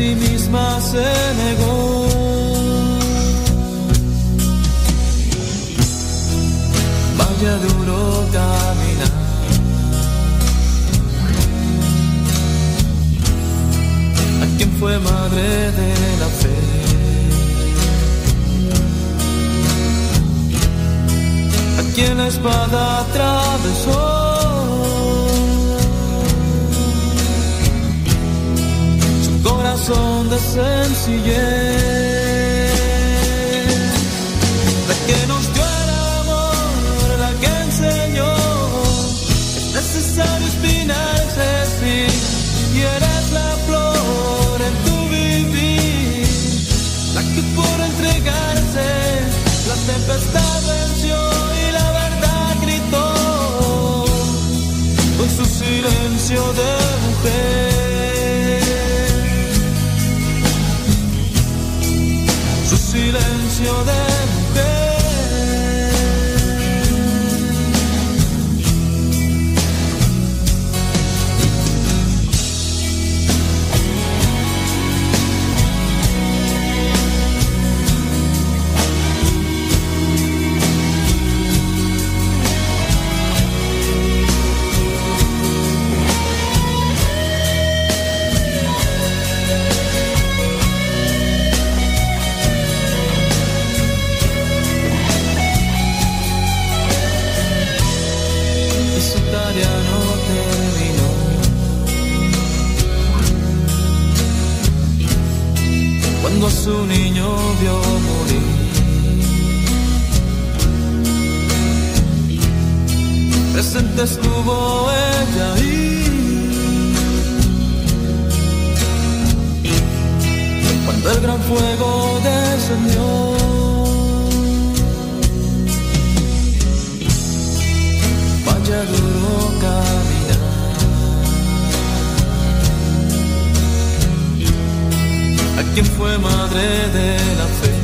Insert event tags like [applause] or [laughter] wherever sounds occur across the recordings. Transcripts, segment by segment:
sí misma se negó. Vaya duro caminar. A quien fue madre de la fe. A quien la espada atravesó. Corazón de sencillez. La que nos dio el amor, la que enseñó. Es necesario espinarse, sí. Y eres la flor en tu vivir. La que por entregarse, la tempestad venció y la verdad gritó. Con su silencio de mujer. Silencio de su niño vio morir, presente estuvo ella ahí. Cuando el gran fuego descendió. Vaya duro caminar. Quien fue madre de la fe.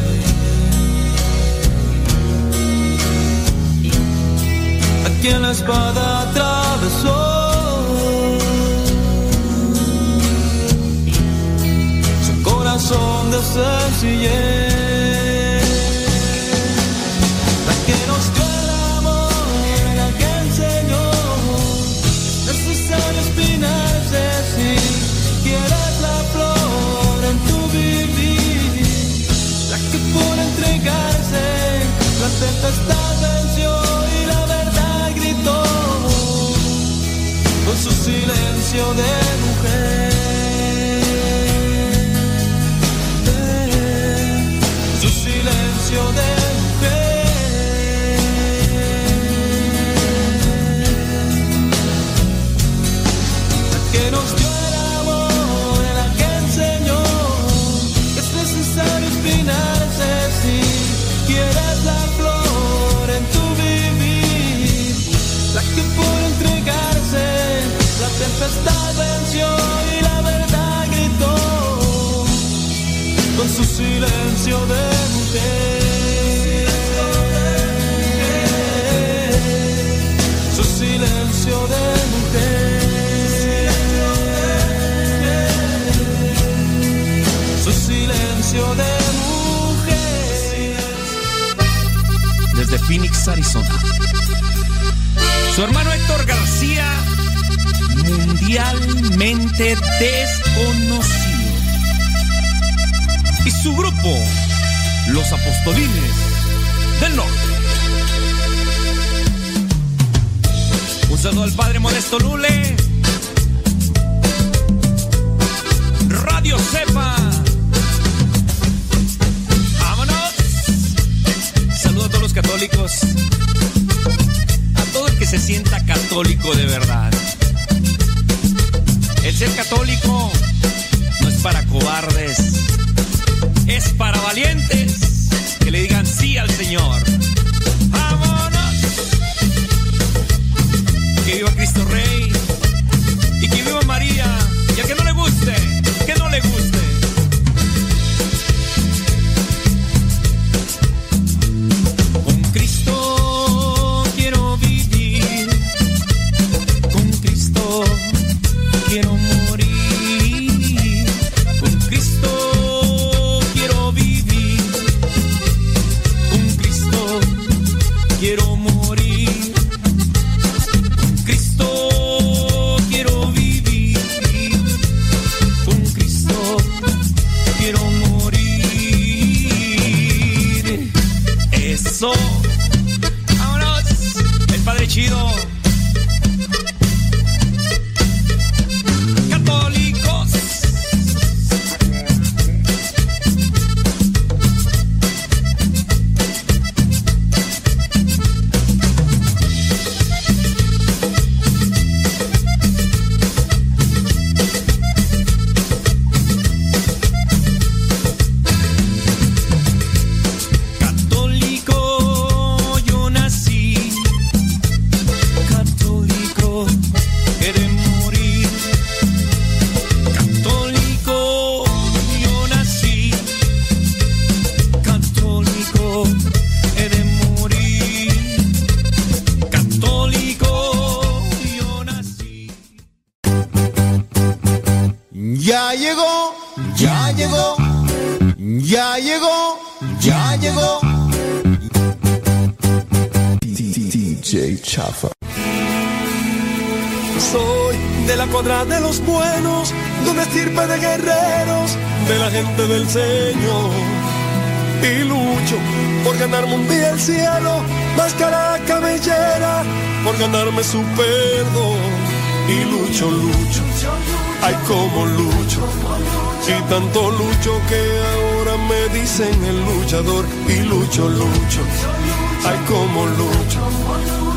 A quien la espada atravesó. Su corazón de sencillez. Silencio de su silencio de mujer. Su silencio de mujer. Su silencio de mujer. Desde Phoenix, Arizona. Su hermano Héctor García, mundialmente desconocido. Su grupo, Los Apostolines del Norte. Un saludo al padre Modesto Lule. Buenos, de una de guerreros, de la gente del Señor. Y lucho por ganarme un día el cielo, máscara cabellera, por ganarme su perdón. Y lucho, lucho, ay como lucho. Y tanto lucho que ahora me dicen el luchador. Y lucho, lucho, ay como lucho.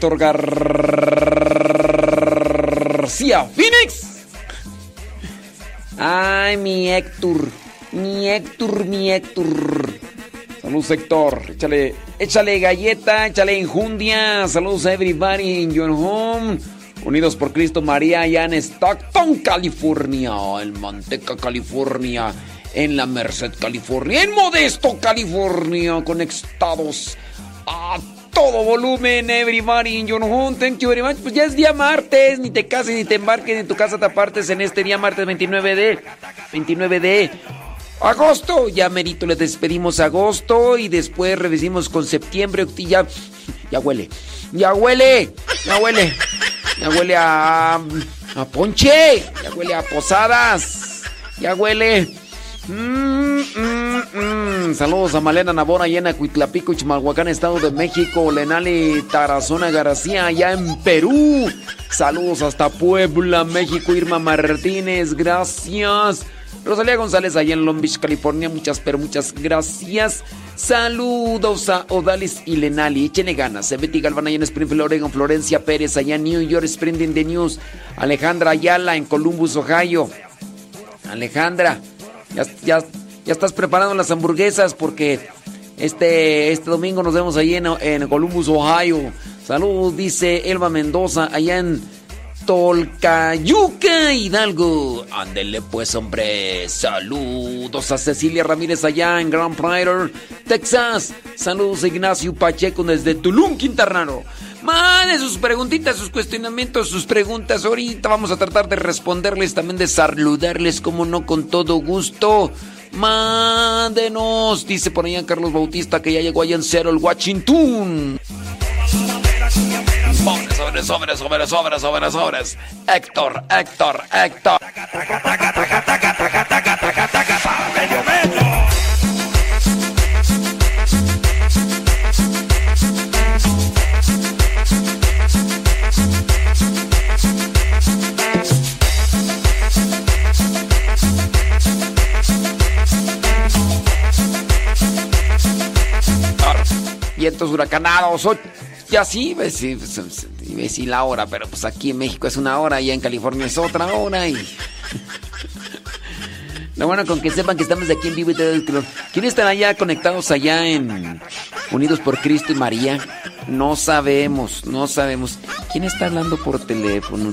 Héctor García Phoenix. Ay, mi Héctor. Mi Héctor, mi Héctor. Saludos, Héctor. Échale, échale galleta, échale enjundia. Saludos everybody in your home. Unidos por Cristo María, allá en Stockton, California. En Manteca, California. En la Merced, California. En Modesto, California. Conectados volumen, everybody in your home. Thank you very much. Pues ya es día martes, ni te cases ni te embarques ni tu casa te apartes en este día martes 29 de 29 de agosto. Ya merito le despedimos agosto y después revisamos con septiembre, ya ya huele. Ya huele. Ya huele. Ya huele a a ponche. Ya huele a posadas. Ya huele. Mm, mm, mm. Saludos a Malena Nabora, allá en Cuitlapico, Chimalhuacán, Estado de México. Lenali Tarazona García, allá en Perú. Saludos hasta Puebla, México. Irma Martínez, gracias. Rosalía González, allá en Long Beach, California. Muchas, pero muchas gracias. Saludos a Odalis y Lenali. Échenle ganas. Betty Galván allá en Springfield, Oregon. Florencia Pérez allá en New York, Sprinting the News. Alejandra Ayala en Columbus, Ohio. Alejandra. Ya, ya, ya estás preparando las hamburguesas porque este, este domingo nos vemos ahí en, Columbus, Ohio. Saludos, dice Elba Mendoza, allá en Tolcayuca, Hidalgo. Ándele pues, hombre. Saludos a Cecilia Ramírez allá en Grand Prairie, Texas. Saludos a Ignacio Pacheco desde Tulum, Quintana Roo. Mande sus preguntitas, sus cuestionamientos, sus preguntas. Ahorita vamos a tratar de responderles, también de saludarles, como no, con todo gusto. Mándenos, dice por allá Carlos Bautista que ya llegó allá en Seattle, Washington. Sobres, sobres, sobres, sobres, sobres, sobres, sobres. Héctor, Héctor, Héctor. Vientos huracanados, ya sí, ves, ves, y la hora, pero pues aquí en México es una hora y en California es otra hora y... Lo bueno con que sepan que estamos aquí en vivo y todo ¿Quiénes están allá conectados allá en Unidos por Cristo y María? No sabemos, no sabemos. ¿Quién está hablando por teléfono?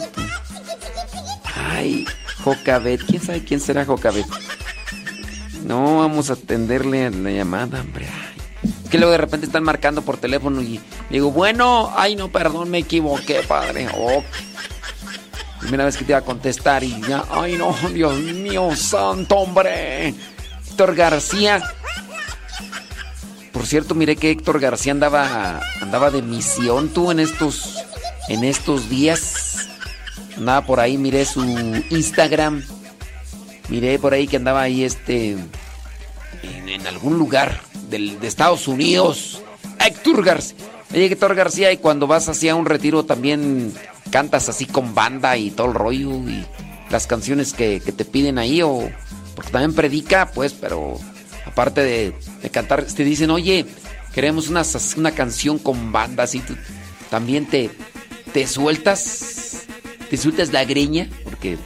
Ay, Jocabet. ¿Quién sabe quién será Jocabet? No, vamos a atenderle la llamada, hombre que luego de repente están marcando por teléfono y digo, bueno, ay no, perdón, me equivoqué, padre. Primera vez que te iba a contestar y ya, ay no, Dios mío, santo hombre. Héctor García. Por cierto, miré que Héctor García andaba, andaba de misión tú en estos, en estos días. Andaba por ahí, miré su Instagram. Miré por ahí que andaba ahí este, en, algún lugar del, de Estados Unidos. Héctor García. Héctor García y cuando vas hacia un retiro también cantas así con banda y todo el rollo y las canciones que, te piden ahí o porque también predica pues pero aparte de, cantar te dicen oye queremos una, una canción con banda así también te, te sueltas te sueltas la greña porque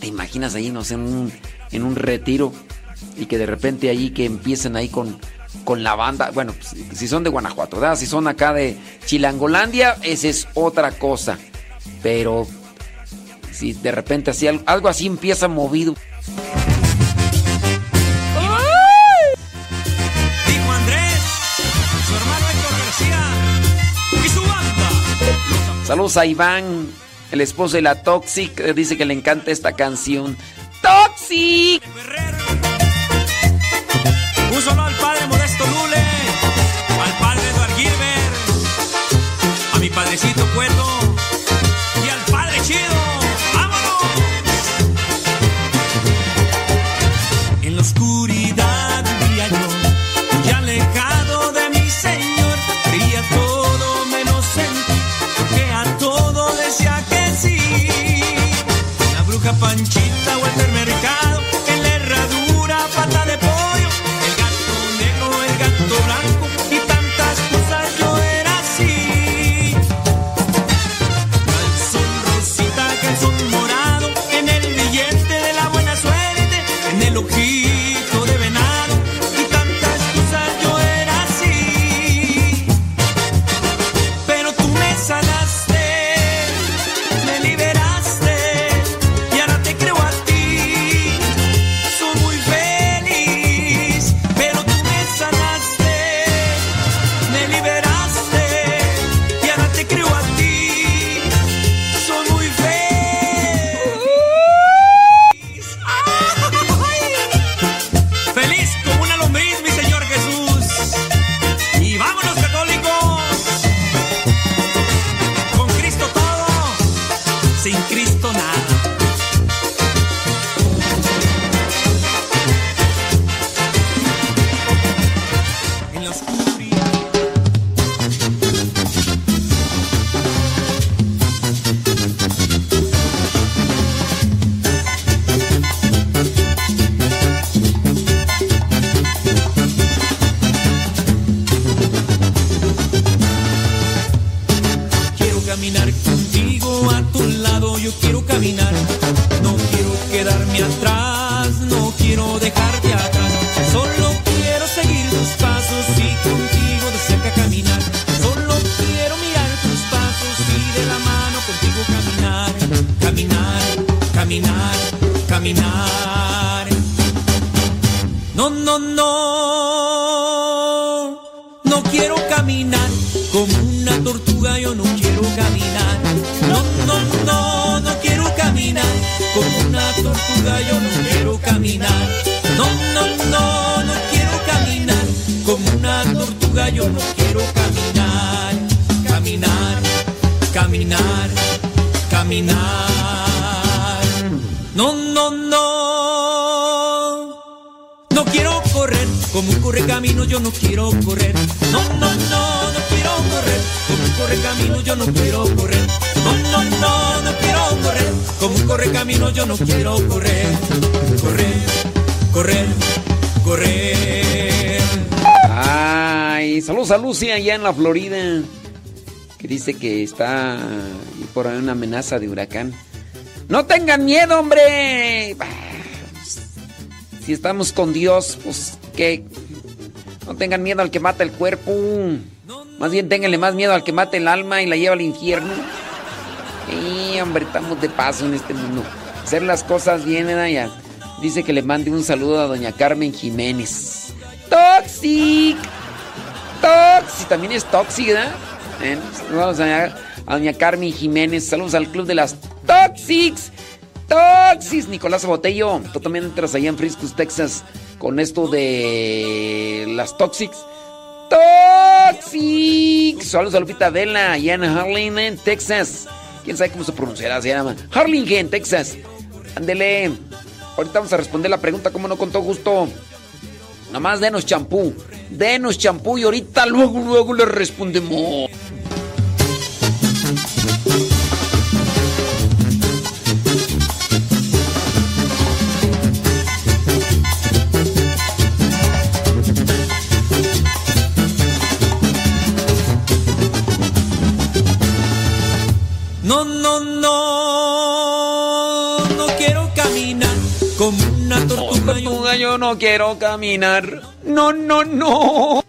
te imaginas ahí no sé en un, en un retiro y que de repente ahí que empiecen ahí con con la banda. Bueno, pues, si son de Guanajuato, ¿verdad? Si son acá de Chilangolandia, esa es otra cosa. Pero si de repente así algo así empieza movido. Dijo Andrés, su hermano Héctor García y su banda. Saludos a Iván, el esposo de la Toxic, dice que le encanta esta canción. ¡Toxic! Un solo al padre Modesto Lule, al padre Eduard Gilbert, a mi padrecito Cueto y al padre Chido. ¡Vámonos! En la oscuridad vivía yo, ya alejado de mi Señor, creía todo menos en ti, porque a todo decía que sí. La bruja Panchita Lucy allá en la Florida. Que dice que está por ahí una amenaza de huracán. No tengan miedo, hombre. Ah, Si estamos con Dios, pues que no tengan miedo al que mata el cuerpo. Más bien ténganle más miedo al que mata el alma y la lleva al infierno. Y hombre, estamos de paso en este mundo. Hacer las cosas bien, ¿verdad? Ya. Dice que le mande un saludo a doña Carmen Jiménez. Toxic. Toxic. También es ¿verdad? Eh, Saludos a a doña Carmen Jiménez. Saludos al club de las Toxics. Toxics. Nicolás Botello. Tú también entras allá en Friscus, Texas. con esto de las Toxics. Toxics. Saludos a Lupita Vela, allá en Harlingen, Texas. ¿Quién sabe cómo se pronunciará? Se llama Harlingen, Texas. Ándele. Ahorita vamos a responder la pregunta, como no con todo gusto. Nomás denos champú. Denos champú y ahorita luego, luego le respondemos. Tortuga. Yo, no quiero caminar. No, no, no.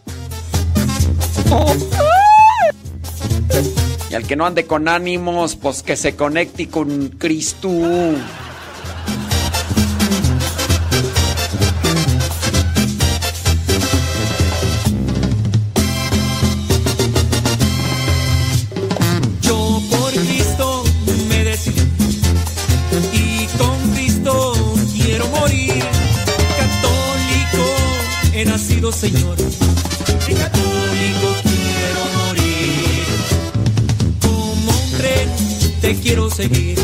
Y al que no ande con ánimos, pues que se conecte con Cristo. He nacido, Señor. Y católico quiero morir. Como un tren te quiero seguir.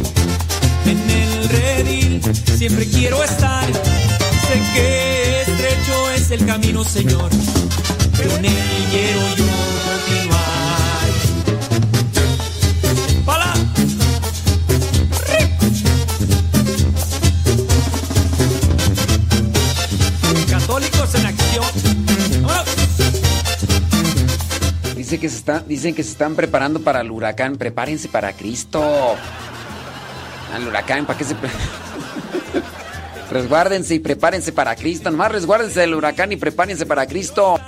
En el redil siempre quiero estar. Sé que estrecho es el camino, Señor. Pero en él quiero yo se dicen que se están preparando para el huracán. Prepárense para Cristo. Al huracán, ¿para qué se... [laughs] resguárdense y prepárense para Cristo. Nomás resguárdense del huracán y prepárense para Cristo.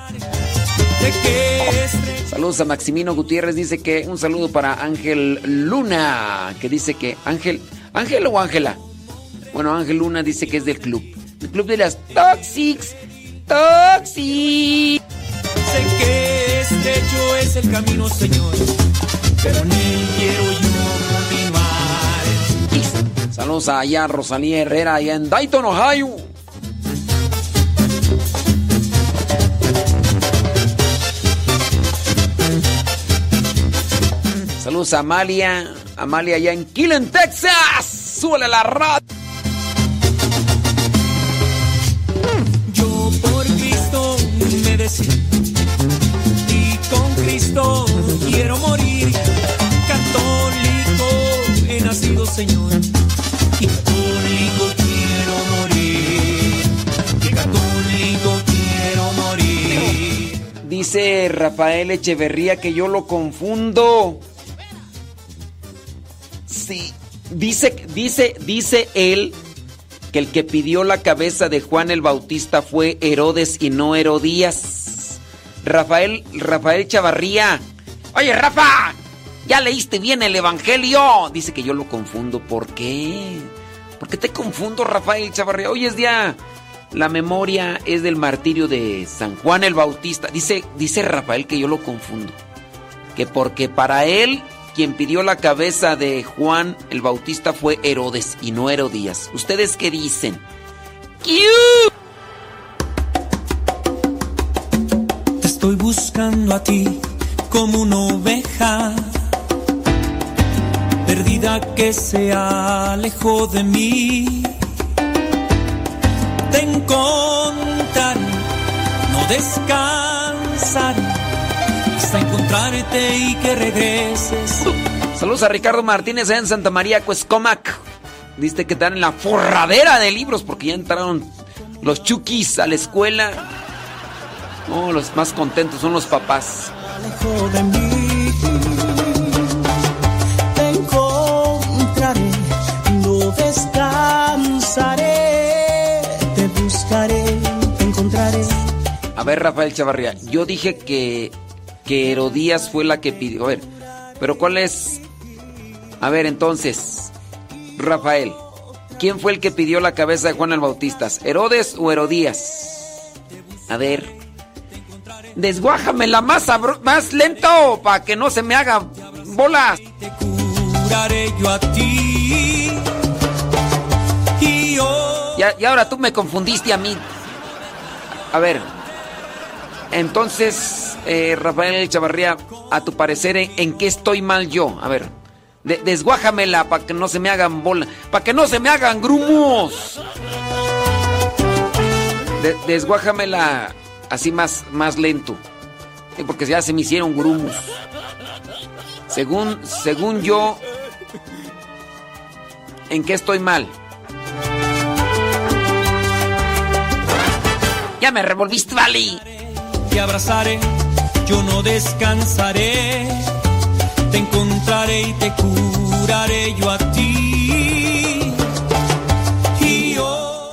Saludos a Maximino Gutiérrez. Dice que un saludo para Ángel Luna. Que dice que Ángel. ¿Ángel o Ángela? Bueno, Ángel Luna dice que es del club. El club de las Toxics. Toxics. Sé que estrecho es el camino, Señor. Pero él quiero yo continuar. Saludos allá Rosalía Herrera, allá en Dayton, Ohio. Saludos a Amalia, Amalia allá en Killen, Texas. Súbele la radio. Yo por Cristo me con Cristo quiero morir. Católico he nacido, Señor, quiero morir. Quiero morir. Dice Rafael Echeverría que yo lo confundo. Sí, dice, dice, dice él que el que pidió la cabeza de Juan el Bautista fue Herodes y no Herodías. Rafael, Rafael Chavarría. Oye, Rafa, ¿ya leíste bien el Evangelio? Dice que yo lo confundo. ¿Por qué? ¿Por qué te confundo, Rafael Chavarría? Hoy es día... La memoria es del martirio de San Juan el Bautista. Dice, dice Rafael que yo lo confundo. Que porque para él quien pidió la cabeza de Juan el Bautista fue Herodes y no Herodías. ¿Ustedes qué dicen? ¡Kiu! Estoy buscando a ti como una oveja perdida que se alejó de mí. Te encontraré, no descansaré hasta encontrarte y que regreses. Saludos a Ricardo Martínez en Santa María Cuescomac. Dice que están en la forradera de libros porque ya entraron los chukis a la escuela. No, los más contentos son los papás. Alejó de mí. Te encontraré, no descansaré. Te buscaré, te encontraré. A ver, Rafael Chavarría, yo dije que, que Herodías fue la que pidió. A ver, pero ¿cuál es? A ver, entonces, Rafael, ¿quién fue el que pidió la cabeza de Juan el Bautista? ¿Herodes o Herodías? A ver, desguájamela más, sabro- más lento para que no se me haga bolas. Te curaré yo a ti. Y ahora tú me confundiste a mí. A ver. Entonces, eh, Rafael Chavarría, a tu parecer, ¿en, qué estoy mal yo? A ver. desguájamela para que no se me hagan bola. Para que no se me hagan grumos. desguájamela así más, más lento. porque ya se me hicieron grumos. Según, según yo, ¿en qué estoy mal? Ya me revolviste, Vali. Te abrazaré, yo no descansaré. Te encontraré y te curaré yo a ti.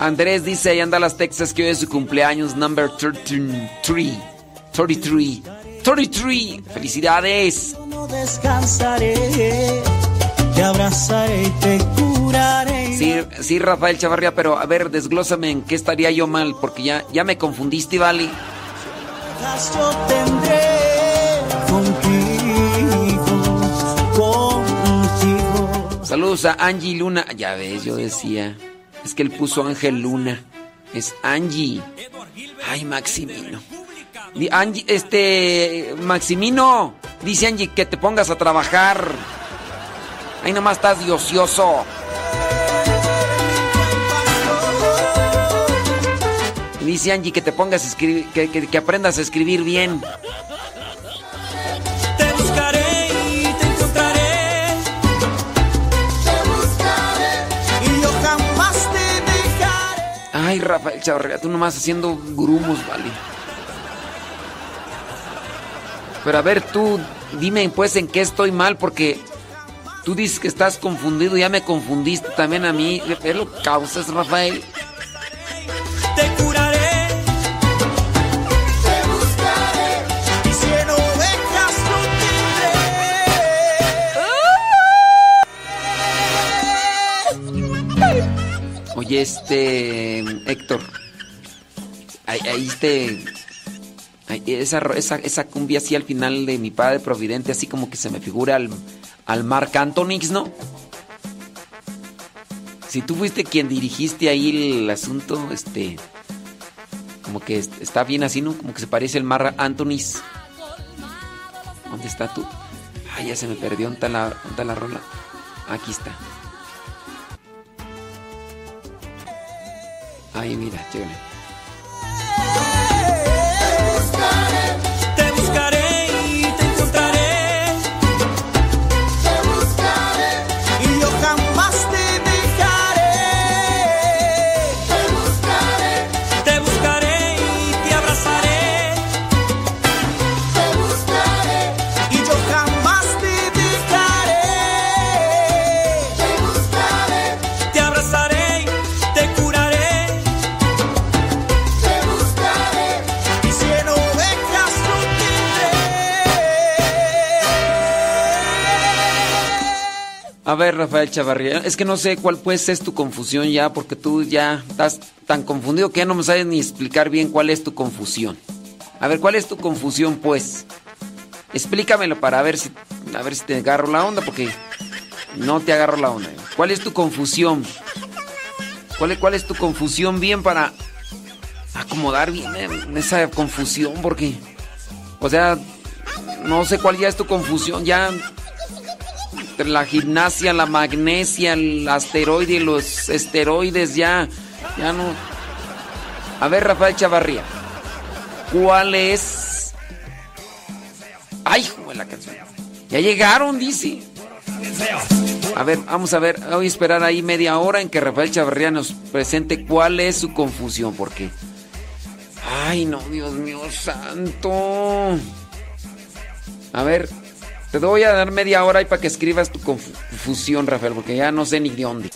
Andrés dice, ahí anda las Texas, que hoy es su cumpleaños, number 33. 33. 33. Felicidades. No descansaré. Te abrazaré y te curaré. Sí, sí, Rafael Chavarria, pero a ver, desglósame en qué estaría yo mal, porque ya, ya me confundiste, Vali. Yo tendré contigo, contigo. Saludos a Angie Luna. Ya ves, yo decía. Es que él puso Ángel Luna. Es Angie. Ay, Maximino. Angie, este. Maximino. Dice Angie que te pongas a trabajar. Ahí nomás estás de ocioso. Dice Angie que te pongas a escribir, que, que, aprendas a escribir bien. Ay, Rafael Chavarría, tú nomás haciendo grumos, vale. Pero a ver, tú dime pues en qué estoy mal, porque tú dices que estás confundido, ya me confundiste también a mí. ¿Qué lo causas, Rafael? Te Oye, este. Héctor. Ahí, ahí. Esa, esa, esa cumbia así al final de mi padre providente, así como que se me figura al, al Marc Antonix, ¿no? Si tú fuiste quien dirigiste ahí el asunto, este. Como que está bien así, ¿no? Como que se parece el Marc Antonis. ¿Dónde está tú? Ay, ya se me perdió. ¿Dónde está la, la rola? Aquí está. Ay, mira, chévere. Te A ver, Rafael Chavarría, es que no sé cuál pues es tu confusión ya, porque tú ya estás tan confundido que ya no me sabes ni explicar bien cuál es tu confusión. A ver, ¿cuál es tu confusión pues? Explícamelo para ver si a ver si te agarro la onda, porque no te agarro la onda. ¿Cuál es tu confusión? ¿Cuál es, cuál es tu confusión bien para acomodar bien en esa confusión? Porque, o sea, no sé cuál ya es tu confusión, ya la gimnasia, la magnesia, el asteroide y los esteroides, ya, ya no. A ver, Rafael Chavarría, ¿cuál es? Ay, joder, la canción. Ya llegaron, dice. A ver, vamos a ver, voy a esperar ahí media hora en que Rafael Chavarría nos presente cuál es su confusión, porque. Ay, no, Dios mío santo. A ver, te voy a dar media hora ahí para que escribas tu confusión, Rafael, porque ya no sé ni de dónde.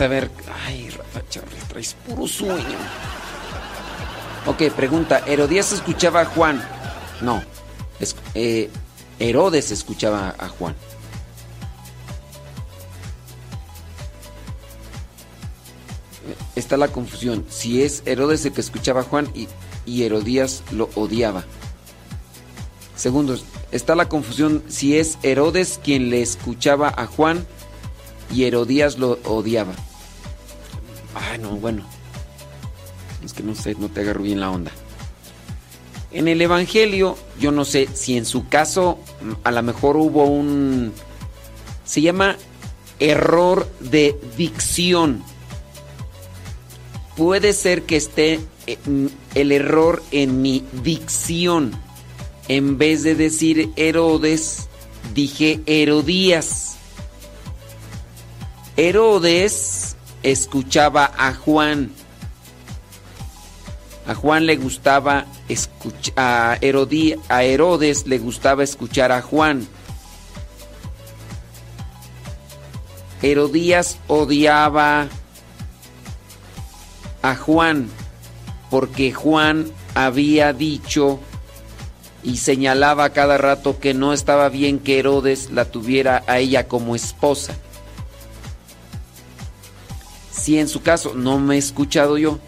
A ver. Ay, Rafa Charles, traes puro sueño. Ok, pregunta. ¿Herodías escuchaba a Juan? No. Es- eh, Herodes escuchaba a Juan. Está la confusión. Si es Herodes el que escuchaba a Juan y, y Herodías lo odiaba. Segundo, está la confusión si es Herodes quien le escuchaba a Juan y Herodías lo odiaba. Ay, no, bueno. Es que no sé, no te agarro bien la onda. En el Evangelio, yo no sé si en su caso a lo mejor hubo un... Se llama error de dicción. Puede ser que esté eh, mm, el error en mi dicción. En vez de decir Herodes, dije Herodías. Herodes escuchaba a Juan. A Juan le gustaba escuchar, a, a Herodes le gustaba escuchar a Juan. Herodías odiaba a Juan porque Juan había dicho y señalaba cada rato que no estaba bien que Herodes la tuviera a ella como esposa. Si en su caso no me he escuchado yo,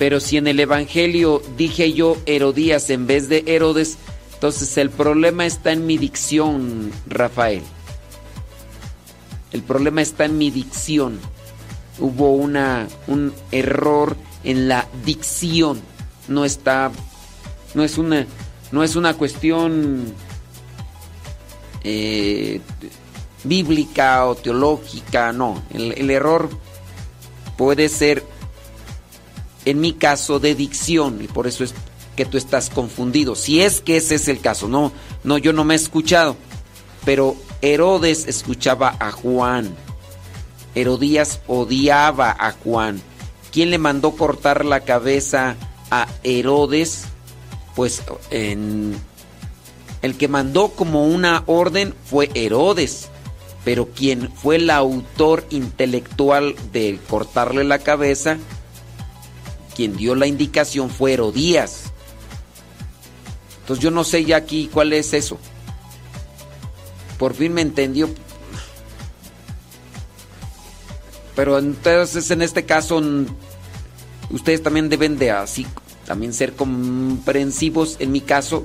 pero si en el Evangelio dije yo Herodías en vez de Herodes, entonces el problema está en mi dicción, Rafael. El problema está en mi dicción. Hubo una, un error en la dicción. No está, no es una, no es una cuestión eh, bíblica o teológica, no. El, el error puede ser, en mi caso, de dicción y por eso es que tú estás confundido. Si es que ese es el caso, no, no, yo no me he escuchado, pero Herodes escuchaba a Juan. Herodías odiaba a Juan. ¿Quién le mandó cortar la cabeza a Herodes? Pues en el que mandó como una orden fue Herodes, pero quien fue el autor intelectual de cortarle la cabeza, quien dio la indicación fue Herodías. Entonces yo no sé ya aquí cuál es eso. Por fin me entendió. Pero entonces en este caso ustedes también deben de así también ser comprensivos. En mi caso,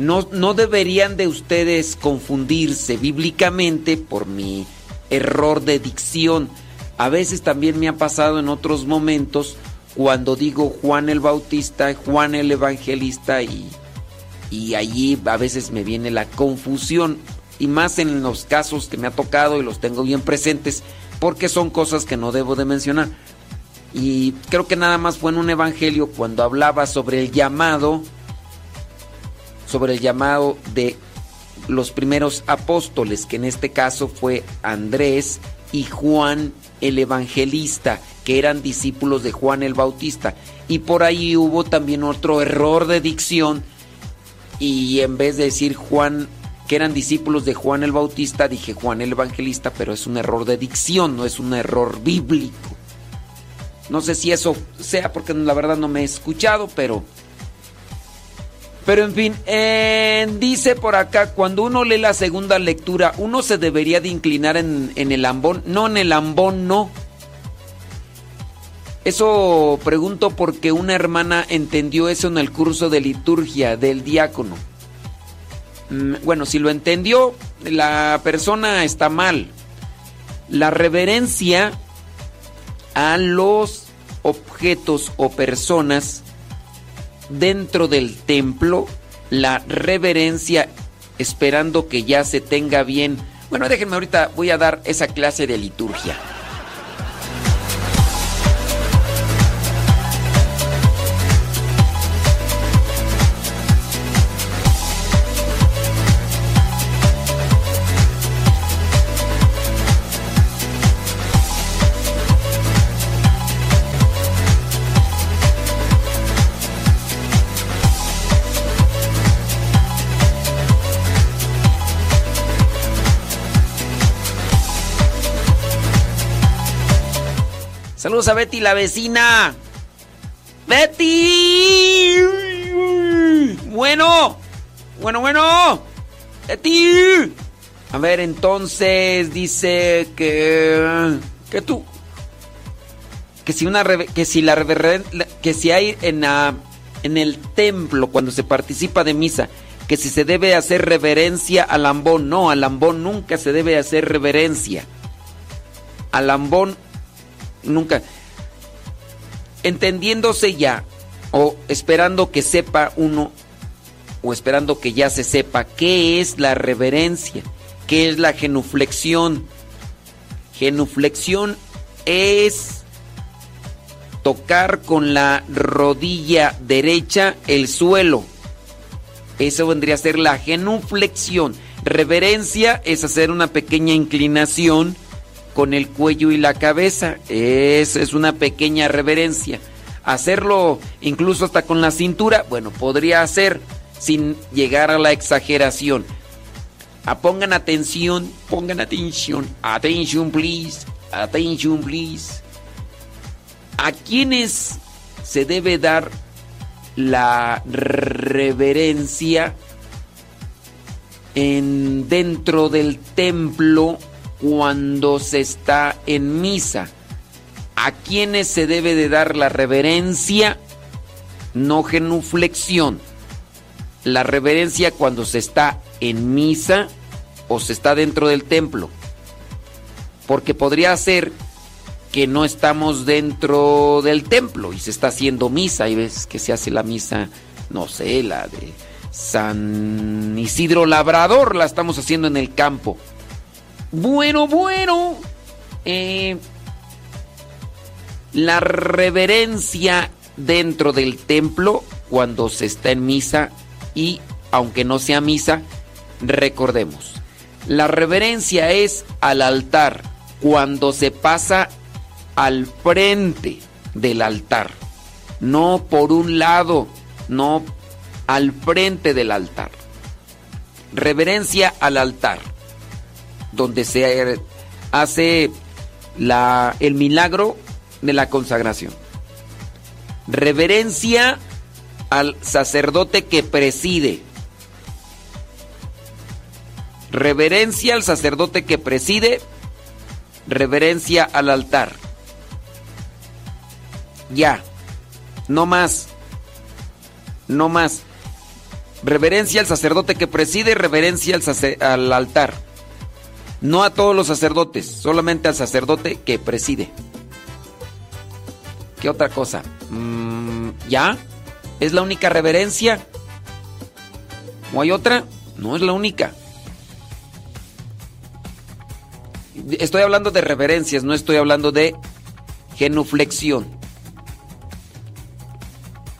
no, no deberían de ustedes confundirse bíblicamente por mi error de dicción. A veces también me ha pasado en otros momentos cuando digo Juan el Bautista, Juan el Evangelista y, y allí a veces me viene la confusión y más en los casos que me ha tocado y los tengo bien presentes porque son cosas que no debo de mencionar. Y creo que nada más fue en un evangelio cuando hablaba sobre el llamado, sobre el llamado de los primeros apóstoles, que en este caso fue Andrés y Juan el Evangelista, que eran discípulos de Juan el Bautista. Y por ahí hubo también otro error de dicción y en vez de decir Juan, que eran discípulos de Juan el Bautista, dije Juan el Evangelista, pero es un error de dicción, no es un error bíblico. No sé si eso sea porque la verdad no me he escuchado, pero... Pero en fin, eh, dice por acá, cuando uno lee la segunda lectura, uno se debería de inclinar en, en el ambón. No, en el ambón no. Eso pregunto porque una hermana entendió eso en el curso de liturgia del diácono. Mm, Bueno, si lo entendió, la persona está mal. La reverencia a los objetos o personas dentro del templo, la reverencia esperando que ya se tenga bien. Bueno, déjenme ahorita, voy a dar esa clase de liturgia. Saludos a Betty, la vecina. Betty. Bueno. Bueno, bueno. Betty. A ver, entonces dice que que tú que si una que si la que si hay en en el templo cuando se participa de misa que si se debe hacer reverencia al lambón, no, al lambón nunca se debe hacer reverencia. Al lambón nunca entendiéndose ya o esperando que sepa uno o esperando que ya se sepa qué es la reverencia, qué es la genuflexión. Genuflexión es tocar con la rodilla derecha el suelo. Eso vendría a ser la genuflexión. Reverencia es hacer una pequeña inclinación con el cuello y la cabeza. Es, es una pequeña reverencia. Hacerlo incluso hasta con la cintura, bueno, podría ser sin llegar a la exageración. Ah, pongan atención, pongan atención. Attention, please. Attention, please. ¿A quiénes se debe dar la reverencia en dentro del templo cuando se está en misa? ¿A quiénes se debe de dar la reverencia? No genuflexión. La reverencia cuando se está en misa o se está dentro del templo. Porque podría ser que no estamos dentro del templo y se está haciendo misa. y ves que se hace la misa, no sé, la de San Isidro Labrador, la estamos haciendo en el campo. Bueno, bueno. Eh, la reverencia dentro del templo cuando se está en misa y aunque no sea misa, recordemos, la reverencia es al altar cuando se pasa al frente del altar, no por un lado, no al frente del altar. Reverencia al altar, donde se hace el milagro de la consagración. Reverencia al sacerdote que preside. Reverencia al sacerdote que preside. Reverencia al altar. Ya. No más. No más. Reverencia al sacerdote que preside, reverencia al, altar. No a todos los sacerdotes, solamente al sacerdote que preside. ¿Qué otra cosa? Mm, ¿Ya? ¿Es la única reverencia? ¿O hay otra? No es la única. Estoy hablando de reverencias, no estoy hablando de genuflexión.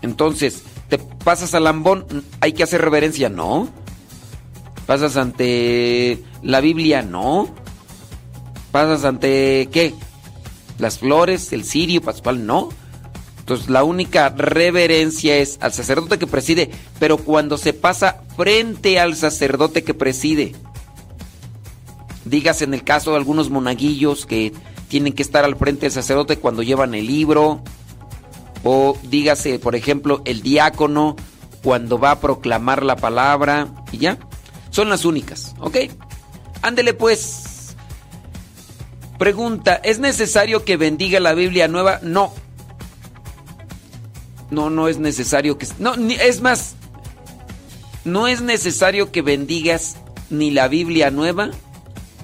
Entonces, ¿te pasas al lambón? ¿Hay que hacer reverencia? No. ¿Pasas ante la Biblia? No. ¿Pasas ante qué? Las flores, el cirio pascual? No. Entonces la única reverencia es al sacerdote que preside, pero cuando se pasa frente al sacerdote que preside. Digas en el caso de algunos monaguillos que tienen que estar al frente del sacerdote cuando llevan el libro. O dígase, por ejemplo, el diácono cuando va a proclamar la palabra. Y ya. Son las únicas, ¿ok? Ándele pues. Pregunta, ¿es necesario que bendiga la Biblia nueva? No. No, no es necesario que... No, es más, no es necesario que bendigas ni la Biblia nueva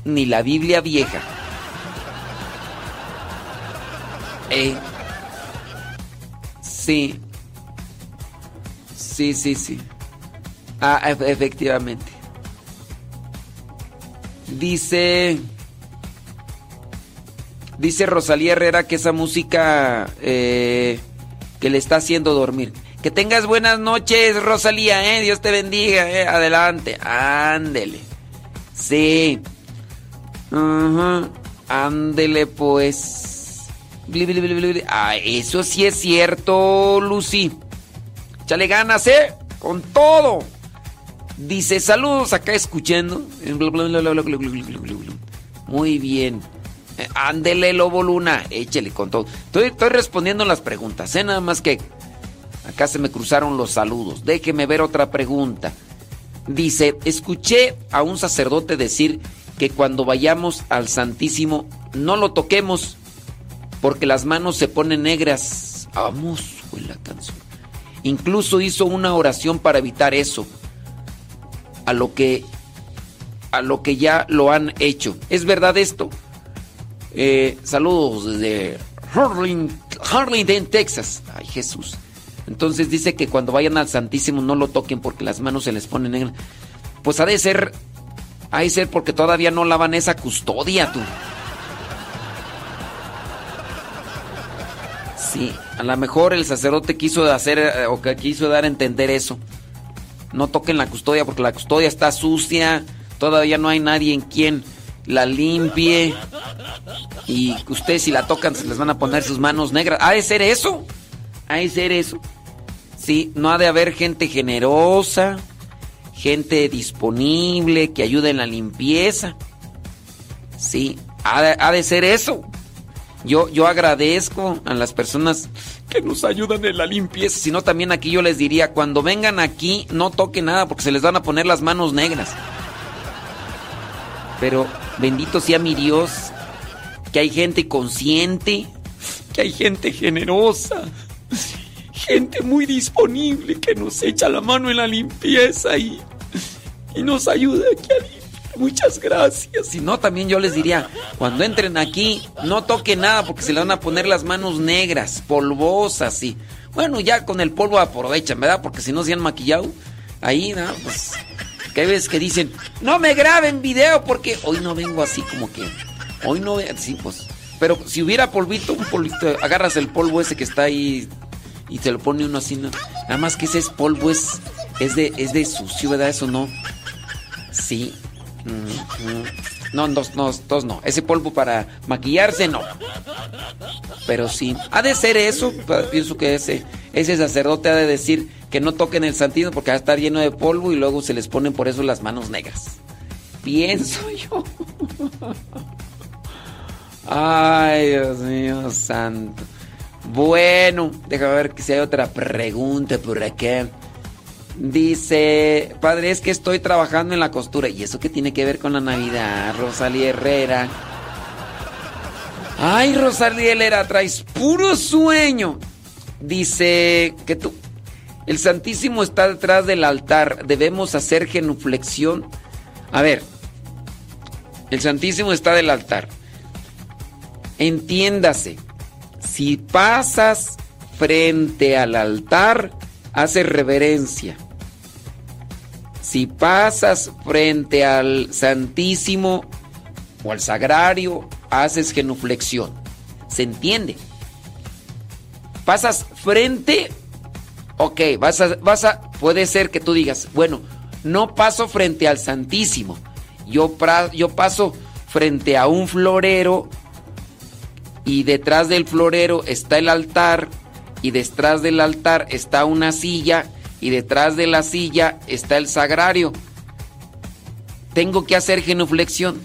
ni la Biblia vieja. Eh, sí. Sí, sí, sí. Ah, efectivamente. Dice... Dice Rosalía Herrera que esa música... Eh, que le está haciendo dormir. Que tengas buenas noches, Rosalía, ¿eh? Dios te bendiga, ¿eh? Adelante, ándele. Sí. Ajá. Ándele, pues. Ah, eso sí es cierto, Lucy. Chale ganas, ¿eh? Con todo. Dice, saludos acá escuchando. Muy bien. Eh, ándele, Lobo Luna. Échele con todo. Estoy, estoy respondiendo las preguntas, ¿eh? Nada más que acá se me cruzaron los saludos. Déjeme ver otra pregunta. Dice, escuché a un sacerdote decir que cuando vayamos al Santísimo no lo toquemos porque las manos se ponen negras. Vamos, fue la canción. Incluso hizo una oración para evitar eso. A lo que a lo que ya lo han hecho. ¿Es verdad esto? Eh, saludos desde Harlingen, Texas. Ay, Jesús. Entonces dice que cuando vayan al Santísimo no lo toquen porque las manos se les ponen negras. Pues ha de ser, ha de ser porque todavía no lavan esa custodia, tú. Sí, a lo mejor el sacerdote quiso hacer eh, o que quiso dar a entender eso. No toquen la custodia porque la custodia está sucia, todavía no hay nadie en quien la limpie. Y ustedes si la tocan se les van a poner sus manos negras. ¿Ha de ser eso? ¿Ha de ser eso? Sí, no ha de haber gente generosa, gente disponible que ayude en la limpieza. Sí, ha de, ha de ser eso. Yo, yo agradezco a las personas que nos ayudan en la limpieza. Si no, también aquí yo les diría, cuando vengan aquí, no toquen nada porque se les van a poner las manos negras. Pero bendito sea mi Dios, que hay gente consciente, que hay gente generosa, gente muy disponible que nos echa la mano en la limpieza y, y nos ayuda aquí a limpiar. Muchas gracias. Si no, también yo les diría, cuando entren aquí, no toquen nada porque se le van a poner las manos negras, polvosas y... Bueno, ya con el polvo aprovechan, ¿verdad? Porque si no se han maquillado, ahí, ¿no? Pues... Que hay veces que dicen, no me graben video porque hoy no vengo así como que... Hoy no... Sí, pues... Pero si hubiera polvito, un polvito, agarras el polvo ese que está ahí y te lo pone uno así, ¿no? Nada más que ese es polvo, es, es, de, es de sucio, ¿verdad? Eso no. Sí, no, dos, no, dos no. Ese polvo para maquillarse no. Pero sí. Ha de ser eso. Pienso que ese, ese sacerdote ha de decir que no toquen el santísimo porque va a estar lleno de polvo y luego se les ponen por eso las manos negras. Pienso [laughs] yo. Ay, Dios mío, santo. Bueno, déjame ver si hay otra pregunta por acá. Dice, padre, es que estoy trabajando en la costura. ¿Y eso qué tiene que ver con la Navidad, Rosalía Herrera? Ay, Rosalía Herrera, traes puro sueño. Dice que tú, el Santísimo está detrás del altar. Debemos hacer genuflexión. A ver, el Santísimo está del altar. Entiéndase, si pasas frente al altar, haces reverencia. Si pasas frente al Santísimo o al Sagrario, haces genuflexión. ¿Se entiende? Pasas frente, ok, vas a, vas a, puede ser que tú digas, bueno, no paso frente al Santísimo, yo, yo paso frente a un florero y detrás del florero está el altar y detrás del altar está una silla y detrás de la silla está el sagrario. Tengo que hacer genuflexión.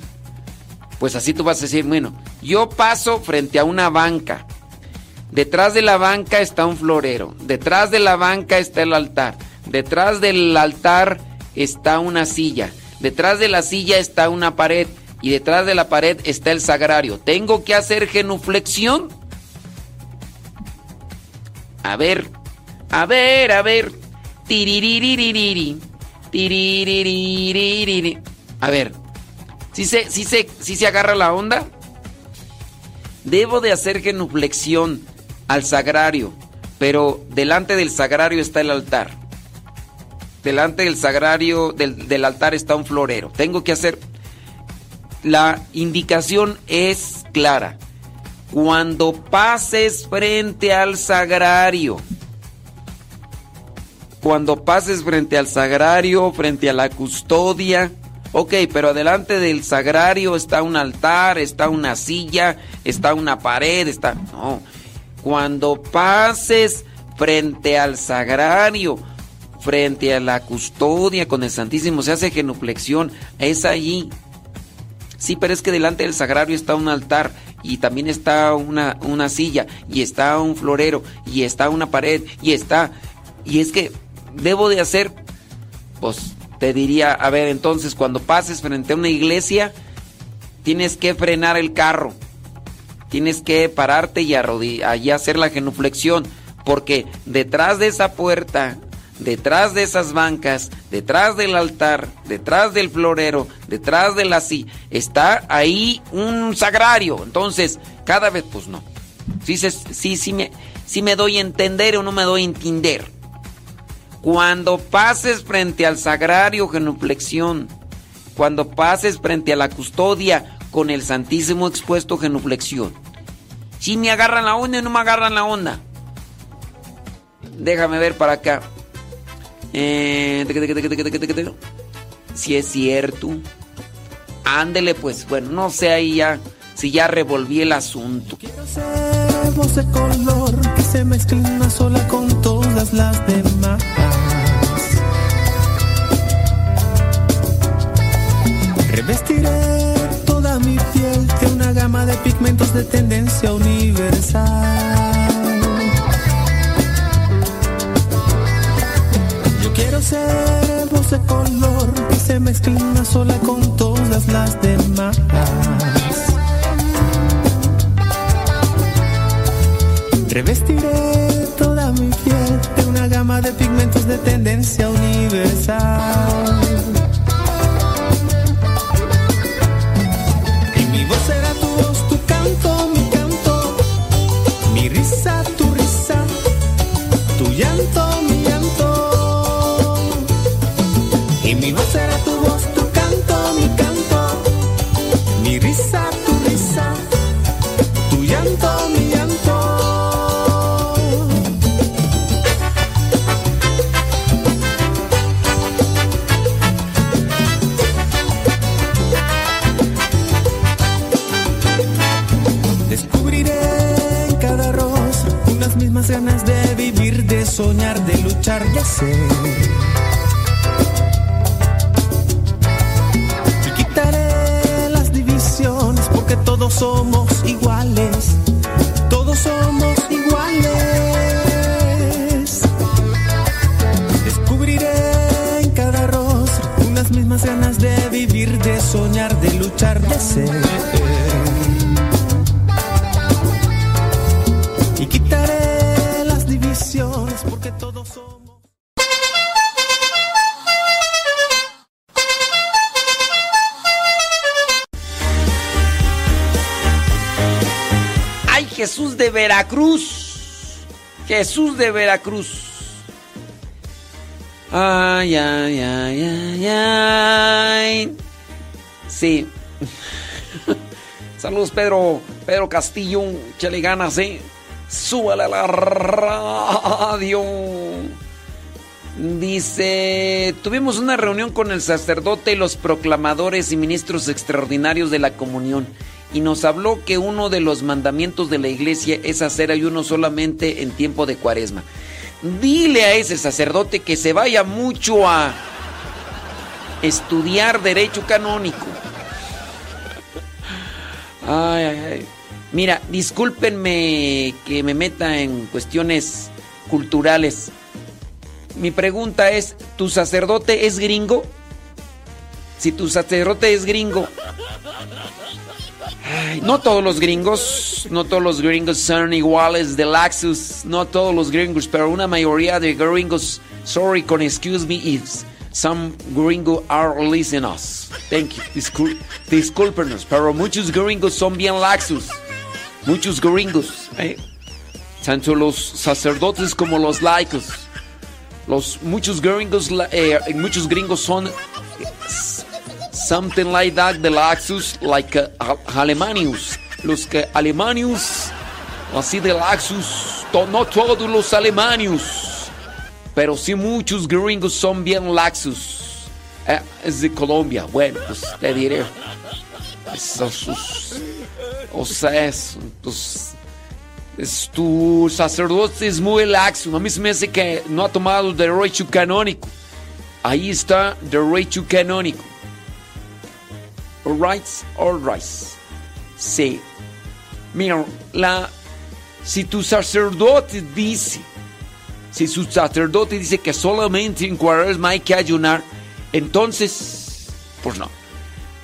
Pues así tú vas a decir, bueno, yo paso frente a una banca. Detrás de la banca está un florero. Detrás de la banca está el altar. Detrás del altar está una silla. Detrás de la silla está una pared. Y detrás de la pared está el sagrario. ¿Tengo que hacer genuflexión? A ver, a ver, a ver. A ver, si se, agarra la onda. Debo de hacer genuflexión al sagrario, pero delante del sagrario está el altar. Delante del sagrario, del altar está un florero. Tengo que hacer... La indicación es clara. Cuando pases frente al sagrario, cuando pases frente al sagrario, frente a la custodia. Ok, pero delante del sagrario está un altar, está una silla, está una pared, está... No, cuando pases frente al sagrario, frente a la custodia con el Santísimo, se hace genuflexión, es allí. Sí, pero es que delante del sagrario está un altar y también está una, una silla y está un florero y está una pared y está... Y es que debo de hacer, pues te diría, a ver, entonces cuando pases frente a una iglesia, tienes que frenar el carro, tienes que pararte y hacer la genuflexión, porque detrás de esa puerta, detrás de esas bancas, detrás del altar, detrás del florero, detrás de la silla, está ahí un sagrario. Entonces, cada vez, pues no. Sí, sí, sí, me, sí me doy a entender o no me doy a entender. Cuando pases frente al sagrario genuflexión, cuando pases frente a la custodia con el Santísimo expuesto genuflexión. Si me agarran la onda o no me agarran la onda. Déjame ver para acá. si es cierto. Ándele pues. Bueno, no sé ahí ya. Si ya revolví el asunto. Quiero ser de color que se sola con todas las demás. Revestiré toda mi piel de una gama de pigmentos de tendencia universal. Yo quiero ser voz de color que se mezcle una sola con todas las demás. Revestiré toda mi piel una gama de pigmentos de tendencia universal. say. Jesús de Veracruz. Ay, ay, ay, ay, ay. Sí. [laughs] Saludos, Pedro. Pedro Castillo. Que le ganas, ¿eh? súbale a la radio. Dice, tuvimos una reunión con el sacerdote los proclamadores y ministros extraordinarios de la comunión y nos habló que uno de los mandamientos de la iglesia es hacer ayuno solamente en tiempo de cuaresma. Dile a ese sacerdote que se vaya mucho a estudiar derecho canónico. Ay, ay, ay. Mira, discúlpenme que me meta en cuestiones culturales. Mi pregunta es, ¿tu sacerdote es gringo? Si tu sacerdote es gringo... no todos los gringos, no todos los gringos son iguales de laxus, no todos los gringos, pero una mayoría de gringos, sorry, con excuse me if some gringos are listening us. Thank you, discúlpenos, pero muchos gringos son bien laxus muchos gringos, ¿eh? tanto los sacerdotes como los laicos. Los muchos gringos, eh, muchos gringos son something like that de laxus, like uh, alemanius. Los que alemanius, así de laxus, no todos los alemanios, pero sí muchos gringos son bien laxus. Eh, es de Colombia, bueno, pues te diré. Esos, o sea, es, pues, tu sacerdote es muy laxo. A mí se me hace que no ha tomado derecho canónico. Ahí está derecho canónico. Alright, alright. Sí. Mira, la, si tu sacerdote dice, si su sacerdote dice que solamente en cuaresma hay que ayunar, entonces, pues no.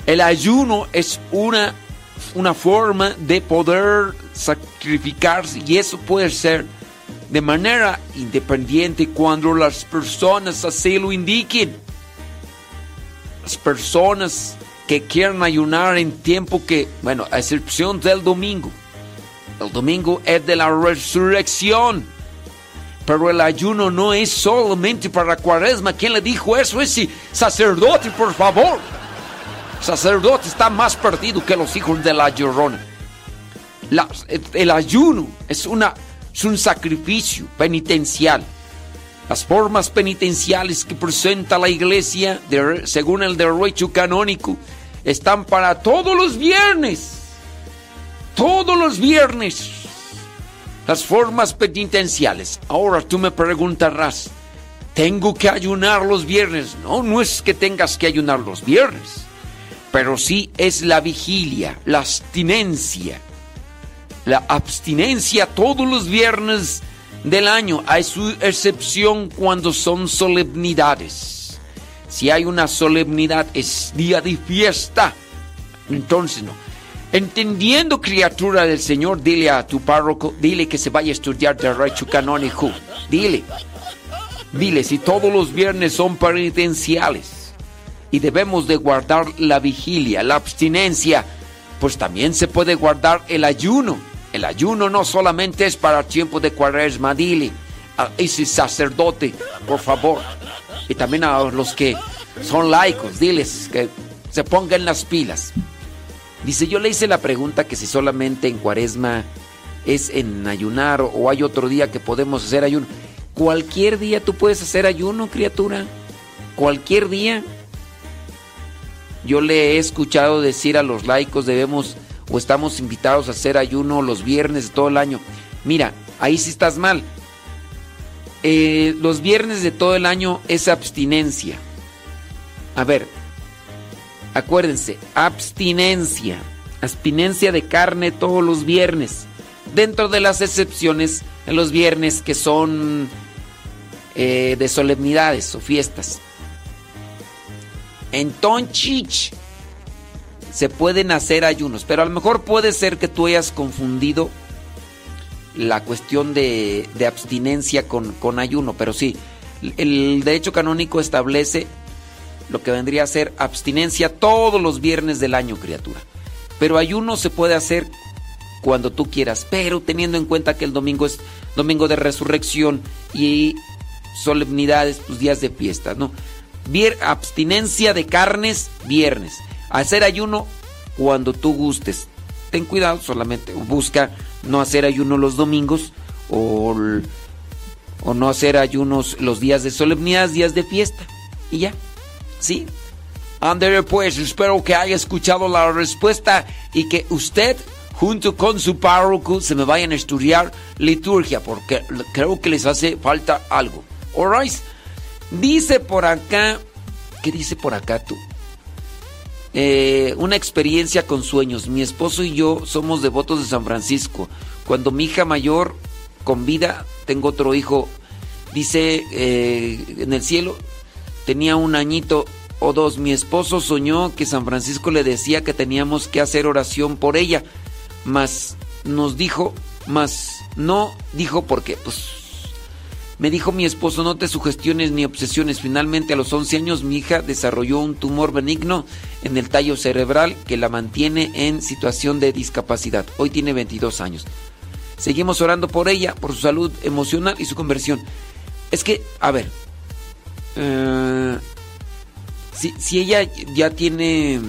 El ayuno es una, una forma de poder sacrificarse y eso puede ser de manera independiente cuando las personas así lo indiquen. Las personas que quieran ayunar en tiempo que, bueno, a excepción del domingo. El domingo es de la resurrección. Pero el ayuno no es solamente para la cuaresma. ¿Quién le dijo eso? Ese sacerdote, por favor. Sacerdote está más perdido que los hijos de la llorona. el ayuno es, una, es un sacrificio penitencial. Las formas penitenciales que presenta la iglesia, según el derecho canónico, están para todos los viernes. Todos los viernes. Las formas penitenciales. Ahora tú me preguntarás, ¿tengo que ayunar los viernes? No, no es que tengas que ayunar los viernes. Pero sí es la vigilia, la abstinencia. La abstinencia todos los viernes del año. Hay su excepción cuando son solemnidades. Si hay una solemnidad, es día de fiesta. Entonces no. Entendiendo, criatura del Señor, dile a tu párroco, dile que se vaya a estudiar derecho canónico. Dile. Dile, si todos los viernes son penitenciales y debemos de guardar la vigilia, la abstinencia, pues también se puede guardar el ayuno. El ayuno no solamente es para tiempo de cuaresma, dile a ese sacerdote, por favor, y también a los que son laicos, diles que se pongan las pilas. Dice, yo le hice la pregunta que si solamente en cuaresma es en ayunar o hay otro día que podemos hacer ayuno. Cualquier día tú puedes hacer ayuno, criatura. Cualquier día. Yo le he escuchado decir a los laicos debemos o estamos invitados a hacer ayuno los viernes de todo el año. Mira, ahí sí estás mal. Eh, los viernes de todo el año es abstinencia. A ver, acuérdense, abstinencia. Abstinencia de carne todos los viernes. Dentro de las excepciones en los viernes que son eh, de solemnidades o fiestas. Entonces se pueden hacer ayunos, pero a lo mejor puede ser que tú hayas confundido la cuestión de, abstinencia con, ayuno, pero sí, el derecho canónico establece lo que vendría a ser abstinencia todos los viernes del año, criatura. Pero ayuno se puede hacer cuando tú quieras, pero teniendo en cuenta que el domingo es domingo de resurrección y solemnidades, pues días de fiesta, ¿no? abstinencia de carnes, viernes. Hacer ayuno cuando tú gustes. Ten cuidado, solamente busca no hacer ayuno los domingos o, o no hacer ayunos los días de solemnidad, días de fiesta. Y ya, ¿sí? Andere, pues espero que haya escuchado la respuesta y que usted junto con su párroco se me vayan a estudiar liturgia porque creo que les hace falta algo. Alright. Dice por acá, ¿qué dice por acá tú? Eh, una experiencia con sueños. Mi esposo y yo somos devotos de San Francisco. Cuando mi hija mayor con vida, tengo otro hijo, dice eh, en el cielo, tenía un añito o dos. Mi esposo soñó que San Francisco le decía que teníamos que hacer oración por ella, mas nos dijo, mas no dijo por qué. Pues me dijo mi esposo, no te sugestiones ni obsesiones. Finalmente a los 11 años mi hija desarrolló un tumor benigno en el tallo cerebral que la mantiene en situación de discapacidad. Hoy tiene 22 años. Seguimos orando por ella, por su salud emocional y su conversión. Es que, a ver, eh, si, si ella ya tiene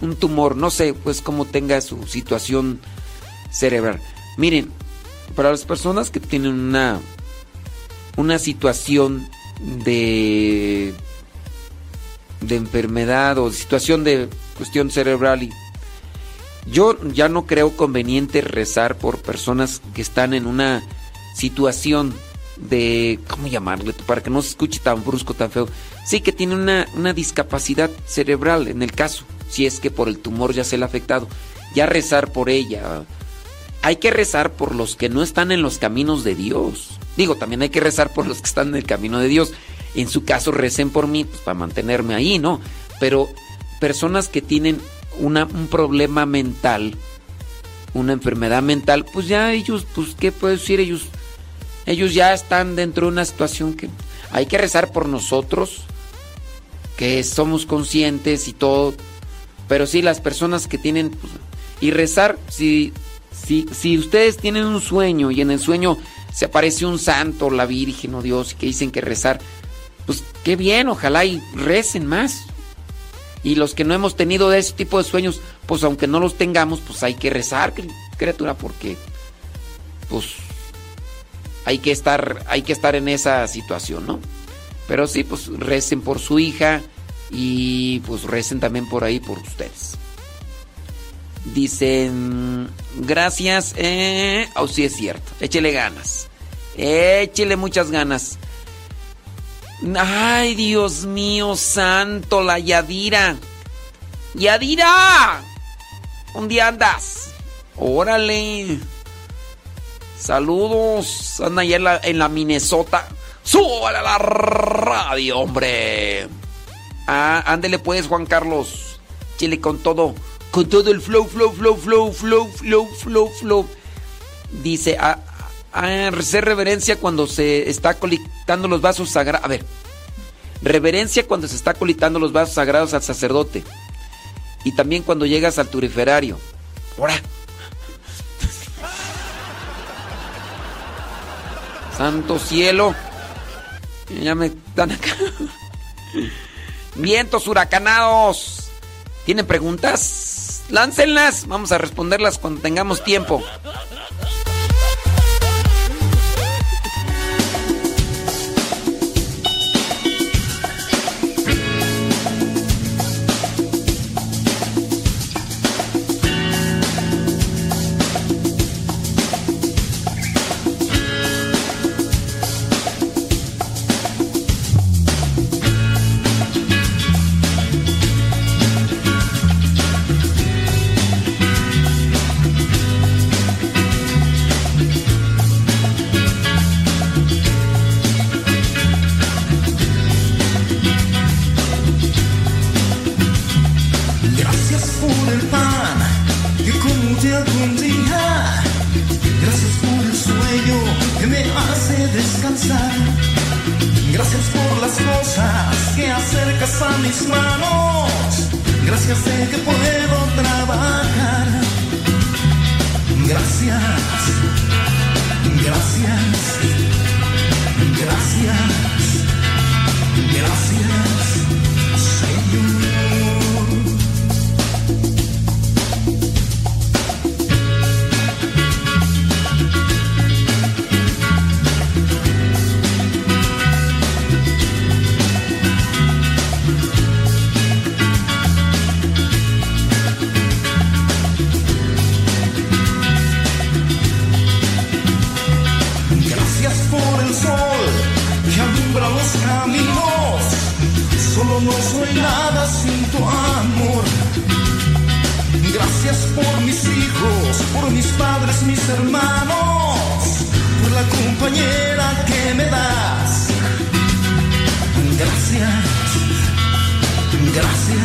un tumor, no sé, pues cómo tenga su situación cerebral. Miren, para las personas que tienen una una situación de de enfermedad o situación de cuestión cerebral y yo ya no creo conveniente rezar por personas que están en una situación de ¿cómo llamarle? para que no se escuche tan brusco, tan feo. Sí que tiene una, una discapacidad cerebral en el caso. si es que por el tumor ya se le ha afectado. Ya rezar por ella. Hay que rezar por los que no están en los caminos de Dios. Digo, también hay que rezar por los que están en el camino de Dios. En su caso, recen por mí pues, para mantenerme ahí, ¿no? Pero personas que tienen una, un problema mental, una enfermedad mental, pues ya ellos, pues, ¿qué puedo decir? Ellos, ellos ya están dentro de una situación que hay que rezar por nosotros, que somos conscientes y todo. Pero sí, las personas que tienen... Pues, y rezar, si, si, si ustedes tienen un sueño y en el sueño se aparece un santo, la Virgen o Dios, que dicen que rezar, pues qué bien, ojalá y recen más. Y los que no hemos tenido ese tipo de sueños, pues aunque no los tengamos, pues hay que rezar, criatura, porque pues hay que estar, hay que estar en esa situación, ¿no? Pero sí, pues recen por su hija y pues recen también por ahí por ustedes. Dicen, gracias, eh, oh sí es cierto, échele ganas, échele muchas ganas. Ay, Dios mío santo, la Yadira. Yadira, un día andas. Órale. Saludos. Anda allá en la, en la Minnesota. Súbale a la radio, hombre. Ah, ándele pues, Juan Carlos. Chile con todo. Con todo el flow, flow, flow, flow, flow, flow, flow, flow. Dice, a, a hacer reverencia cuando se está colitando los vasos sagrados. A ver. Reverencia cuando se está colitando los vasos sagrados al sacerdote. Y también cuando llegas al turiferario. ¡Ahora! [laughs] Santo cielo. Ya me están acá. [laughs] Vientos huracanados. ¿Tienen preguntas? Láncenlas. Vamos a responderlas cuando tengamos tiempo.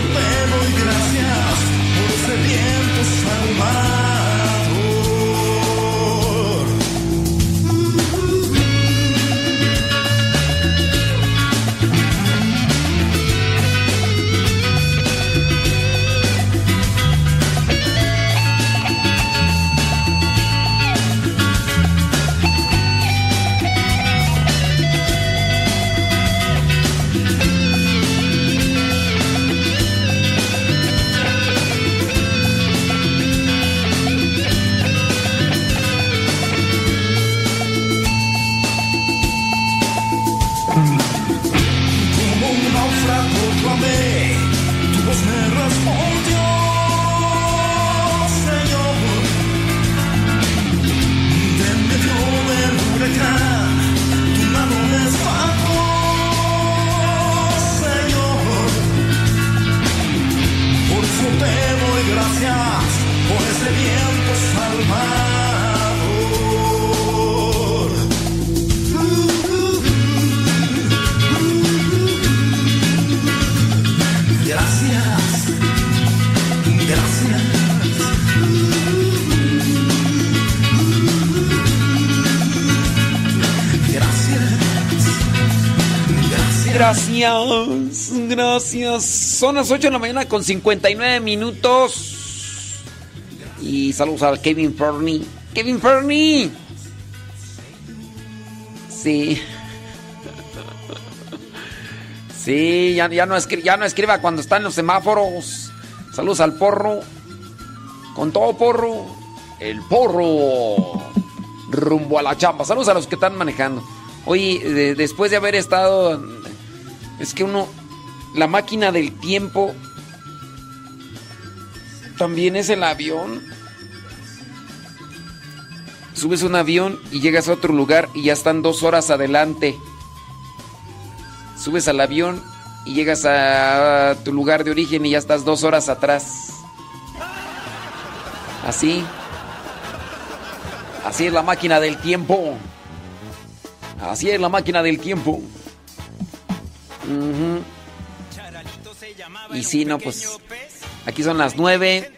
te doy gracias por ese viento salvaje. Son las 8 de la mañana con 59 minutos. Y saludos a Kevin Fernie. Kevin Fernie. Sí. [laughs] Sí, ya, no ya no escriba cuando está en los semáforos. Saludos al porro. Con todo porro. El porro. Rumbo a la chamba. Saludos a los que están manejando. Oye, después de haber estado... Es que uno... La máquina del tiempo... También es el avión. Subes un avión y llegas a otro lugar y ya están dos horas adelante subes al avión y llegas a tu lugar de origen y ya estás dos horas atrás. Así. Así es la máquina del tiempo. Así es la máquina del tiempo. Y si no, pues aquí son las nueve.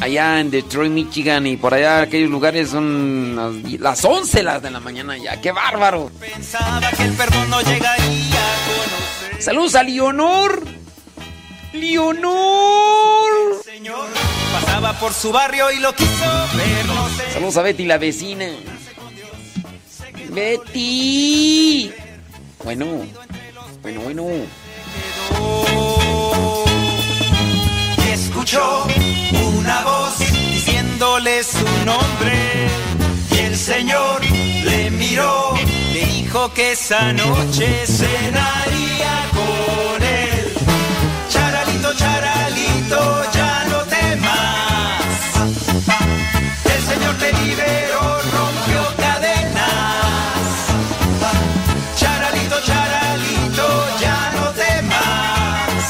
Allá en Detroit, Michigan y por allá aquellos lugares son las, once las de la mañana ya. ¡Qué bárbaro! Pensaba que el perdón no llegaría Saludos a Leonor. Leonor. Señor pasaba por su barrio y lo quiso ver. Saludos a Betty, la vecina. Betty. Bueno, bueno, bueno. Escuchó una voz diciéndole su nombre. Y el Señor le miró, le dijo que esa noche cenaría con él. Charalito, charalito, ya no temas. El Señor te liberó, rompió cadenas. Charalito, charalito, ya no temas.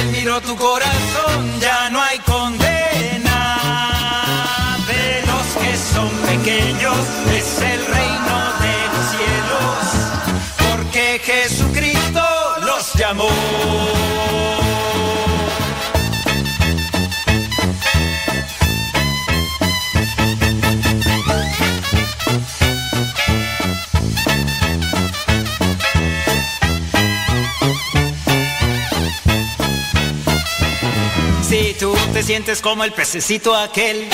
Él miró tu corazón, Si tú te sientes como el pececito aquel,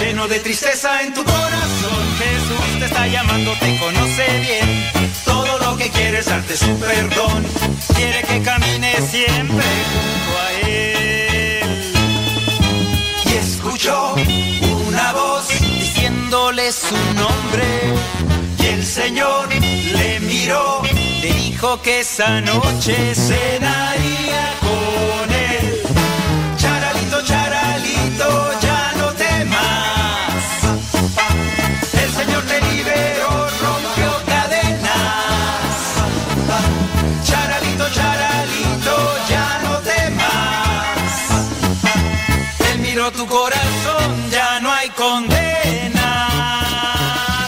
lleno de tristeza en tu corazón, Jesús te está llamando, te conoce bien. Que quiere es darte su perdón, quiere que camines siempre junto a Él. Y escuchó una voz diciéndole su nombre, y el Señor le miró, le dijo que esa noche cenaría con Él. Miró tu corazón, ya no hay condena.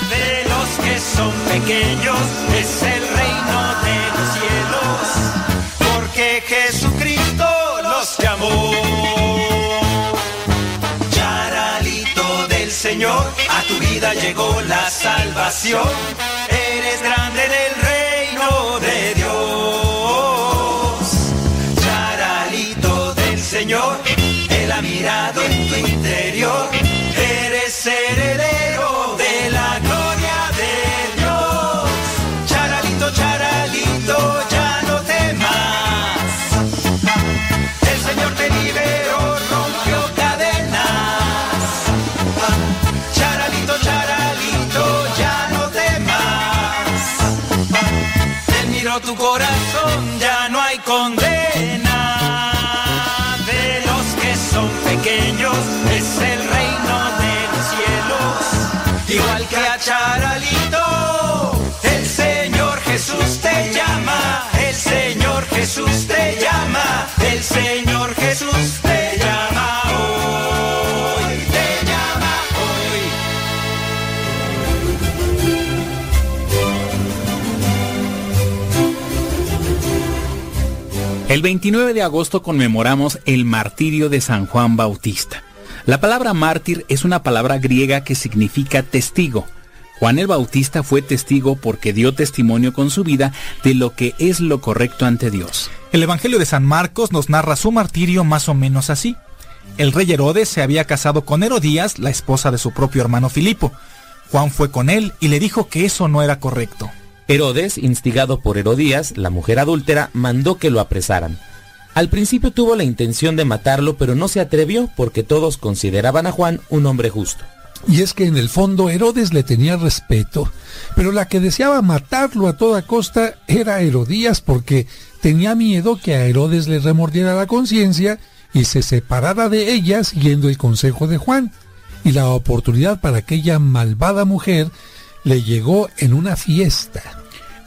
De los que son pequeños es el reino de los cielos. Porque Jesucristo los llamó. Charalito del Señor, a tu vida llegó la salvación. Tu corazón, ya no hay condena. De los que son pequeños es el reino de los cielos. Igual que a Charalito, el Señor Jesús te llama. El Señor Jesús te llama. El Señor Jesús te El 29 de agosto conmemoramos el martirio de San Juan Bautista. La palabra mártir es una palabra griega que significa testigo. Juan el Bautista fue testigo porque dio testimonio con su vida de lo que es lo correcto ante Dios. El Evangelio de San Marcos nos narra su martirio más o menos así. El rey Herodes se había casado con Herodías, la esposa de su propio hermano Filipo. Juan fue con él y le dijo que eso no era correcto. Herodes, instigado por Herodías, la mujer adúltera, mandó que lo apresaran. Al principio tuvo la intención de matarlo, pero no se atrevió porque todos consideraban a Juan un hombre justo. Y es que en el fondo Herodes le tenía respeto, pero la que deseaba matarlo a toda costa era Herodías porque tenía miedo que a Herodes le remordiera la conciencia y se separara de ella siguiendo el consejo de Juan. Y la oportunidad para aquella malvada mujer le llegó en una fiesta.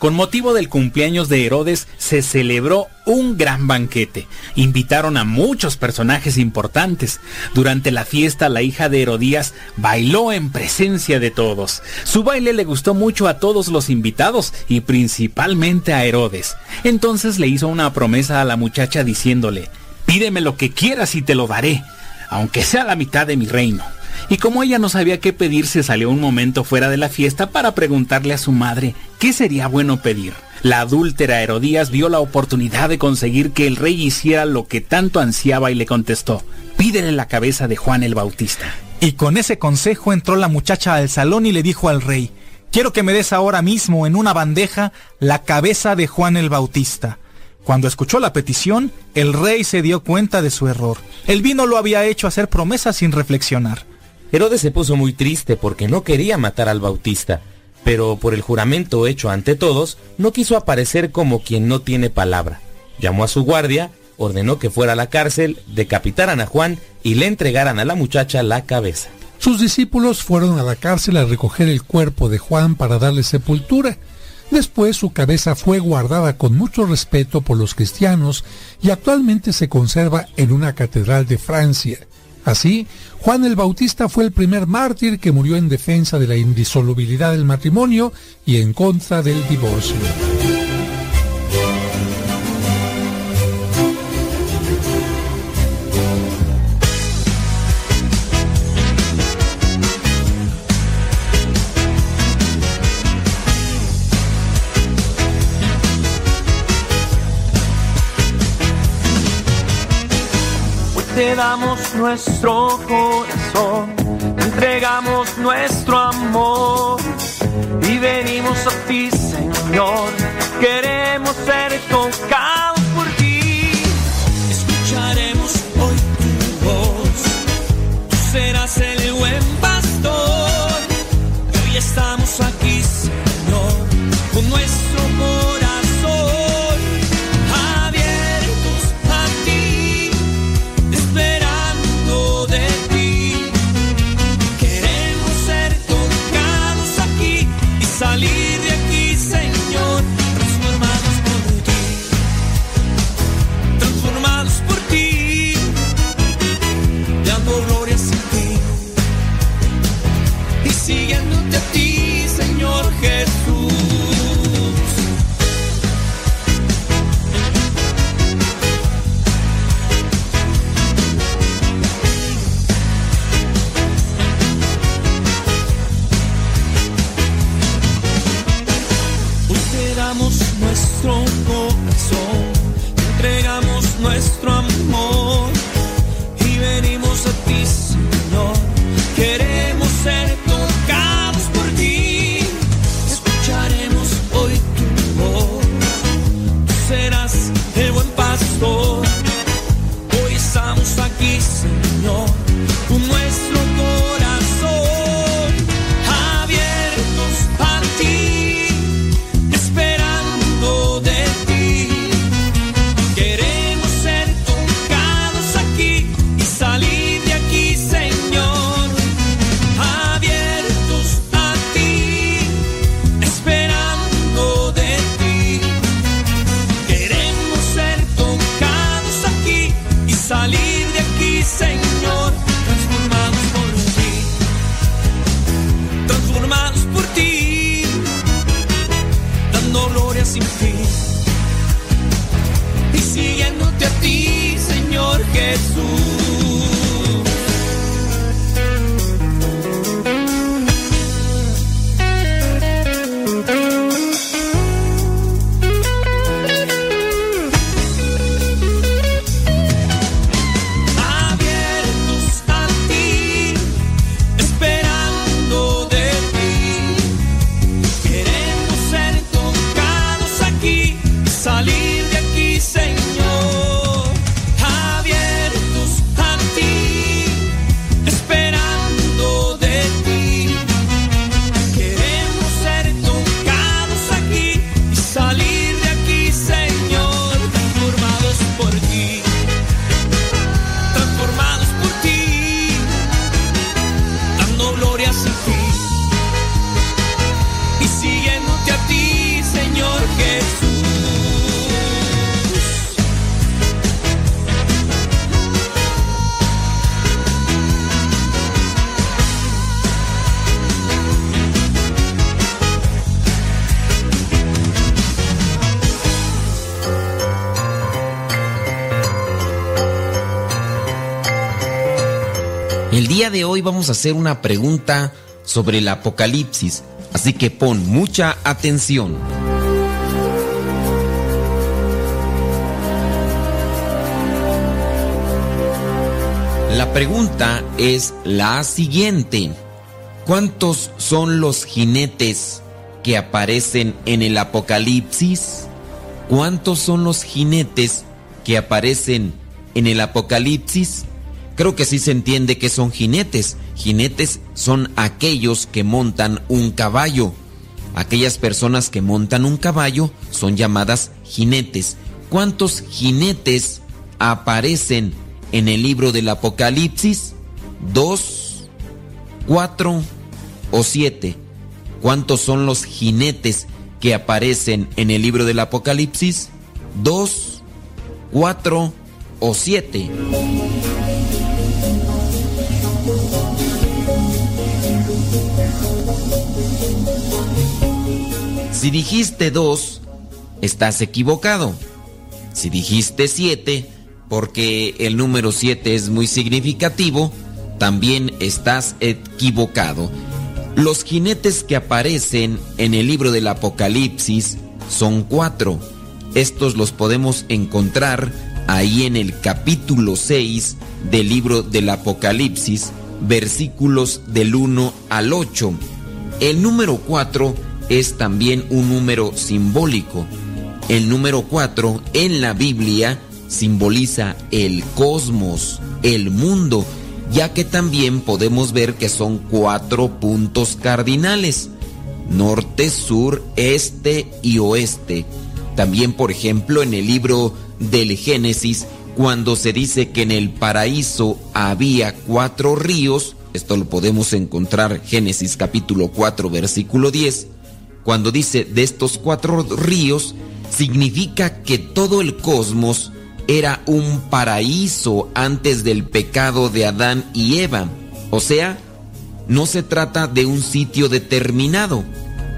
Con motivo del cumpleaños de Herodes se celebró un gran banquete. Invitaron a muchos personajes importantes. Durante la fiesta la hija de Herodías bailó en presencia de todos. Su baile le gustó mucho a todos los invitados y principalmente a Herodes. Entonces le hizo una promesa a la muchacha diciéndole, pídeme lo que quieras y te lo daré, aunque sea la mitad de mi reino. Y como ella no sabía qué pedir, se salió un momento fuera de la fiesta para preguntarle a su madre qué sería bueno pedir. La adúltera Herodías vio la oportunidad de conseguir que el rey hiciera lo que tanto ansiaba y le contestó, pídele la cabeza de Juan el Bautista. Y con ese consejo entró la muchacha al salón y le dijo al rey, quiero que me des ahora mismo en una bandeja la cabeza de Juan el Bautista. Cuando escuchó la petición, el rey se dio cuenta de su error. El vino lo había hecho hacer promesas sin reflexionar. Herodes se puso muy triste porque no quería matar al Bautista, pero por el juramento hecho ante todos, no quiso aparecer como quien no tiene palabra. Llamó a su guardia, ordenó que fuera a la cárcel, decapitaran a Juan y le entregaran a la muchacha la cabeza. Sus discípulos fueron a la cárcel a recoger el cuerpo de Juan para darle sepultura. Después su cabeza fue guardada con mucho respeto por los cristianos y actualmente se conserva en una catedral de Francia. Así, Juan el Bautista fue el primer mártir que murió en defensa de la indisolubilidad del matrimonio y en contra del divorcio. Te damos nuestro corazón, entregamos nuestro amor y venimos a ti, Señor. Queremos ser tocados por ti. Escucharemos hoy tu voz, tú serás el buen pastor. Hoy estamos nuestro amor y venimos a ti, Señor. Queremos ser tocados por ti. Escucharemos hoy tu voz. Tú serás el buen pastor. Vamos a hacer una pregunta sobre el Apocalipsis, así que pon mucha atención. La pregunta es la siguiente. ¿Cuántos son los jinetes que aparecen en el Apocalipsis? ¿Cuántos son los jinetes que aparecen en el Apocalipsis? Creo que sí se entiende que son jinetes. Jinetes son aquellos que montan un caballo. Aquellas personas que montan un caballo son llamadas jinetes. ¿Cuántos jinetes aparecen en el libro del Apocalipsis? ¿Dos, cuatro o siete? ¿Cuántos son los jinetes que aparecen en el libro del Apocalipsis? ¿Dos, cuatro o siete? Si dijiste dos, estás equivocado. Si dijiste siete, porque el número siete es muy significativo, también estás equivocado. Los jinetes que aparecen en el libro del Apocalipsis son cuatro. Estos los podemos encontrar ahí en el capítulo 6 del libro del Apocalipsis, versículos del 1 al 8. El número 4 es también un número simbólico. El número 4 en la Biblia simboliza el cosmos, el mundo, ya que también podemos ver que son cuatro puntos cardinales, norte, sur, este y oeste. También, por ejemplo, en el libro del Génesis, cuando se dice que en el paraíso había cuatro ríos, esto lo podemos encontrar Génesis capítulo 4 versículo 10, cuando dice de estos cuatro ríos, significa que todo el cosmos era un paraíso antes del pecado de Adán y Eva. O sea, no se trata de un sitio determinado,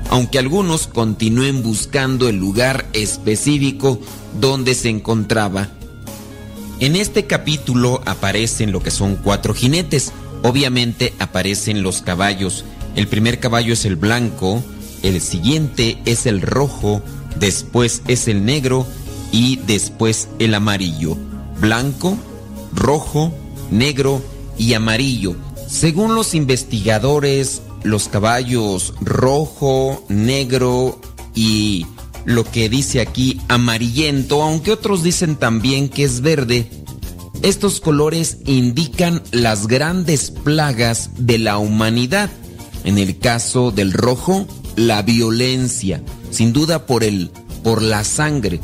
aunque algunos continúen buscando el lugar específico donde se encontraba. En este capítulo aparecen lo que son cuatro jinetes. Obviamente aparecen los caballos. El primer caballo es el blanco, el siguiente es el rojo, después es el negro y después el amarillo. Blanco, rojo, negro y amarillo. Según los investigadores, los caballos rojo, negro y lo que dice aquí amarillento, aunque otros dicen también que es verde, estos colores indican las grandes plagas de la humanidad. En el caso del rojo, la violencia, sin duda por el por la sangre,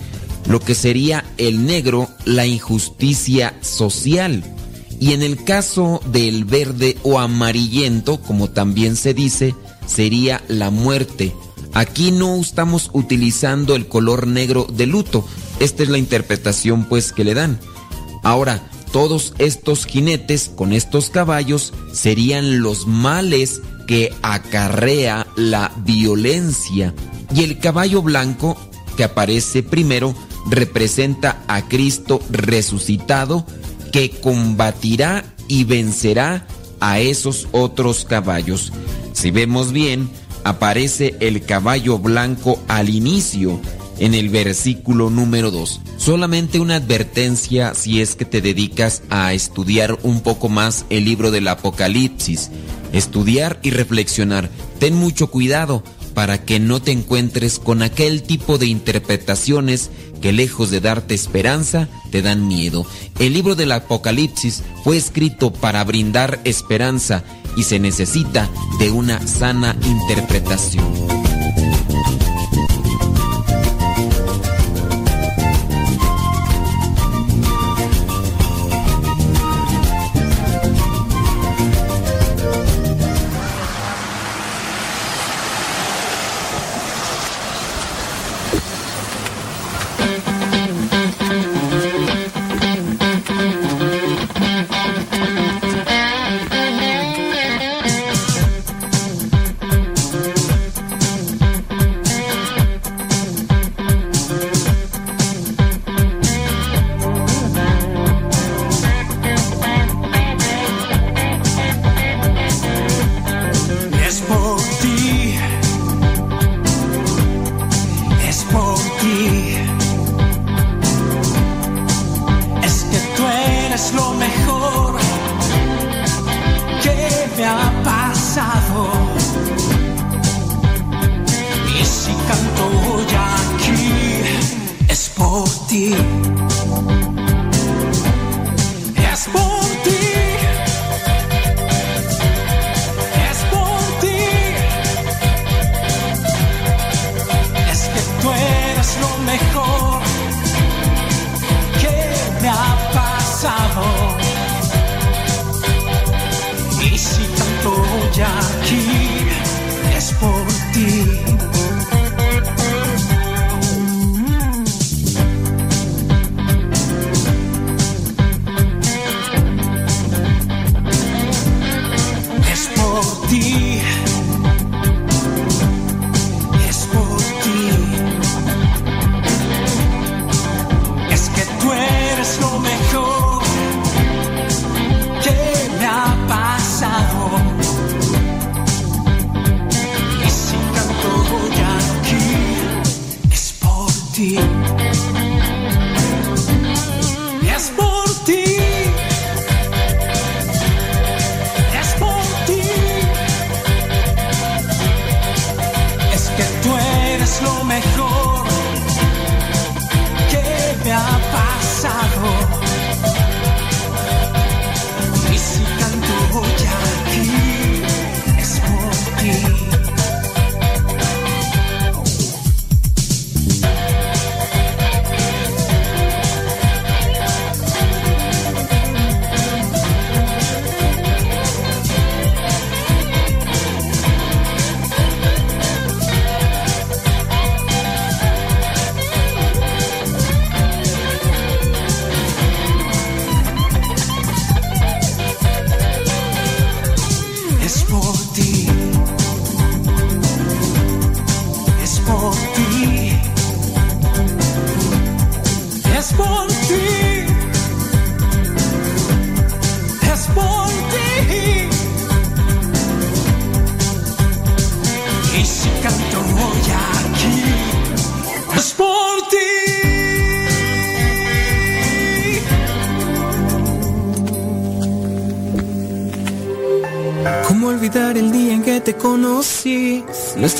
lo que sería el negro, la injusticia social. Y en el caso del verde o amarillento, como también se dice, sería la muerte. Aquí no estamos utilizando el color negro de luto. Esta es la interpretación pues que le dan. Ahora, todos estos jinetes con estos caballos serían los males que acarrea la violencia. Y el caballo blanco que aparece primero representa a Cristo resucitado que combatirá y vencerá a esos otros caballos. Si vemos bien, aparece el caballo blanco al inicio en el versículo número 2. Solamente una advertencia si es que te dedicas a estudiar un poco más el libro del Apocalipsis. Estudiar y reflexionar. Ten mucho cuidado para que no te encuentres con aquel tipo de interpretaciones que lejos de darte esperanza, te dan miedo. El libro del Apocalipsis fue escrito para brindar esperanza y se necesita de una sana interpretación.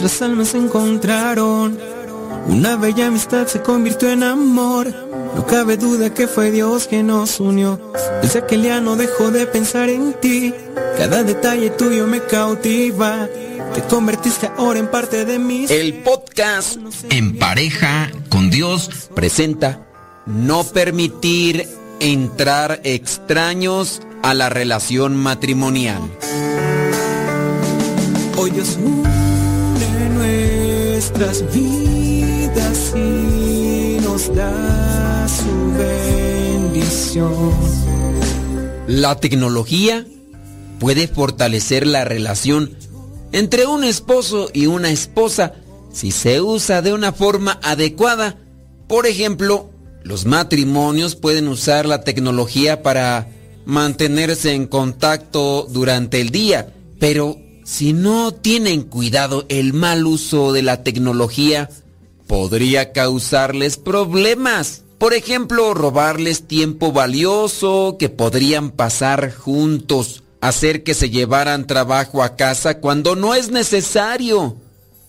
Nuestras almas se encontraron. Una bella amistad se convirtió en amor. No cabe duda que fue Dios quien nos unió. Desde aquel día no dejo de pensar en ti. Cada detalle tuyo me cautiva. Te convertiste ahora en parte de mí. El podcast En pareja con Dios presenta No permitir entrar extraños a la relación matrimonial. Hoy Dios nuestras vidas y nos da su bendición. La tecnología puede fortalecer la relación entre un esposo y una esposa si se usa de una forma adecuada. Por ejemplo, los matrimonios pueden usar la tecnología para mantenerse en contacto durante el día, pero si no tienen cuidado, el mal uso de la tecnología podría causarles problemas. Por ejemplo, robarles tiempo valioso que podrían pasar juntos, hacer que se llevaran trabajo a casa cuando no es necesario,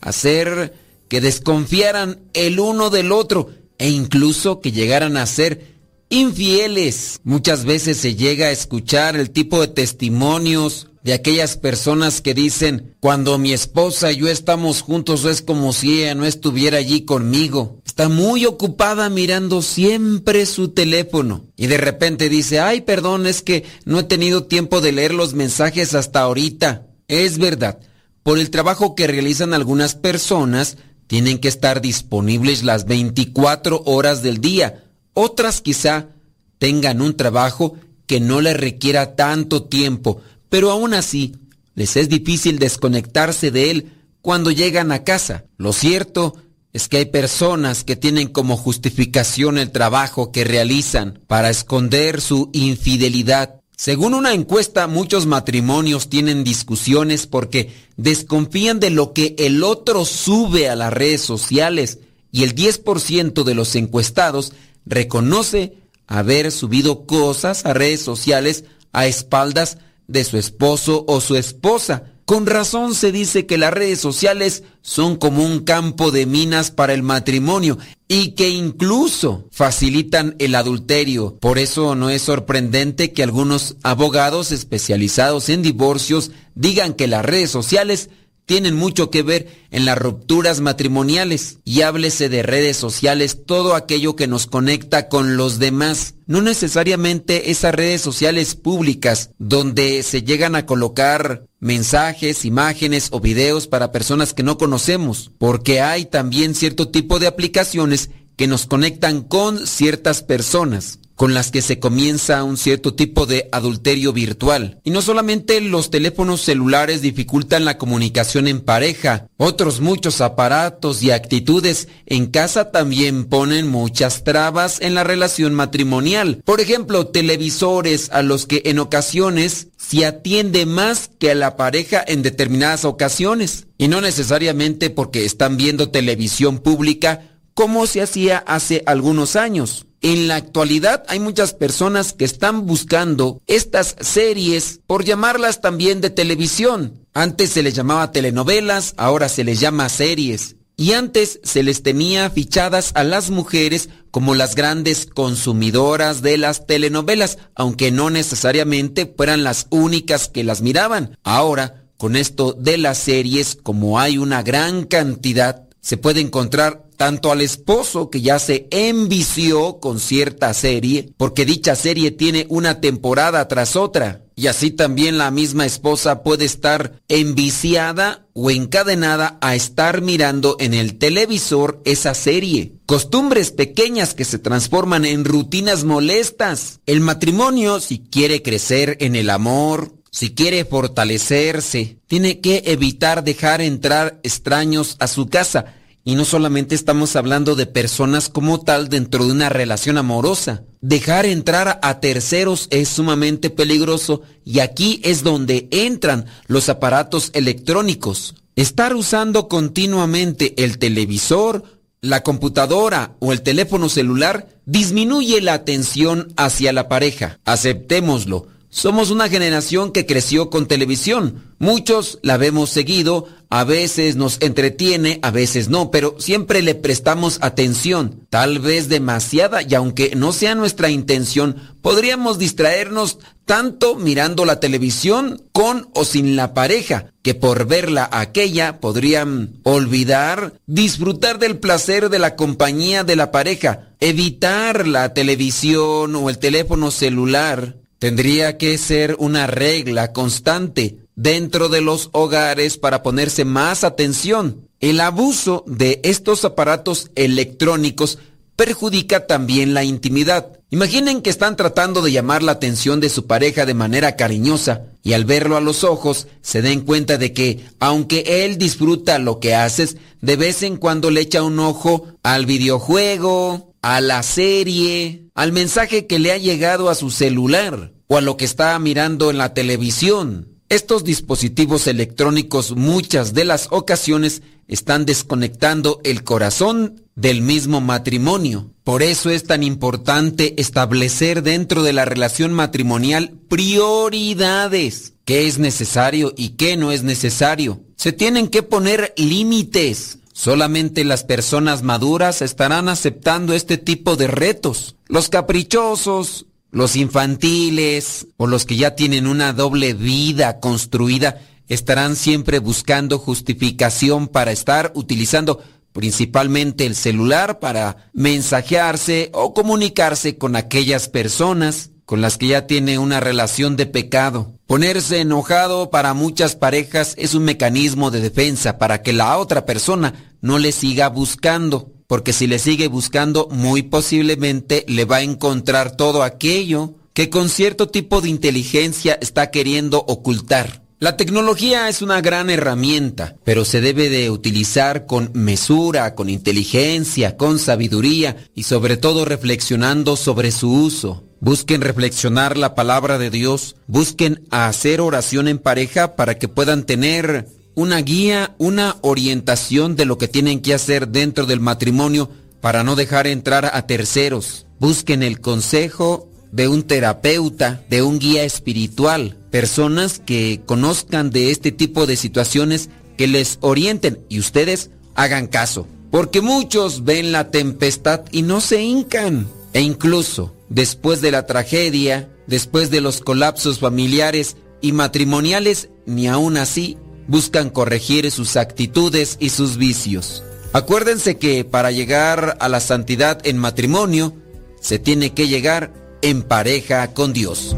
hacer que desconfiaran el uno del otro e incluso que llegaran a ser infieles. Muchas veces se llega a escuchar el tipo de testimonios de aquellas personas que dicen, cuando mi esposa y yo estamos juntos es como si ella no estuviera allí conmigo. Está muy ocupada mirando siempre su teléfono. Y de repente dice, ay, perdón, es que no he tenido tiempo de leer los mensajes hasta ahorita. Es verdad, por el trabajo que realizan algunas personas, tienen que estar disponibles las 24 horas del día. Otras quizá tengan un trabajo que no les requiera tanto tiempo, pero aún así les es difícil desconectarse de él cuando llegan a casa. Lo cierto es que hay personas que tienen como justificación el trabajo que realizan para esconder su infidelidad. Según una encuesta, muchos matrimonios tienen discusiones porque desconfían de lo que el otro sube a las redes sociales y el 10% de los encuestados reconoce haber subido cosas a redes sociales a espaldas de su esposo o su esposa. Con razón se dice que las redes sociales son como un campo de minas para el matrimonio y que incluso facilitan el adulterio. Por eso no es sorprendente que algunos abogados especializados en divorcios digan que las redes sociales tienen mucho que ver en las rupturas matrimoniales. Y háblese de redes sociales, todo aquello que nos conecta con los demás. No necesariamente esas redes sociales públicas donde se llegan a colocar mensajes, imágenes o videos para personas que no conocemos, porque hay también cierto tipo de aplicaciones que nos conectan con ciertas personas con las que se comienza un cierto tipo de adulterio virtual. Y no solamente los teléfonos celulares dificultan la comunicación en pareja, otros muchos aparatos y actitudes en casa también ponen muchas trabas en la relación matrimonial. Por ejemplo, televisores a los que en ocasiones se atiende más que a la pareja en determinadas ocasiones. Y no necesariamente porque están viendo televisión pública como se hacía hace algunos años. En la actualidad hay muchas personas que están buscando estas series, por llamarlas también de televisión. Antes se les llamaba telenovelas, ahora se les llama series. Y antes se les tenía fichadas a las mujeres como las grandes consumidoras de las telenovelas, aunque no necesariamente fueran las únicas que las miraban. Ahora, con esto de las series, como hay una gran cantidad, se puede encontrar tanto al esposo que ya se envició con cierta serie, porque dicha serie tiene una temporada tras otra, y así también la misma esposa puede estar enviciada o encadenada a estar mirando en el televisor esa serie. Costumbres pequeñas que se transforman en rutinas molestas. El matrimonio, si quiere crecer en el amor, si quiere fortalecerse, tiene que evitar dejar entrar extraños a su casa y no solamente estamos hablando de personas como tal dentro de una relación amorosa. Dejar entrar a terceros es sumamente peligroso y aquí es donde entran los aparatos electrónicos. Estar usando continuamente el televisor, la computadora o el teléfono celular disminuye la atención hacia la pareja. Aceptémoslo. Somos una generación que creció con televisión. Muchos la vemos seguido, a veces nos entretiene, a veces no, pero siempre le prestamos atención, tal vez demasiada, y aunque no sea nuestra intención, podríamos distraernos tanto mirando la televisión con o sin la pareja, que por verla aquella podrían olvidar disfrutar del placer de la compañía de la pareja, evitar la televisión o el teléfono celular Tendría que ser una regla constante dentro de los hogares para ponerse más atención. El abuso de estos aparatos electrónicos perjudica también la intimidad. Imaginen que están tratando de llamar la atención de su pareja de manera cariñosa y al verlo a los ojos se den cuenta de que, aunque él disfruta lo que haces, de vez en cuando le echa un ojo al videojuego, a la serie, al mensaje que le ha llegado a su celular o a lo que está mirando en la televisión. Estos dispositivos electrónicos muchas de las ocasiones están desconectando el corazón del mismo matrimonio. Por eso es tan importante establecer dentro de la relación matrimonial prioridades, qué es necesario y qué no es necesario. Se tienen que poner límites. Solamente las personas maduras estarán aceptando este tipo de retos. Los caprichosos, los infantiles o los que ya tienen una doble vida construida estarán siempre buscando justificación para estar utilizando principalmente el celular para mensajearse o comunicarse con aquellas personas con las que ya tiene una relación de pecado. Ponerse enojado para muchas parejas es un mecanismo de defensa para que la otra persona no le siga buscando, porque si le sigue buscando muy posiblemente le va a encontrar todo aquello que con cierto tipo de inteligencia está queriendo ocultar. La tecnología es una gran herramienta, pero se debe de utilizar con mesura, con inteligencia, con sabiduría y sobre todo reflexionando sobre su uso. Busquen reflexionar la palabra de Dios, busquen hacer oración en pareja para que puedan tener una guía, una orientación de lo que tienen que hacer dentro del matrimonio para no dejar entrar a terceros. Busquen el consejo de un terapeuta, de un guía espiritual. personas que conozcan de este tipo de situaciones, que les orienten y ustedes hagan caso. Porque muchos ven la tempestad y no se hincan. E incluso después de la tragedia, después de los colapsos familiares y matrimoniales, ni aún así buscan corregir sus actitudes y sus vicios. Acuérdense que para llegar a la santidad en matrimonio, se tiene que llegar en pareja con Dios.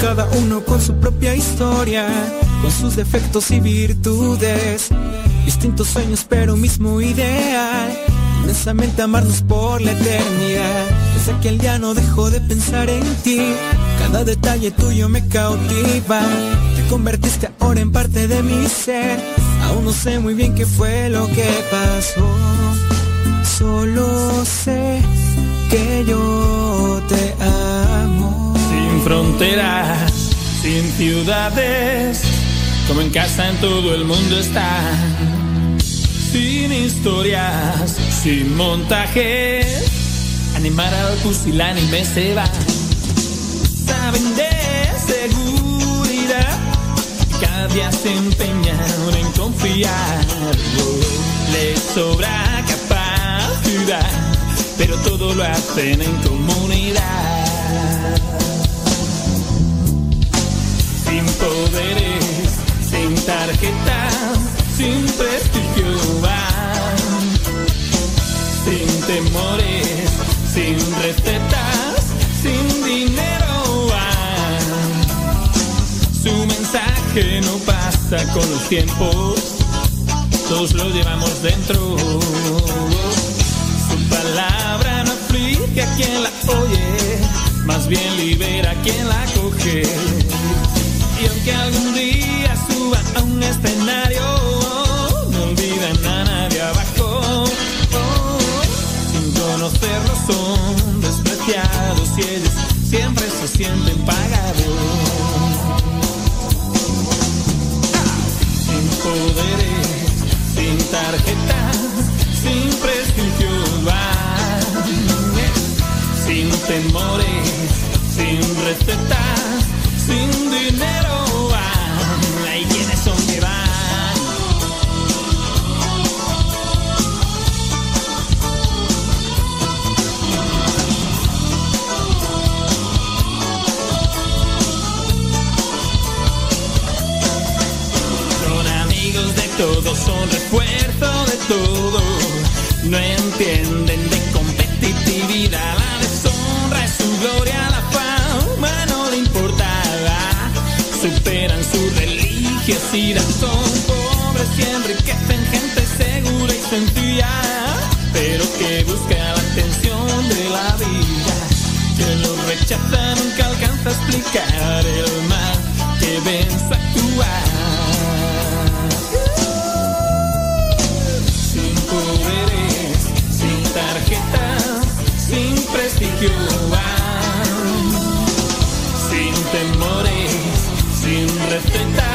Cada uno con su propia historia, con sus defectos y virtudes, distintos sueños pero mismo ideal, inmensamente amarnos por la eternidad. Desde aquel día no dejo de pensar en ti, cada detalle tuyo me cautiva, te convertiste ahora en parte de mi ser, aún no sé muy bien qué fue lo que pasó, solo sé que yo te amo. Sin fronteras, sin ciudades, como en casa en todo el mundo está. Sin historias, sin montajes, animar al pusilánime se va. Saben de seguridad, cada día se empeñan en confiar. Les sobra capacidad pero todo lo hacen en comunidad. Sin poderes, sin tarjetas, sin prestigio van. Sin temores, sin recetas, sin dinero van. Su mensaje no pasa con los tiempos, todos lo llevamos dentro palabra no aflige a quien la oye, más bien libera a quien la coge. Y aunque algún día suba a un escenario, son despreciados y ellos siempre se sienten pagados. Sin poderes, sin tarjetas, sin prestigio sin temores, sin recetas, sin dinero. Entienden de competitividad gloria, la fama no le importaba. Superan su religiosidad, son pobres y enriquecen gente segura y sencilla, pero que busca la atención de la vida. Que lo rechaza nunca alcanza a explicar el mal que ven su actuar. Temores, sin recetas,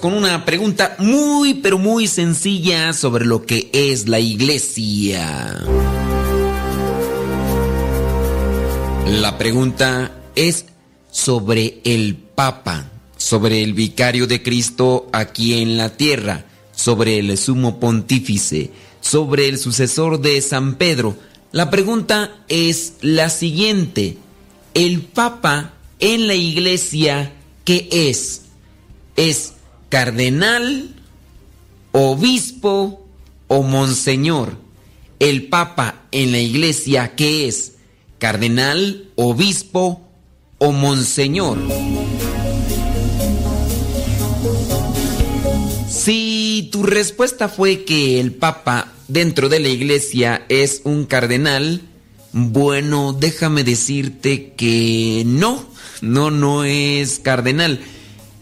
con una pregunta muy pero muy sencilla sobre lo que es la iglesia. La pregunta es sobre el Papa, sobre el vicario de Cristo aquí en la tierra, sobre el sumo pontífice, sobre el sucesor de San Pedro. La pregunta es la siguiente. ¿El Papa en la iglesia qué es? ¿Es cardenal, obispo o monseñor? ¿El Papa en la iglesia qué es? ¿Cardenal, obispo o monseñor? Si tu respuesta fue que el Papa dentro de la iglesia es un cardenal, bueno, déjame decirte que no, no, no es cardenal.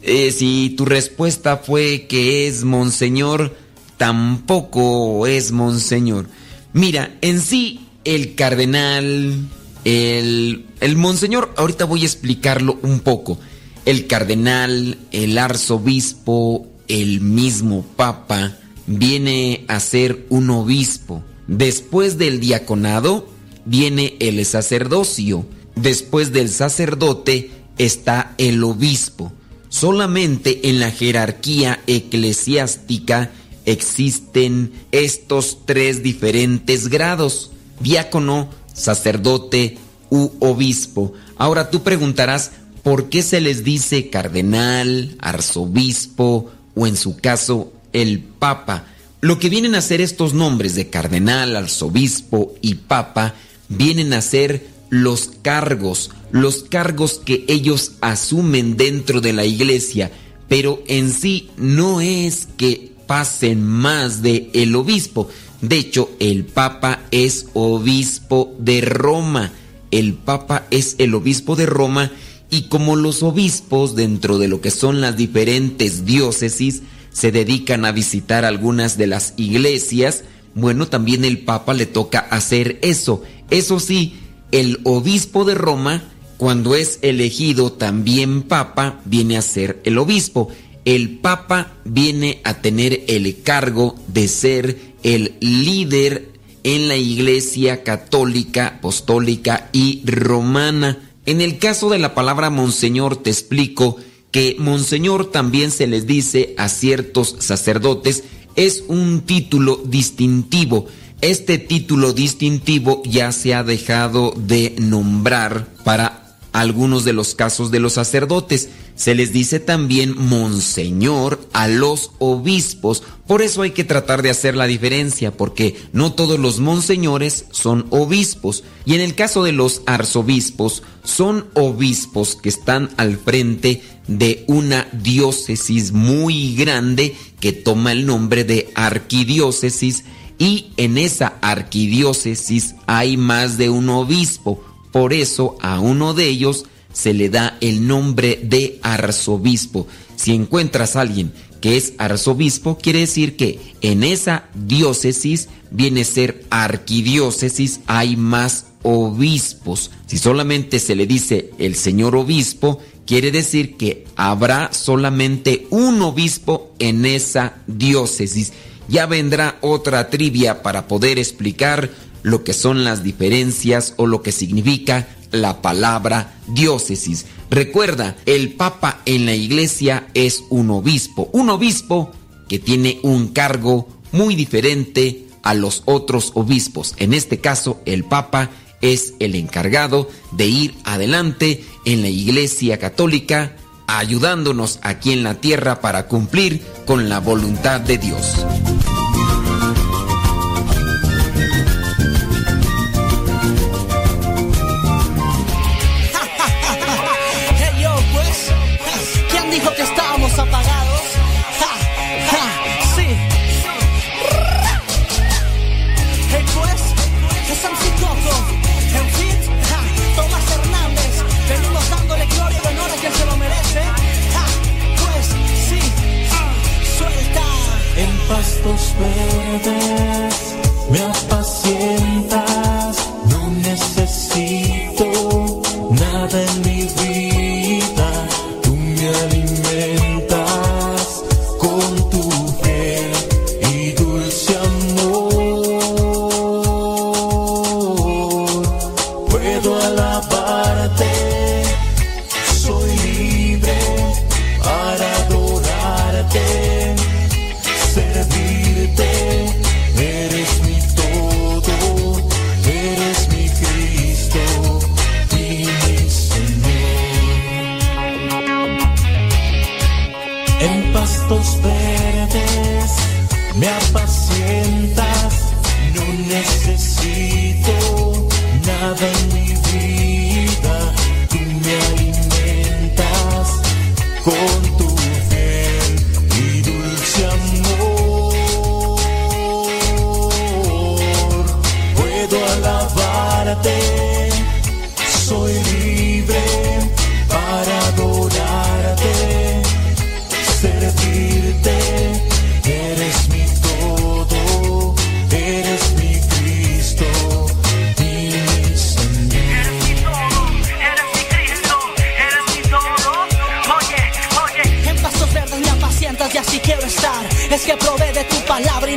Eh, si tu respuesta fue que es monseñor, tampoco es monseñor. Mira, en sí, el cardenal, el, el monseñor, ahorita voy a explicarlo un poco. El cardenal, el arzobispo, el mismo papa, viene a ser un obispo. Después del diaconado, viene el sacerdocio. Después del sacerdote está el obispo. Solamente en la jerarquía eclesiástica existen estos tres diferentes grados, diácono, sacerdote u obispo. Ahora tú preguntarás, ¿por qué se les dice cardenal, arzobispo o en su caso el papa? Lo que vienen a ser estos nombres de cardenal, arzobispo y papa vienen a ser los cargos, los cargos que ellos asumen dentro de la iglesia, pero en sí no es que pasen más de el obispo. De hecho, el papa es obispo de Roma. El papa es el obispo de Roma y como los obispos dentro de lo que son las diferentes diócesis se dedican a visitar algunas de las iglesias, bueno, también el papa le toca hacer eso. Eso sí, el obispo de Roma, cuando es elegido también papa, viene a ser el obispo. El papa viene a tener el cargo de ser el líder en la iglesia católica, apostólica y romana. En el caso de la palabra monseñor te explico que monseñor también se les dice a ciertos sacerdotes, es un título distintivo este título distintivo ya se ha dejado de nombrar para algunos de los casos de los sacerdotes. Se les dice también monseñor a los obispos. Por eso hay que tratar de hacer la diferencia, porque no todos los monseñores son obispos. Y en el caso de los arzobispos, son obispos que están al frente de una diócesis muy grande que toma el nombre de arquidiócesis y en esa arquidiócesis hay más de un obispo. Por eso a uno de ellos se le da el nombre de arzobispo. Si encuentras a alguien que es arzobispo, quiere decir que en esa diócesis viene a ser arquidiócesis, hay más obispos. Si solamente se le dice el señor obispo, quiere decir que habrá solamente un obispo en esa diócesis ya vendrá otra trivia para poder explicar lo que son las diferencias o lo que significa la palabra diócesis. Recuerda, el Papa en la iglesia es un obispo, un obispo que tiene un cargo muy diferente a los otros obispos. En este caso, el Papa es el encargado de ir adelante en la iglesia católica, ayudándonos aquí en la tierra para cumplir con la voluntad de Dios.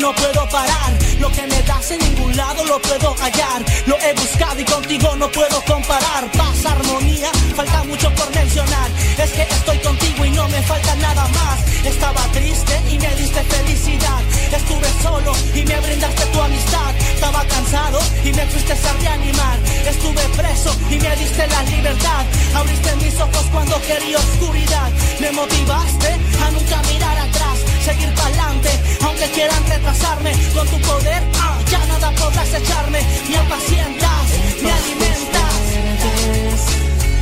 No puedo parar. Lo que me das en ningún lado lo puedo hallar. Lo he buscado y contigo no puedo comparar. Paz, armonía, falta mucho por mencionar. Es que estoy contigo y no me falta nada más. Estaba triste y me diste felicidad. Estuve solo y me brindaste tu amistad. Estaba cansado me fuiste a reanimar. Estuve preso y me diste la libertad. Abriste mis ojos cuando quería oscuridad. Me motivaste a nunca mirar atrás, seguir para adelante, aunque quieran retrasarme. Con tu poder, ah, ya nada podrás echarme. Me apacientas, me alimentas.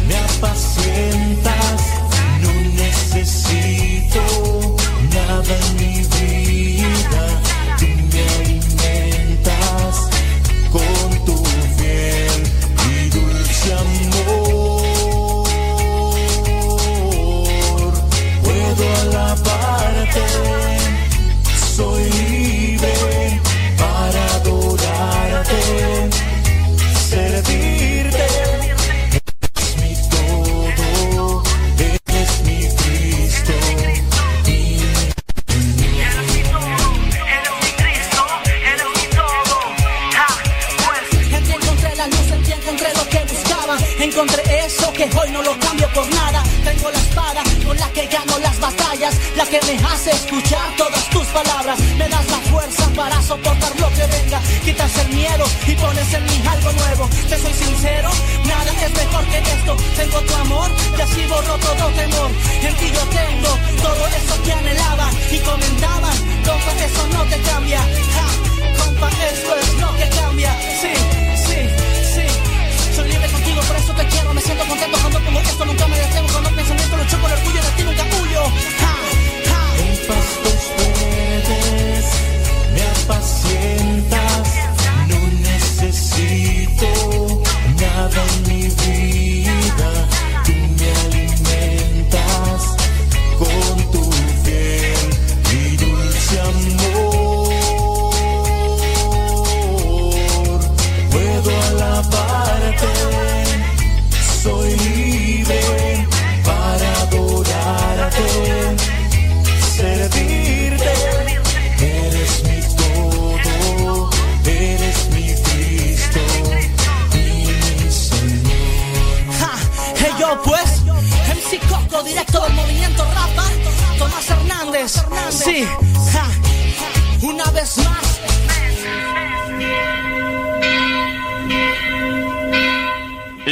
me apacientas, no necesito nada en mi vida, soy libre para adorarte, servirte. Eres mi todo, eres mi Cristo y En ti encontré la luz, en ti encontré lo que buscaba. Encontré eso que hoy no lo cambio las batallas, la que me hace escuchar todas tus palabras. Me das la fuerza para soportar lo que venga. Quitas el miedo y pones en mí algo nuevo. Te soy sincero, nada es mejor que esto. Tengo tu amor y así borro todo temor. En ti yo tengo todo eso que anhelaba y comentaban. Compa, eso no te cambia. Compa, eso es lo que cambia. Sí. Contigo, por eso te quiero. Me siento contento cuando pongo esto. Nunca me detengo cuando pensamiento lucho por el orgullo de ti. Nunca huyo. Ja, ja. En pastos verdes me apacientas, no necesito nada en mi vida, tú me alimentas con tu fiel y dulce amor. Puedo alabarte, soy libre para adorarte servirte. Eres mi todo, eres mi Cristo y mi Señor. Ja, hey yo pues, MC Coco, directo del movimiento Rapa, Tomás Hernández, sí, ja, una vez más.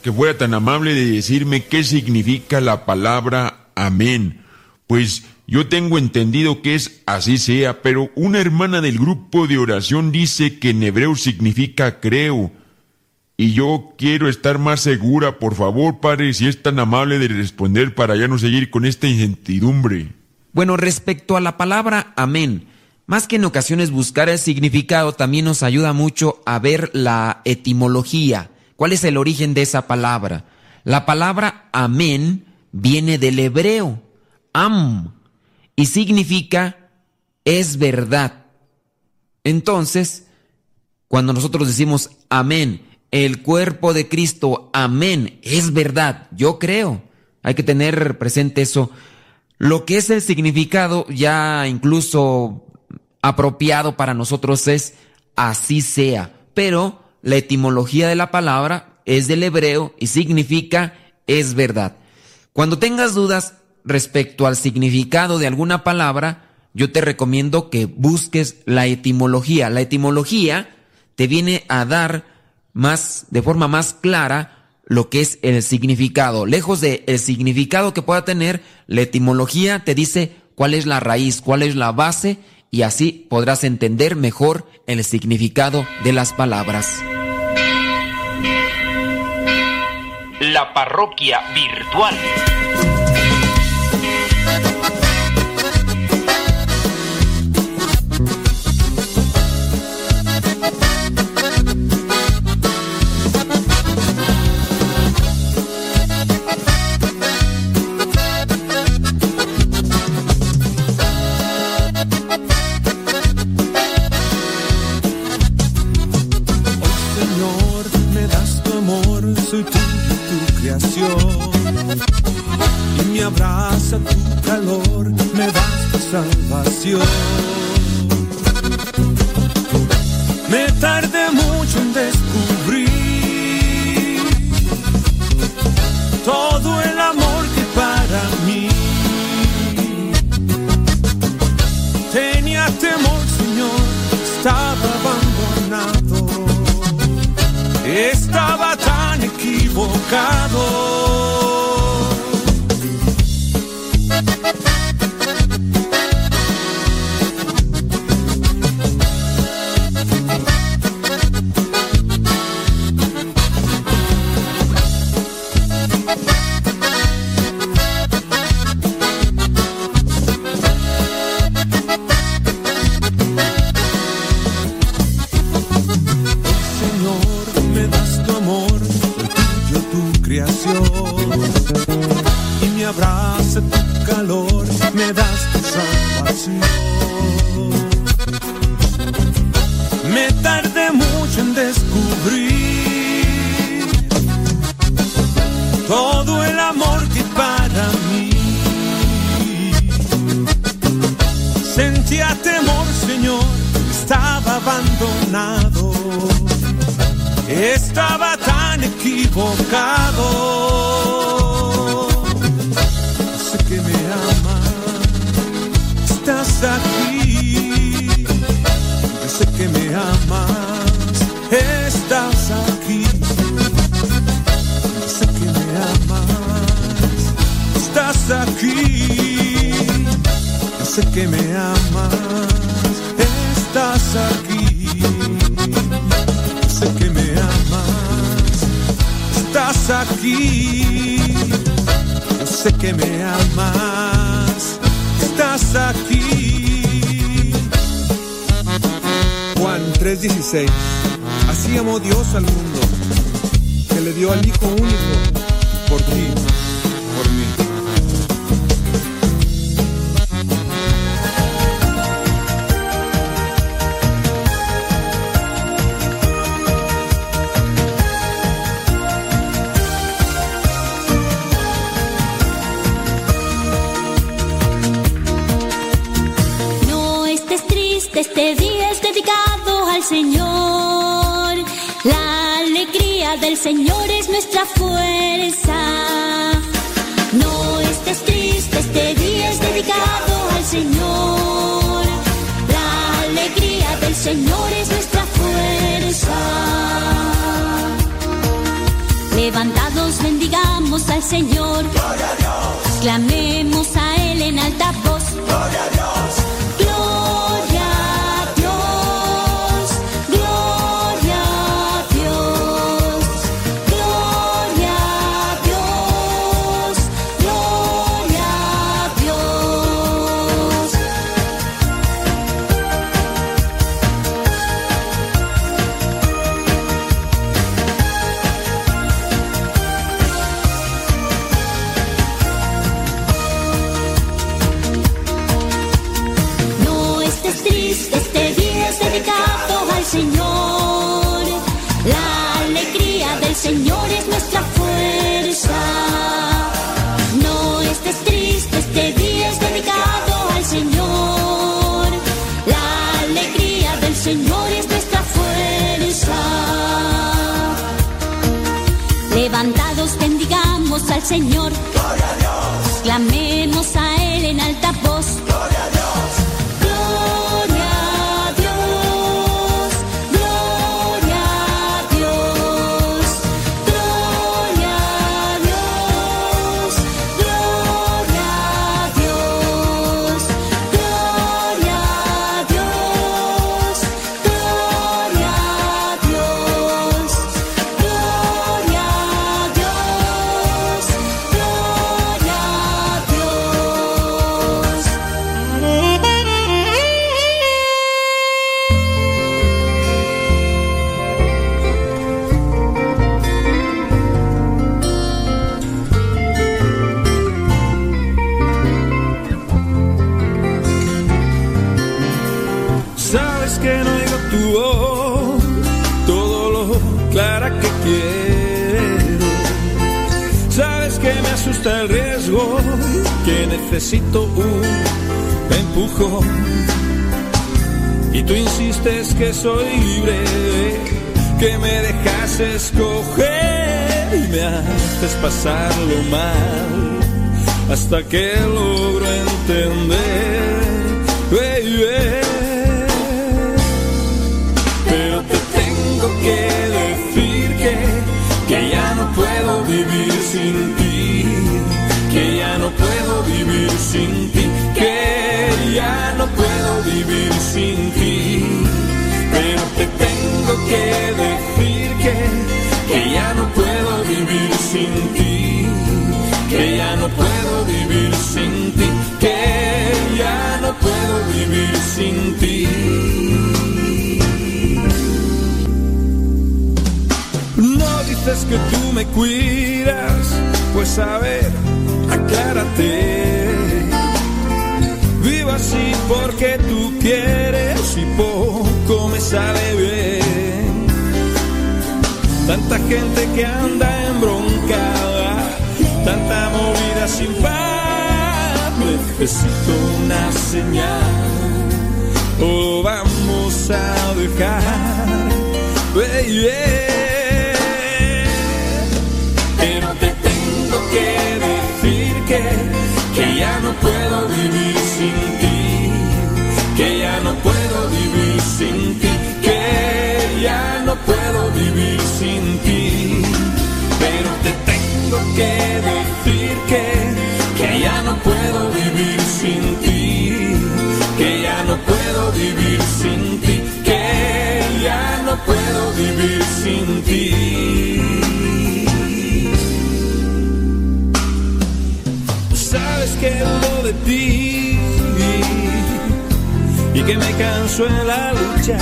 que fuera tan amable de decirme qué significa la palabra amén. Pues yo tengo entendido que es así sea, pero una hermana del grupo de oración dice que en hebreo significa creo. Y yo quiero estar más segura, por favor, padre, si es tan amable de responder para ya no seguir con esta incertidumbre. Bueno, respecto a la palabra amén, más que en ocasiones buscar el significado, también nos ayuda mucho a ver la etimología. ¿Cuál es el origen de esa palabra? La palabra amén viene del hebreo, am, y significa es verdad. Entonces, cuando nosotros decimos amén, el cuerpo de Cristo, amén, es verdad, yo creo. Hay que tener presente eso. Lo que es el significado ya incluso apropiado para nosotros es así sea, pero la etimología de la palabra es del hebreo y significa es verdad. Cuando tengas dudas respecto al significado de alguna palabra, yo te recomiendo que busques la etimología. La etimología te viene a dar más, de forma más clara, lo que es el significado. Lejos de el significado que pueda tener, la etimología te dice cuál es la raíz, cuál es la base, y así podrás entender mejor el significado de las palabras. La parroquia virtual. Me abraza tu calor, me das tu salvación. Me tardé mucho en descubrir todo el amor que para mí tenía temor, Señor, estaba abandonado. Estaba tan equivocado. Estaba tan equivocado. Sé que me amas, estás aquí. Yo sé que me amas, estás aquí. Yo sé que me amas, estás aquí. Yo sé que me amas, estás aquí. Estás aquí. Yo sé que me amas, estás aquí. Juan 3:16. Así amó Dios al mundo, que le dio al Hijo único, por ti, Señor es nuestra fuerza. No estés triste, este día es dedicado al Señor. La alegría del Señor es nuestra fuerza. Levantados bendigamos al Señor. Clamemos a que soy libre, que me dejas escoger y me haces pasarlo mal hasta que logro entender. baby. Pero te tengo que decir que, que ya no puedo vivir sin ti, que ya no puedo vivir sin ti, que decir que, que ya no puedo vivir sin ti, que ya no puedo vivir sin ti, que ya no puedo vivir sin ti. No dices que tú me cuidas, pues a ver, aclárate. Vivo así porque tú quieres y poco me sale bien. Tanta gente que anda embroncada, tanta movida sin paz. Necesito una señal, o vamos a dejar, baby. Pero te tengo que decir que, que ya no puedo vivir sin ti, que ya no puedo vivir sin ti, que ya no vivir sin ti. Pero te tengo que decir que, que ya no puedo vivir sin ti, que ya no puedo vivir sin ti, que ya no puedo vivir sin ti. Sabes que lo de ti y que me canso en la lucha.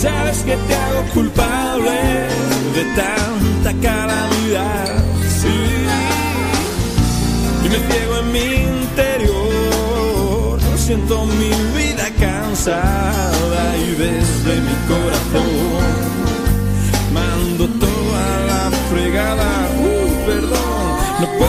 Sabes que te hago de tanta calamidad. Sí, y me ciego en mi interior. Siento mi vida cansada y desde mi corazón mando toda la fregada. Uh, perdón, no puedo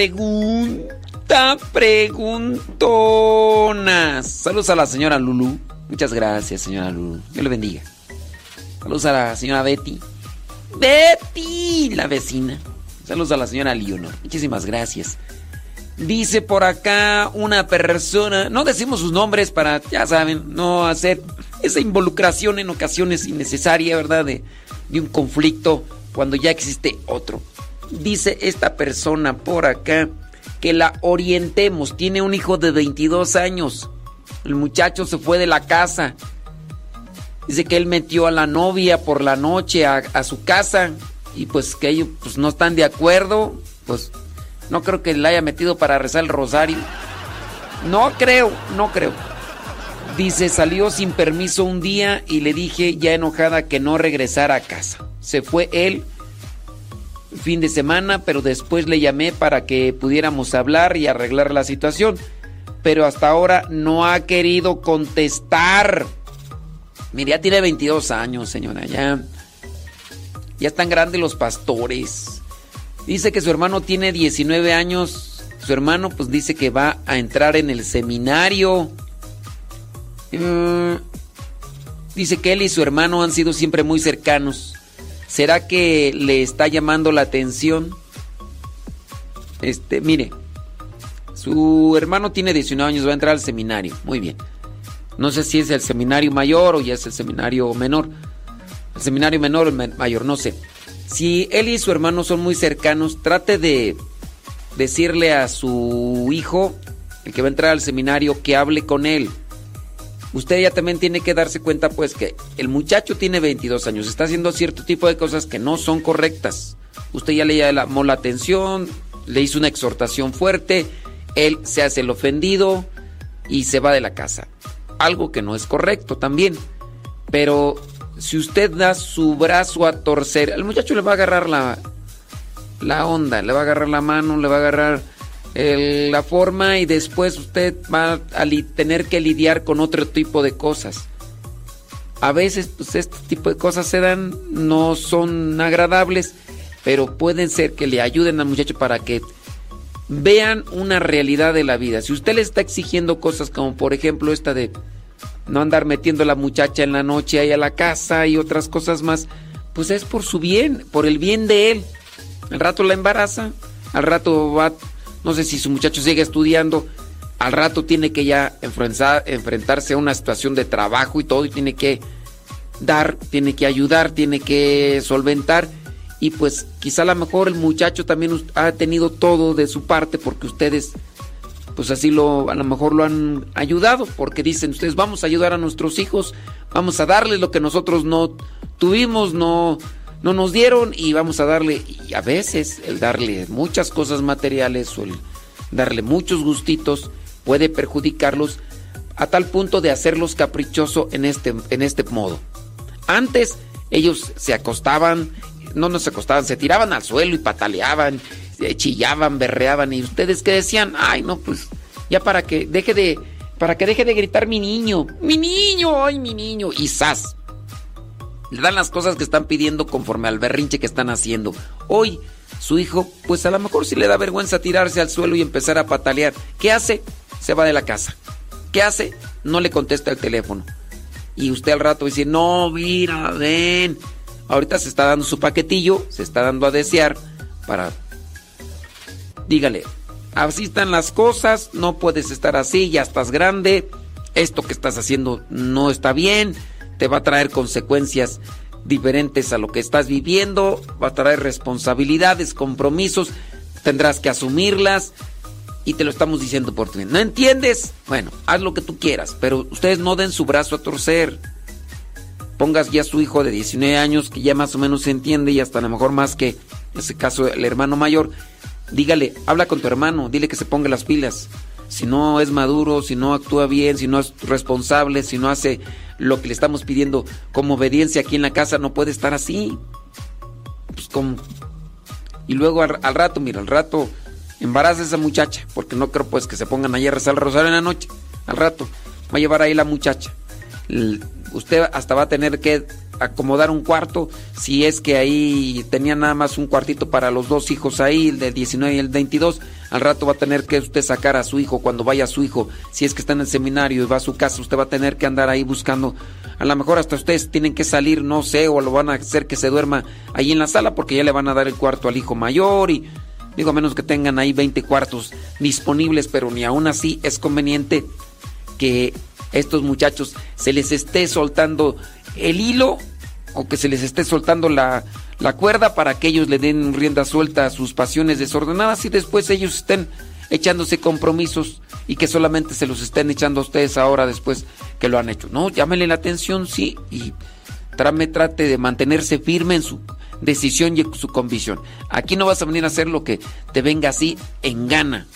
pregunta. Pregun. pregunta, preguntonas. Saludos a la señora Lulu. Muchas gracias, señora Lulu. Dios le bendiga. Saludos a la señora Betty. Betty, la vecina. Saludos a la señora Leonor. Muchísimas gracias. Dice por acá una persona, no decimos sus nombres para, ya saben, no hacer esa involucración en ocasiones innecesaria, ¿verdad? De, de un conflicto cuando ya existe otro. Dice esta persona por acá que la orientemos. Tiene un hijo de 22 años. El muchacho se fue de la casa. Dice que él metió a la novia por la noche a, su casa y pues que ellos pues, no están de acuerdo. Pues no creo que la haya metido para rezar el rosario. No creo, no creo. Dice, salió sin permiso un día y le dije ya enojada que no regresara a casa. Se fue él fin de semana, pero después le llamé para que pudiéramos hablar y arreglar la situación. Pero hasta ahora no ha querido contestar. Mire, tiene 22 años, señora, ya. Ya están grandes los pastores. Dice que su hermano tiene 19 años. Su hermano pues dice que va a entrar en el seminario. Mm, dice que él y su hermano han sido siempre muy cercanos. ¿Será que le está llamando la atención? Este, mire, su hermano tiene 19 años, va a entrar al seminario. Muy bien. No sé si es el seminario mayor o ya es el seminario menor. El seminario menor o el mayor, no sé. Si él y su hermano son muy cercanos, trate de decirle a su hijo, el que va a entrar al seminario, que hable con él usted ya también tiene que darse cuenta pues que el muchacho tiene 22 años, está haciendo cierto tipo de cosas que no son correctas. Usted ya le llamó la atención, le hizo una exhortación fuerte, él se hace el ofendido y se va de la casa. Algo que no es correcto también. Pero si usted da su brazo a torcer, el muchacho le va a agarrar la, la onda, le va a agarrar la mano, le va a agarrar la forma y después usted va a tener que lidiar con otro tipo de cosas. A veces pues este tipo de cosas se dan, no son agradables, pero pueden ser que le ayuden al muchacho para que vean una realidad de la vida. Si usted le está exigiendo cosas como por ejemplo esta de no andar metiendo a la muchacha en la noche ahí a la casa y otras cosas más, pues es por su bien, por el bien de él. Al rato la embaraza, al rato va no sé si su muchacho sigue estudiando, al rato tiene que ya enfrentarse a una situación de trabajo y todo, y tiene que dar, tiene que ayudar, tiene que solventar. Y pues quizá a lo mejor el muchacho también ha tenido todo de su parte porque ustedes, pues así lo, a lo mejor lo han ayudado, porque dicen ustedes, vamos a ayudar a nuestros hijos, vamos a darles lo que nosotros no tuvimos, no, no nos dieron y vamos a darle, y a veces el darle muchas cosas materiales o el darle muchos gustitos puede perjudicarlos a tal punto de hacerlos caprichoso en este, en este modo. Antes ellos se acostaban, no nos acostaban, se tiraban al suelo y pataleaban, chillaban, berreaban y ustedes que decían, ay no, pues ya para que deje de, para que deje de gritar mi niño, mi niño, ay mi niño, y zas, le dan las cosas que están pidiendo conforme al berrinche que están haciendo. Hoy, su hijo, pues a lo mejor si le da vergüenza tirarse al suelo y empezar a patalear. ¿Qué hace? Se va de la casa. ¿Qué hace? No le contesta el teléfono. Y usted al rato dice, no, mira, ven. Ahorita se está dando su paquetillo, se está dando a desear para... Dígale, así están las cosas, no puedes estar así, ya estás grande, esto que estás haciendo no está bien te va a traer consecuencias diferentes a lo que estás viviendo, va a traer responsabilidades, compromisos, tendrás que asumirlas y te lo estamos diciendo por ti. ¿No entiendes? Bueno, haz lo que tú quieras, pero ustedes no den su brazo a torcer. Pongas ya a su hijo de 19 años que ya más o menos se entiende y hasta a lo mejor más que en ese caso el hermano mayor. Dígale, habla con tu hermano, dile que se ponga las pilas. Si no es maduro, si no actúa bien, si no es responsable, si no hace lo que le estamos pidiendo como obediencia aquí en la casa no puede estar así. Pues como... Y luego al, rato, mira, al rato embaraza a esa muchacha, porque no creo pues que se pongan ahí a rezar el rosario en la noche. Al rato va a llevar ahí la muchacha. usted hasta va a tener que acomodar un cuarto, si es que ahí tenía nada más un cuartito para los dos hijos ahí, el de 19 y el 22, al rato va a tener que usted sacar a su hijo cuando vaya su hijo, si es que está en el seminario y va a su casa, usted va a tener que andar ahí buscando, a lo mejor hasta ustedes tienen que salir, no sé, o lo van a hacer que se duerma ahí en la sala porque ya le van a dar el cuarto al hijo mayor y digo a menos que tengan ahí 20 cuartos disponibles, pero ni aún así es conveniente que estos muchachos se les esté soltando el hilo o que se les esté soltando la, la cuerda para que ellos le den rienda suelta a sus pasiones desordenadas y después ellos estén echándose compromisos y que solamente se los estén echando a ustedes ahora después que lo han hecho. No, llámenle la atención, sí, y trame, trate de mantenerse firme en su decisión y su convicción. Aquí no vas a venir a hacer lo que te venga así en gana.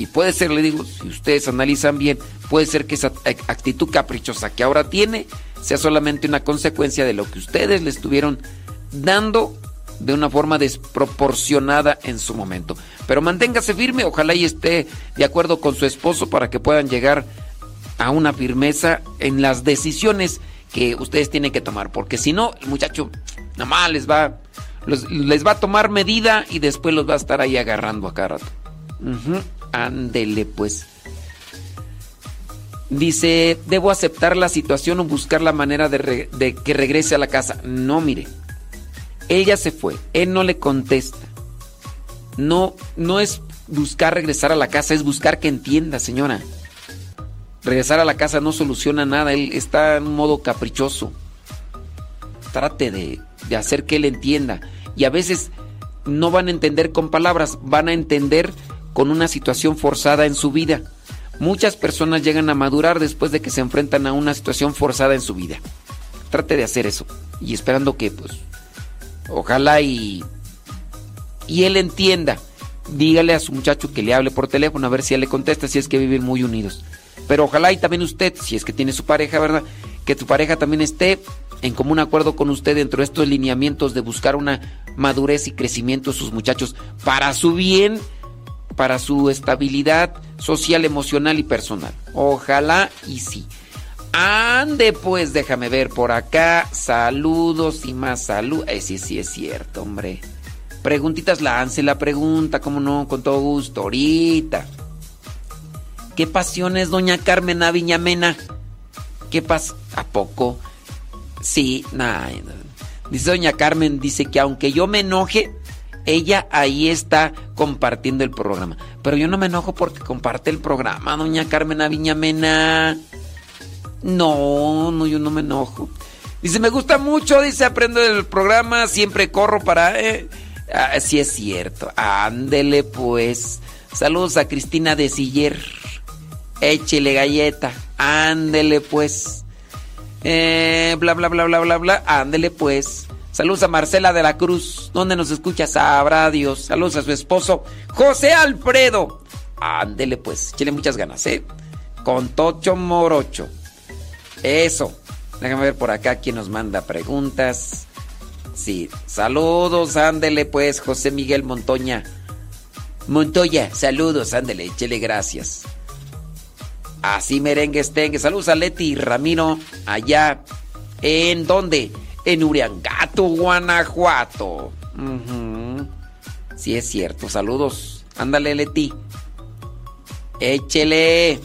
Y puede ser, le digo, si ustedes analizan bien, puede ser que esa actitud caprichosa que ahora tiene sea solamente una consecuencia de lo que ustedes le estuvieron dando de una forma desproporcionada en su momento. Pero manténgase firme, ojalá y esté de acuerdo con su esposo para que puedan llegar a una firmeza en las decisiones que ustedes tienen que tomar, porque si no, el muchacho nada más les va, les va a tomar medida y después los va a estar ahí agarrando a cada rato. Ándele pues. Dice, debo aceptar la situación o buscar la manera de, que regrese a la casa. No, mire. Ella se fue. Él no le contesta. No, no es buscar regresar a la casa, es buscar que entienda, señora. Regresar a la casa no soluciona nada. Él está en un modo caprichoso. Trate de, de hacer que él entienda. Y a veces no van a entender con palabras, van a entender con una situación forzada en su vida. Muchas personas llegan a madurar después de que se enfrentan a una situación forzada en su vida. Trate de hacer eso y esperando que pues ojalá y y él entienda. Dígale a su muchacho que le hable por teléfono a ver si él le contesta si es que viven muy unidos. Pero ojalá y también usted, si es que tiene su pareja, ¿verdad? Que tu pareja también esté en común acuerdo con usted dentro de estos lineamientos de buscar una madurez y crecimiento de sus muchachos para su bien para su estabilidad social, emocional y personal. Ojalá y sí. Ande pues, déjame ver por acá. Saludos y más salud. Eh, sí, sí es cierto, hombre. Preguntitas, lance la pregunta, como no, con todo gusto, ahorita. ¿Qué pasiones, doña Carmen Aviñamena? ¿Qué pasa? ¿A poco? Sí, nada. Dice doña Carmen, dice que aunque yo me enoje, ella ahí está compartiendo el programa. Pero yo no me enojo porque comparte el programa, doña Carmen Aviñamena. No, no, yo no me enojo. Dice, me gusta mucho, dice, aprendo el programa, siempre corro para... Eh. Ah, sí es cierto. Ándele pues. Saludos a Cristina de Siller. Échele galleta. Ándele pues. Eh, bla, bla, bla, bla, bla, bla. Ándele pues. Saludos a Marcela de la Cruz. ¿Dónde nos escucha? Sabrá Dios. Saludos a su esposo, José Alfredo. Ándele pues, échale muchas ganas, ¿eh? Con Tocho Morocho. Eso. Déjame ver por acá quién nos manda preguntas. Sí, saludos, ándele pues, José Miguel Montoña. Montoya, saludos, ándele, échele gracias. Así merengue tengue. Saludos a Leti Ramiro, allá. ¿En dónde? En Uriangato, Guanajuato. Sí es cierto, saludos. Ándale, Leti. Échele.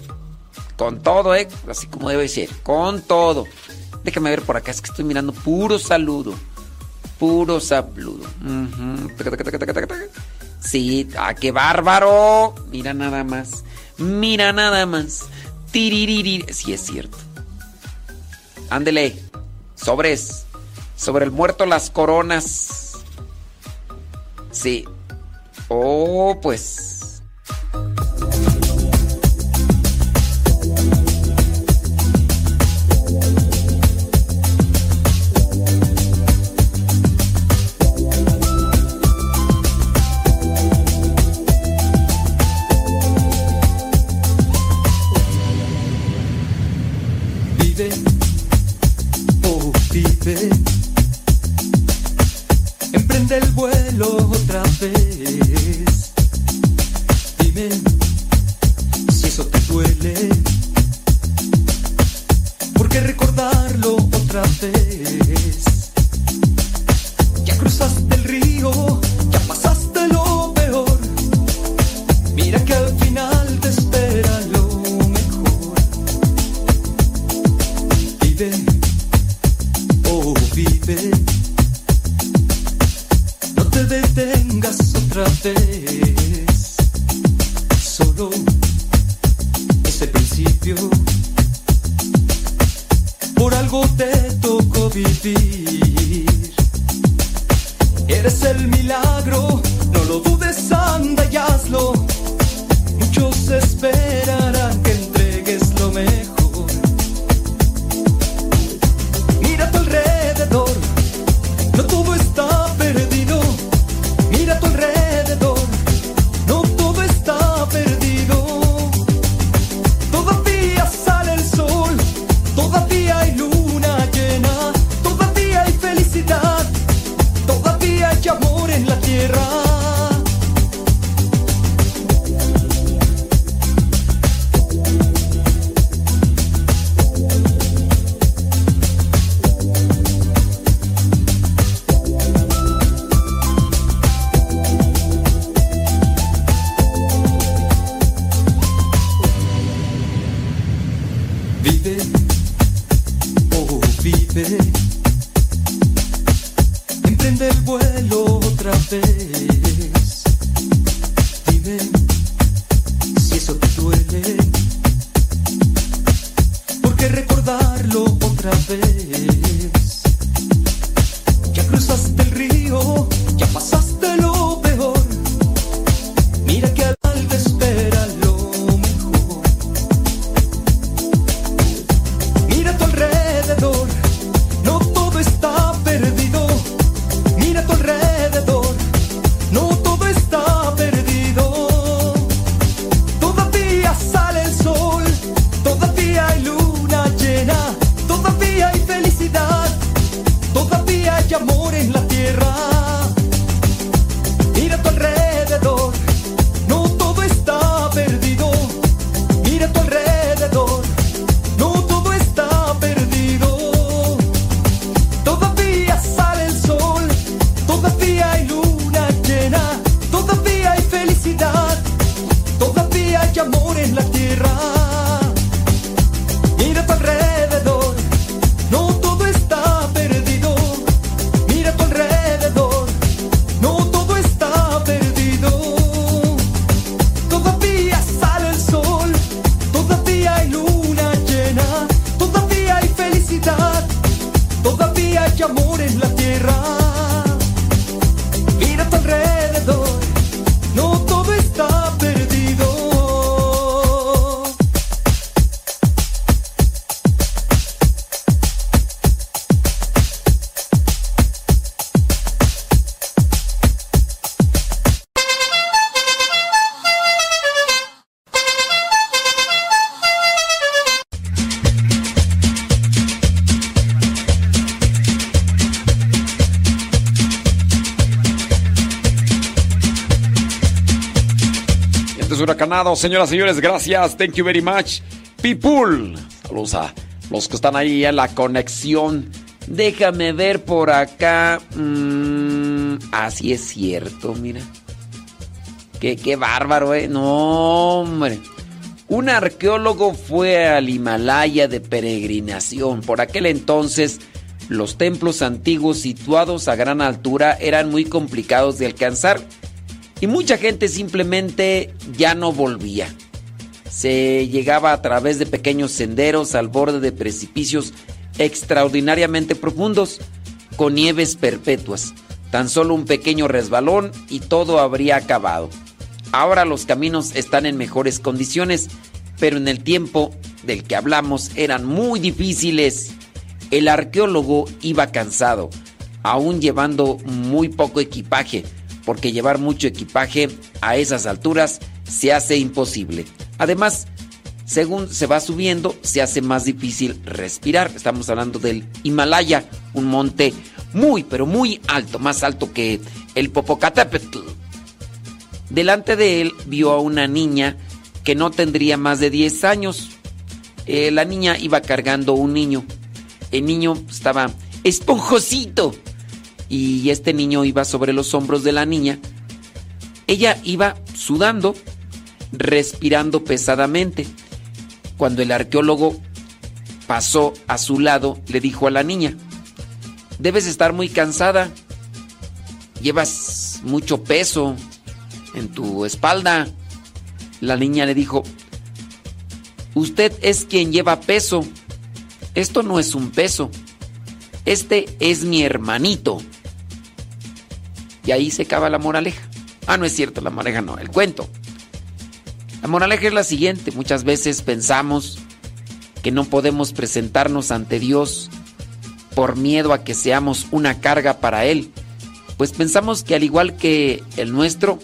Con todo, ¿eh? Así como debe ser. Con todo. Déjame ver por acá, es que estoy mirando puro saludo. Puro saludo. Sí, ah, qué bárbaro. Mira nada más. Mira nada más. Tiririri. Sí es cierto. Ándele. Sobres. Sobre el muerto las coronas. Sí. Oh, pues. Señoras y señores, gracias, thank you very much. People, saludos a los que están ahí en la conexión. Déjame ver por acá. Mm, así es cierto, mira. Qué, qué bárbaro, ¿eh? No, hombre. Un arqueólogo fue al Himalaya de peregrinación. Por aquel entonces, los templos antiguos situados a gran altura eran muy complicados de alcanzar y mucha gente simplemente ya no volvía. Se llegaba a través de pequeños senderos al borde de precipicios extraordinariamente profundos, con nieves perpetuas. Tan solo un pequeño resbalón y todo habría acabado. Ahora los caminos están en mejores condiciones, pero en el tiempo del que hablamos eran muy difíciles. El arqueólogo iba cansado, aún llevando muy poco equipaje, porque llevar mucho equipaje a esas alturas se hace imposible. Además, según se va subiendo, se hace más difícil respirar. Estamos hablando del Himalaya, un monte muy, pero muy alto, más alto que el Popocatépetl. Delante de él vio a una niña que no tendría más de 10 años. Eh, la niña iba cargando un niño. El niño estaba esponjosito y este niño iba sobre los hombros de la niña. Ella iba sudando, respirando pesadamente. Cuando el arqueólogo pasó a su lado, le dijo a la niña, debes estar muy cansada, llevas mucho peso en tu espalda. La niña le dijo, Usted es quien lleva peso. Esto no es un peso. Este es mi hermanito. Y ahí se acaba la moraleja. Ah, no es cierto, la moraleja no, el cuento. La moraleja es la siguiente. Muchas veces pensamos que no podemos presentarnos ante Dios por miedo a que seamos una carga para Él. Pues pensamos que al igual que el nuestro,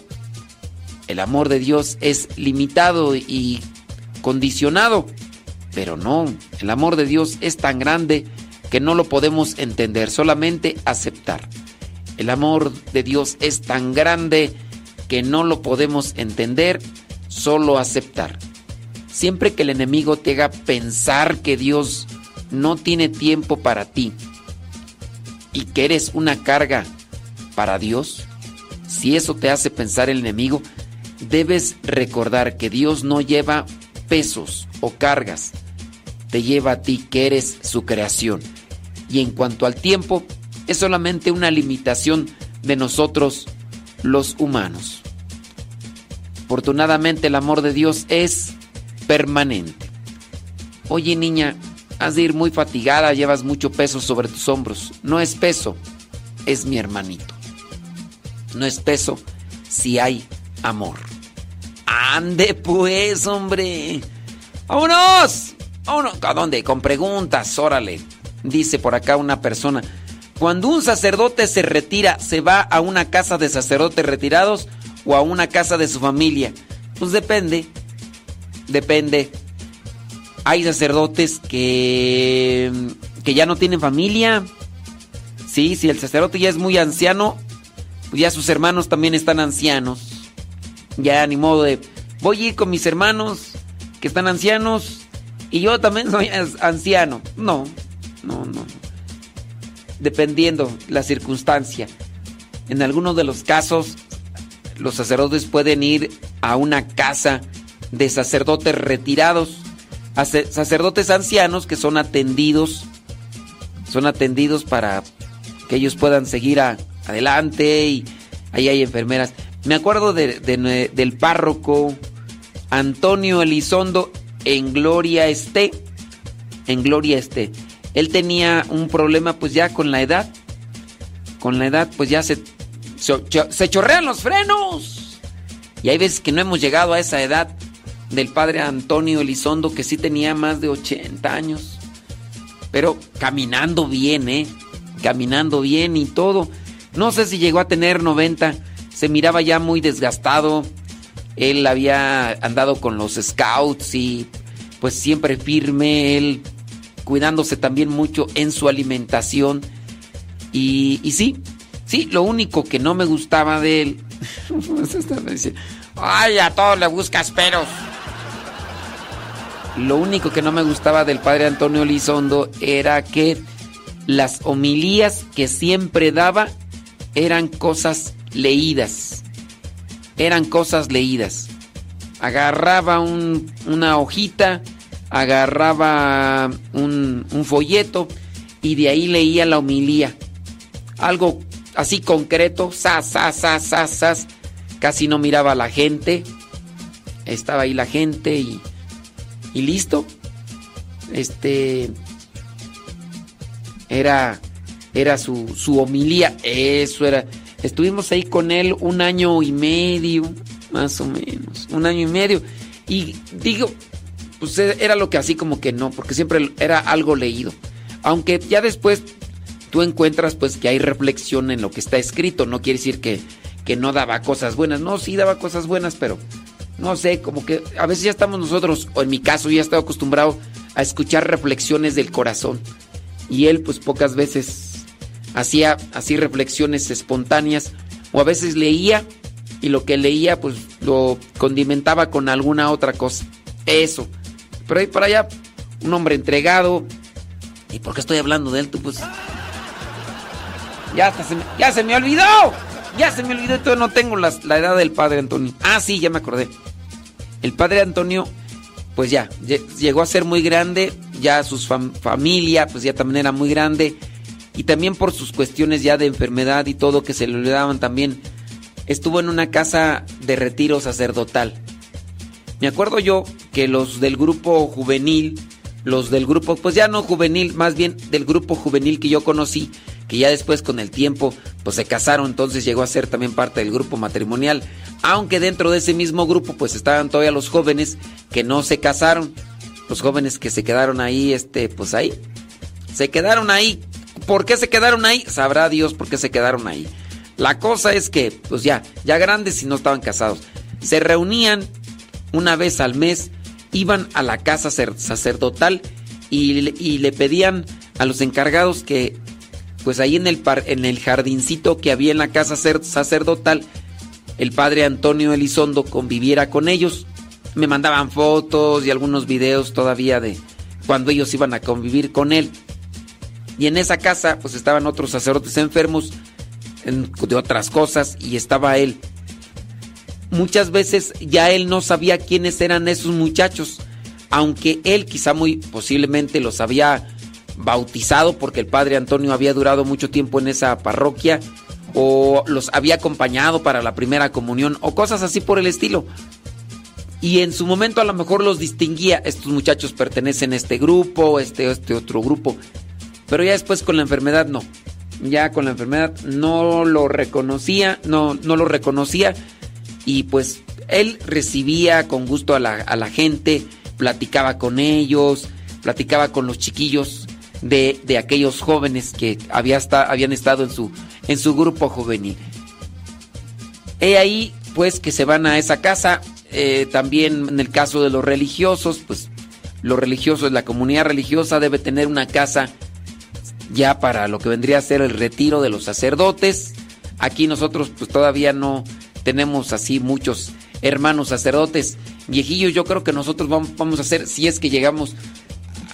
el amor de Dios es limitado y condicionado. Pero no, el amor de Dios es tan grande que no lo podemos entender, solamente aceptar. El amor de Dios es tan grande que no lo podemos entender, solo aceptar. Siempre que el enemigo te haga pensar que Dios no tiene tiempo para ti y que eres una carga para Dios, si eso te hace pensar el enemigo, debes recordar que Dios no lleva pesos o cargas, te lleva a ti que eres su creación. Y en cuanto al tiempo, es solamente una limitación de nosotros los humanos. Afortunadamente el amor de Dios es permanente. Oye niña, has de ir muy fatigada, llevas mucho peso sobre tus hombros. No es peso, es mi hermanito. No es peso si hay amor. Ande pues, hombre. ¡Vámonos! ¡Vámonos! ¿A dónde? Con preguntas, órale. Dice por acá una persona. Cuando un sacerdote se retira, ¿se va a una casa de sacerdotes retirados o a una casa de su familia? Pues depende. Depende. Hay sacerdotes que, que ya no tienen familia. Sí, si el sacerdote ya es muy anciano, pues ya sus hermanos también están ancianos. Ya ni modo de, voy a ir con mis hermanos que están ancianos y yo también soy anciano. No, no, no. Dependiendo la circunstancia. En algunos de los casos, los sacerdotes pueden ir a una casa de sacerdotes retirados, sacerdotes ancianos que son atendidos, son atendidos para que ellos puedan seguir adelante y ahí hay enfermeras. Me acuerdo del párroco Antonio Elizondo en Gloria esté, en Gloria esté. Él tenía un problema pues ya con la edad. Con la edad pues ya se, se, chorrean los frenos. Y hay veces que no hemos llegado a esa edad del padre Antonio Elizondo que sí tenía más de 80 años. Pero caminando bien, ¿eh? Caminando bien y todo. No sé si llegó a tener 90. Se miraba ya muy desgastado. Él había andado con los scouts y pues siempre firme. Él cuidándose también mucho en su alimentación. Y, sí, sí, lo único que no me gustaba de él. [laughs] Ay, a todos le buscas peros. Lo único que no me gustaba del padre Antonio Lizondo era que las homilías que siempre daba eran cosas leídas. Eran cosas leídas. Agarraba una hojita agarraba un, folleto y de ahí leía la homilía. Algo así concreto, sas, sas, sas, sas, sas. Casi no miraba a la gente. Estaba ahí la gente y, y listo. Este era era su, su homilía, eso era. Estuvimos ahí con él un año y medio, más o menos, un año y medio. Y digo, pues eh, era lo que así como que no, porque siempre era algo leído. Aunque ya después tú encuentras pues que hay reflexión en lo que está escrito, no quiere decir que, que no daba cosas buenas, no, sí daba cosas buenas, pero no sé, como que a veces ya estamos nosotros, o en mi caso ya estado acostumbrado a escuchar reflexiones del corazón. Y él pues pocas veces hacía así reflexiones espontáneas, o a veces leía y lo que leía pues lo condimentaba con alguna otra cosa. Eso. Pero ahí para allá, un hombre entregado. ¿Y por qué estoy hablando de él? Tú, pues. Ya, se me, ya se me olvidó. Ya se me olvidó. Todavía no tengo la, edad del padre Antonio. Ah, sí, ya me acordé. El padre Antonio, pues ya, llegó a ser muy grande. Ya su familia, pues ya también era muy grande. Y también por sus cuestiones ya de enfermedad y todo que se le daban también. Estuvo en una casa de retiro sacerdotal. Me acuerdo yo que los del grupo juvenil, los del grupo, pues ya no juvenil, más bien del grupo juvenil que yo conocí, que ya después con el tiempo pues se casaron, entonces llegó a ser también parte del grupo matrimonial, aunque dentro de ese mismo grupo pues estaban todavía los jóvenes que no se casaron, los jóvenes que se quedaron ahí, este, pues ahí, se quedaron ahí. ¿Por qué se quedaron ahí? Sabrá Dios por qué se quedaron ahí. La cosa es que, pues ya, ya grandes y no estaban casados, se reunían una vez al mes, iban a la casa sacerdotal y, le pedían a los encargados que pues ahí en el, par, en el jardincito que había en la casa sacerdotal, el padre Antonio Elizondo conviviera con ellos. Me mandaban fotos y algunos videos todavía de cuando ellos iban a convivir con él. Y en esa casa pues estaban otros sacerdotes enfermos de otras cosas y estaba él. Muchas veces ya él no sabía quiénes eran esos muchachos, aunque él quizá muy posiblemente los había bautizado porque el padre Antonio había durado mucho tiempo en esa parroquia o los había acompañado para la primera comunión o cosas así por el estilo. Y en su momento a lo mejor los distinguía, estos muchachos pertenecen a este grupo, este, este otro grupo, pero ya después con la enfermedad no. Ya con la enfermedad no lo reconocía, no, no lo reconocía y pues él recibía con gusto a la, a la gente, platicaba con ellos, platicaba con los chiquillos de, aquellos jóvenes que había habían estado en su, en su grupo juvenil. He ahí, pues, que se van a esa casa. Eh, también en el caso de los religiosos, pues, los religiosos, la comunidad religiosa debe tener una casa ya para lo que vendría a ser el retiro de los sacerdotes. Aquí nosotros, pues, todavía no tenemos así muchos hermanos sacerdotes viejillos. Yo creo que nosotros vamos, a hacer, si es que llegamos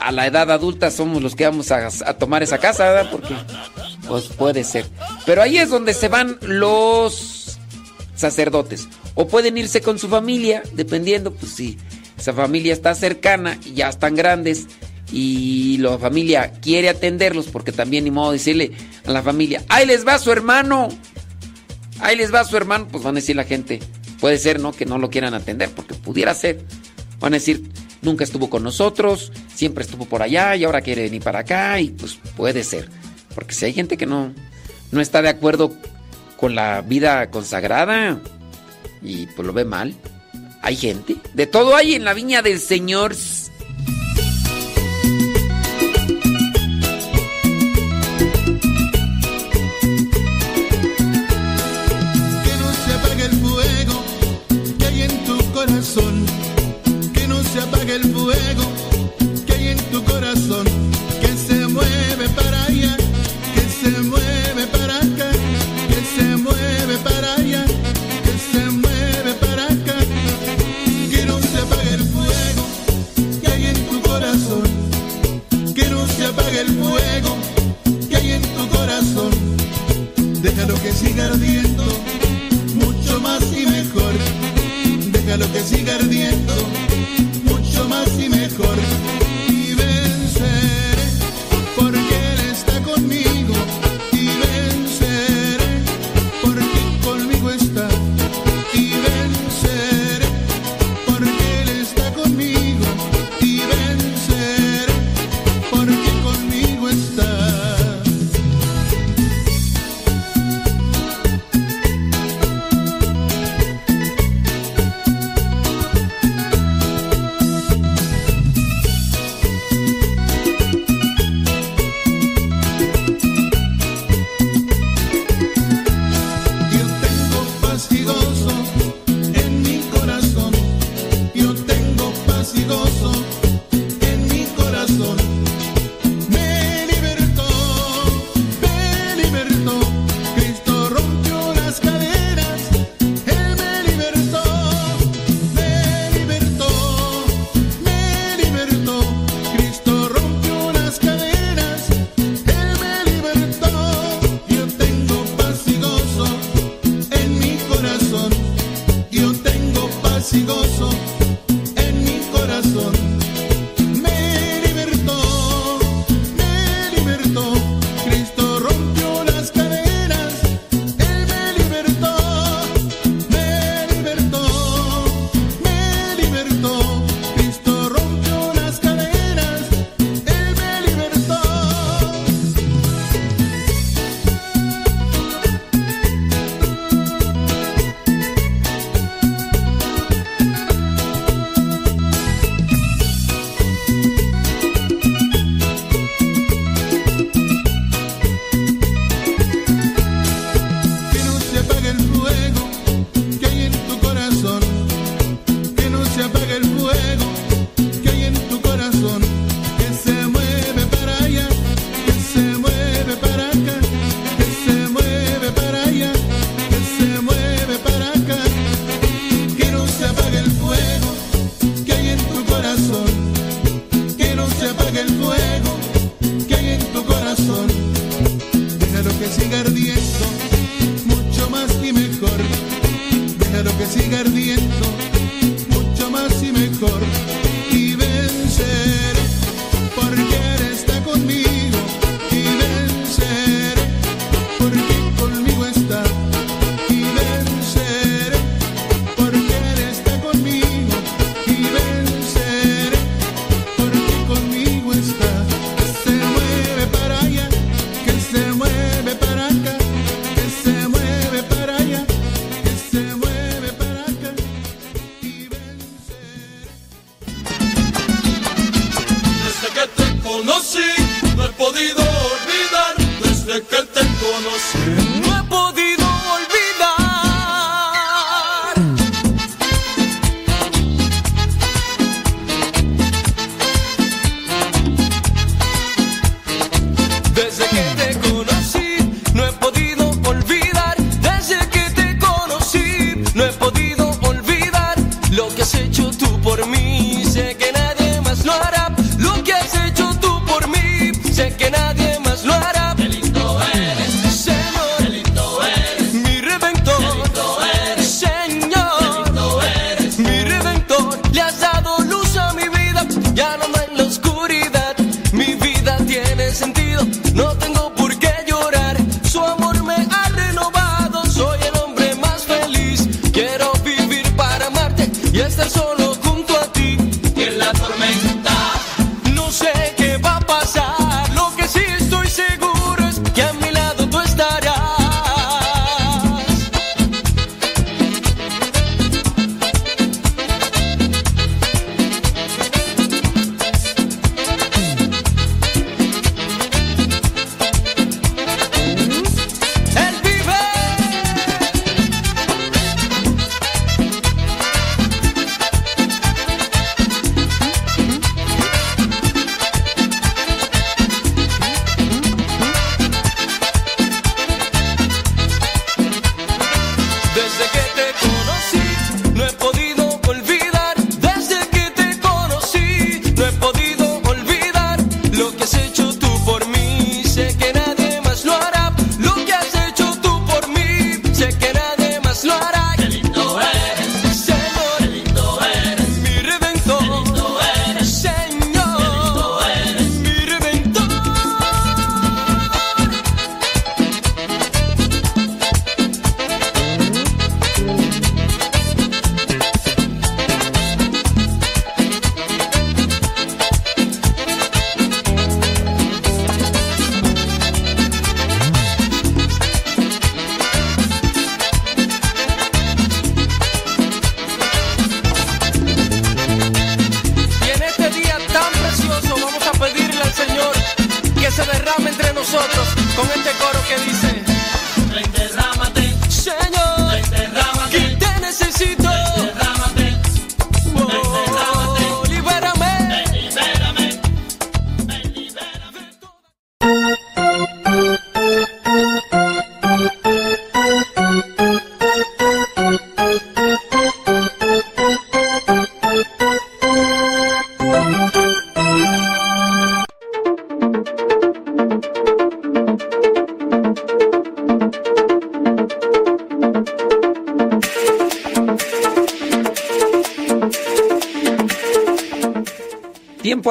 a la edad adulta somos los que vamos a, tomar esa casa, ¿verdad? Porque, pues puede ser. Pero ahí es donde se van los sacerdotes. O pueden irse con su familia, dependiendo, pues si esa familia está cercana y ya están grandes y la familia quiere atenderlos, porque también ni modo decirle a la familia, ahí les va su hermano, ahí les va su hermano, pues van a decir la gente, puede ser, ¿no? Que no lo quieran atender, porque pudiera ser. Van a decir, nunca estuvo con nosotros, siempre estuvo por allá y ahora quiere venir para acá y pues puede ser. Porque si hay gente que no, no está de acuerdo con la vida consagrada y pues lo ve mal, hay gente. De todo hay en la viña del Señor. Déjalo que siga ardiendo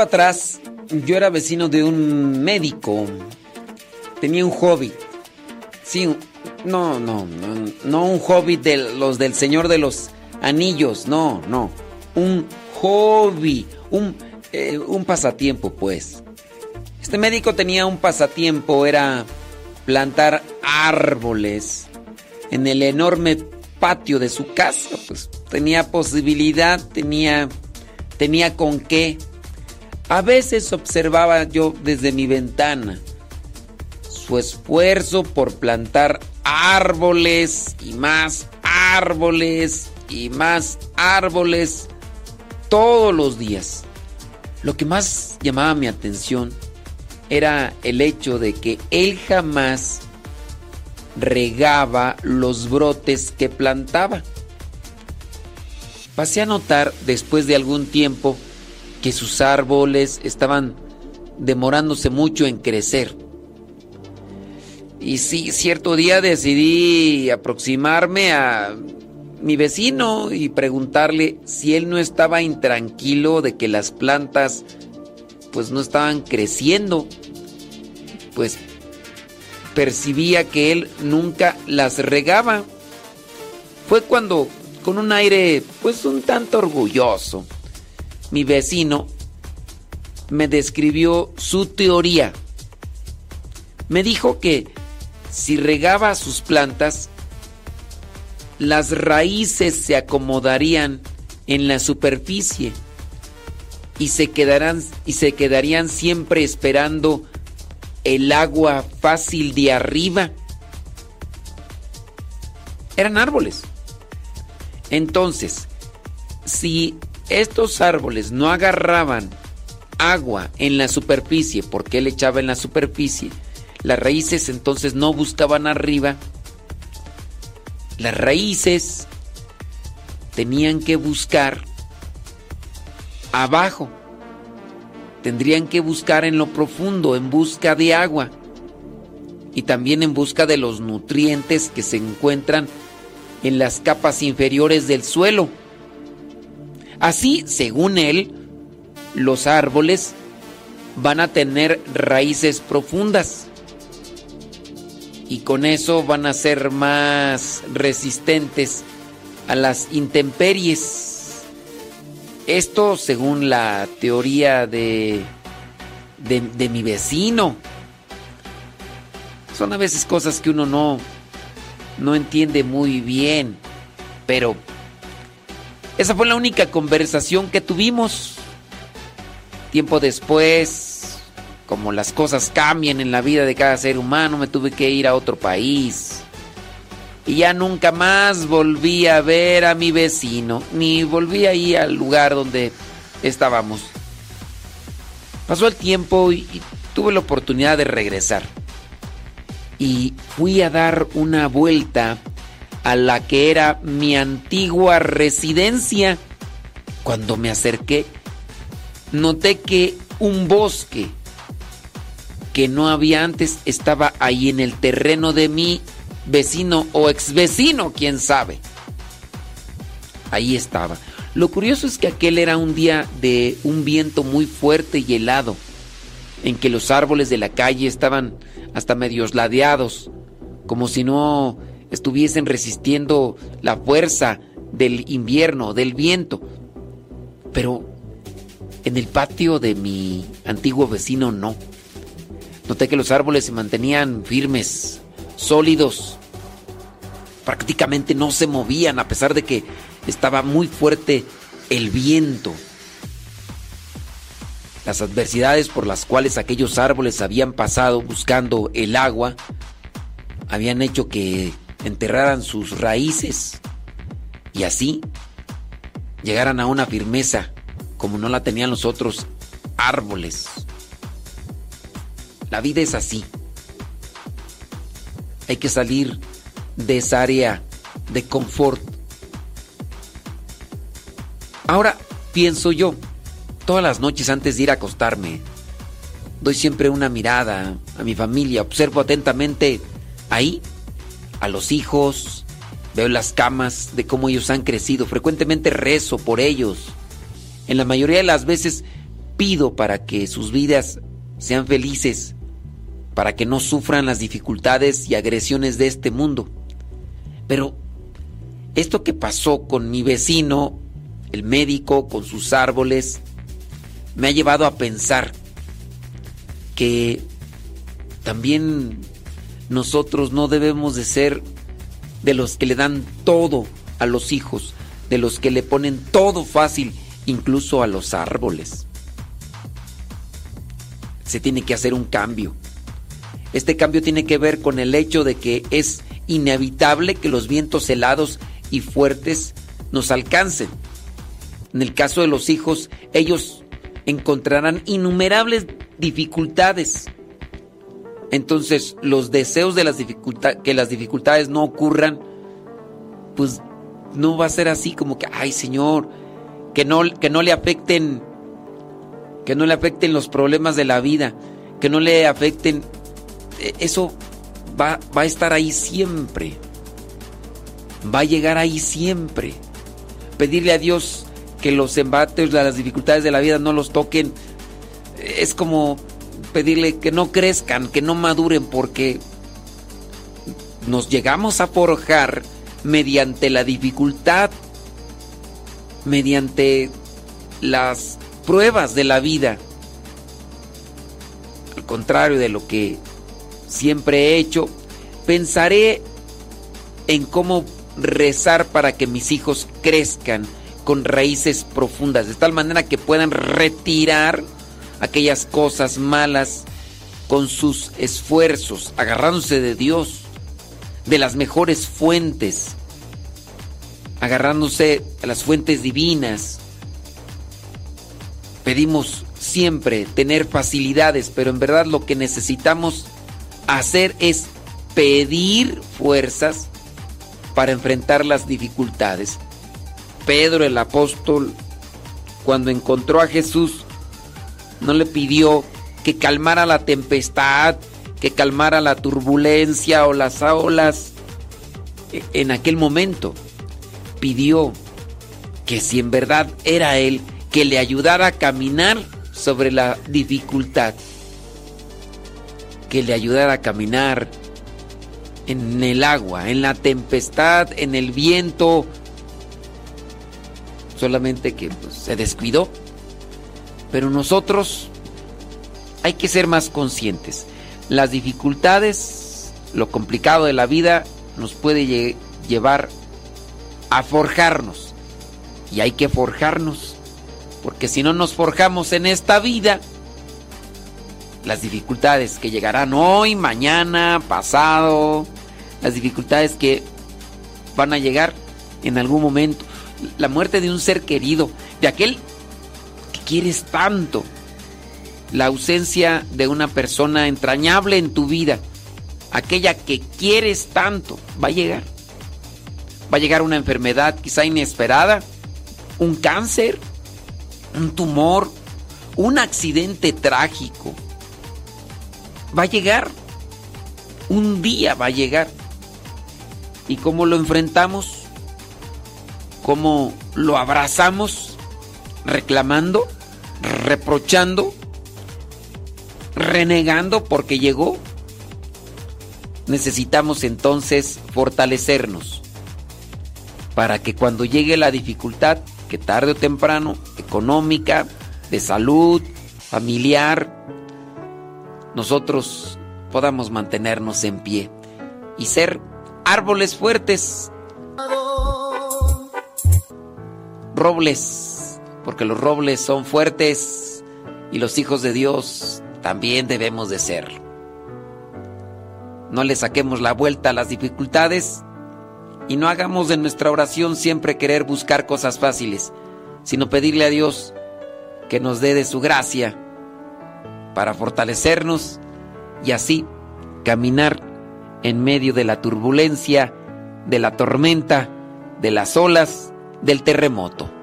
atrás yo era vecino de un médico. Tenía un hobby. Sí, no, no, no, no un hobby de los del Señor de los Anillos, no, no. Un hobby, eh, un, pasatiempo, pues. Este médico tenía un pasatiempo, era plantar árboles en el enorme patio de su casa. Pues tenía posibilidad, tenía, tenía con qué a veces observaba yo desde mi ventana su esfuerzo por plantar árboles y más árboles y más árboles todos los días. Lo que más llamaba mi atención era el hecho de que él jamás regaba los brotes que plantaba. Pasé a notar después de algún tiempo que sus árboles estaban demorándose mucho en crecer. Y sí, cierto día decidí aproximarme a mi vecino y preguntarle si él no estaba intranquilo de que las plantas pues no estaban creciendo. Pues percibía que él nunca las regaba. Fue cuando, con un aire pues un tanto orgulloso, mi vecino me describió su teoría. Me dijo que si regaba sus plantas, las raíces se acomodarían en la superficie y se quedarán y se quedarían siempre esperando el agua fácil de arriba. Eran árboles. Entonces, si estos árboles no agarraban agua en la superficie, porque él echaba en la superficie, las raíces entonces no buscaban arriba, las raíces tenían que buscar abajo, tendrían que buscar en lo profundo, en busca de agua y también en busca de los nutrientes que se encuentran en las capas inferiores del suelo. Así, según él, los árboles van a tener raíces profundas y con eso van a ser más resistentes a las intemperies. Esto según la teoría de, de, mi vecino. Son a veces cosas que uno no, no entiende muy bien, pero esa fue la única conversación que tuvimos. Tiempo después, como las cosas cambian en la vida de cada ser humano, me tuve que ir a otro país. Y ya nunca más volví a ver a mi vecino, ni volví ahí al lugar donde estábamos. Pasó el tiempo y, y tuve la oportunidad de regresar. Y fui a dar una vuelta a la que era mi antigua residencia. Cuando me acerqué, noté que un bosque que no había antes estaba ahí en el terreno de mi vecino o ex vecino, quién sabe. Ahí estaba. Lo curioso es que aquel era un día de un viento muy fuerte y helado, en que los árboles de la calle estaban hasta medios ladeados, como si no estuviesen resistiendo la fuerza del invierno, del viento. Pero en el patio de mi antiguo vecino no. Noté que los árboles se mantenían firmes, sólidos. Prácticamente no se movían a pesar de que estaba muy fuerte el viento. Las adversidades por las cuales aquellos árboles habían pasado buscando el agua habían hecho que enterraran sus raíces y así llegaran a una firmeza como no la tenían los otros árboles. La vida es así. Hay que salir de esa área de confort. Ahora pienso yo, todas las noches antes de ir a acostarme, doy siempre una mirada a mi familia, observo atentamente ahí a los hijos, veo las camas de cómo ellos han crecido, frecuentemente rezo por ellos. En la mayoría de las veces pido para que sus vidas sean felices, para que no sufran las dificultades y agresiones de este mundo. Pero esto que pasó con mi vecino, el médico, con sus árboles, me ha llevado a pensar que también nosotros no debemos de ser de los que le dan todo a los hijos, de los que le ponen todo fácil, incluso a los árboles. Se tiene que hacer un cambio. Este cambio tiene que ver con el hecho de que es inevitable que los vientos helados y fuertes nos alcancen. En el caso de los hijos, ellos encontrarán innumerables dificultades. Entonces, los deseos de las dificultades, que las dificultades no ocurran, pues no va a ser así como que, ay Señor, que no, que no le afecten que no le afecten los problemas de la vida, que no le afecten... eh, Eso va, va a estar ahí siempre. Va a llegar ahí siempre. Pedirle a Dios que los embates, las dificultades de la vida no los toquen, eh, es como pedirle que no crezcan, que no maduren, porque nos llegamos a forjar mediante la dificultad, mediante las pruebas de la vida. Al contrario de lo que siempre he hecho, pensaré en cómo rezar para que mis hijos crezcan con raíces profundas, de tal manera que puedan retirar aquellas cosas malas con sus esfuerzos, agarrándose de Dios, de las mejores fuentes, agarrándose a las fuentes divinas. Pedimos siempre tener facilidades, pero en verdad lo que necesitamos hacer es pedir fuerzas para enfrentar las dificultades. Pedro el apóstol, cuando encontró a Jesús, no le pidió que calmara la tempestad, que calmara la turbulencia o las olas e- en aquel momento. Pidió que si en verdad era Él, que le ayudara a caminar sobre la dificultad, que le ayudara a caminar en el agua, en la tempestad, en el viento, solamente que pues, se descuidó. Pero nosotros hay que ser más conscientes. Las dificultades, lo complicado de la vida nos puede lle- llevar a forjarnos. Y hay que forjarnos. Porque si no nos forjamos en esta vida, las dificultades que llegarán hoy, mañana, pasado, las dificultades que van a llegar en algún momento, la muerte de un ser querido, de aquel que quieres tanto, la ausencia de una persona entrañable en tu vida, aquella que quieres tanto, va a llegar. Va a llegar una enfermedad quizá inesperada, un cáncer, un tumor, un accidente trágico. Va a llegar. Un día va a llegar. ¿Y cómo lo enfrentamos? ¿Cómo lo abrazamos? ¿Reclamando? ¿Reprochando? ¿Renegando porque llegó? Necesitamos entonces fortalecernos para que cuando llegue la dificultad, que tarde o temprano, económica, de salud, familiar, nosotros podamos mantenernos en pie y ser árboles fuertes, robles, porque los robles son fuertes y los hijos de Dios también debemos de ser. No le saquemos la vuelta a las dificultades y no hagamos de nuestra oración siempre querer buscar cosas fáciles, sino pedirle a Dios que nos dé de su gracia para fortalecernos y así caminar en medio de la turbulencia, de la tormenta, de las olas, del terremoto.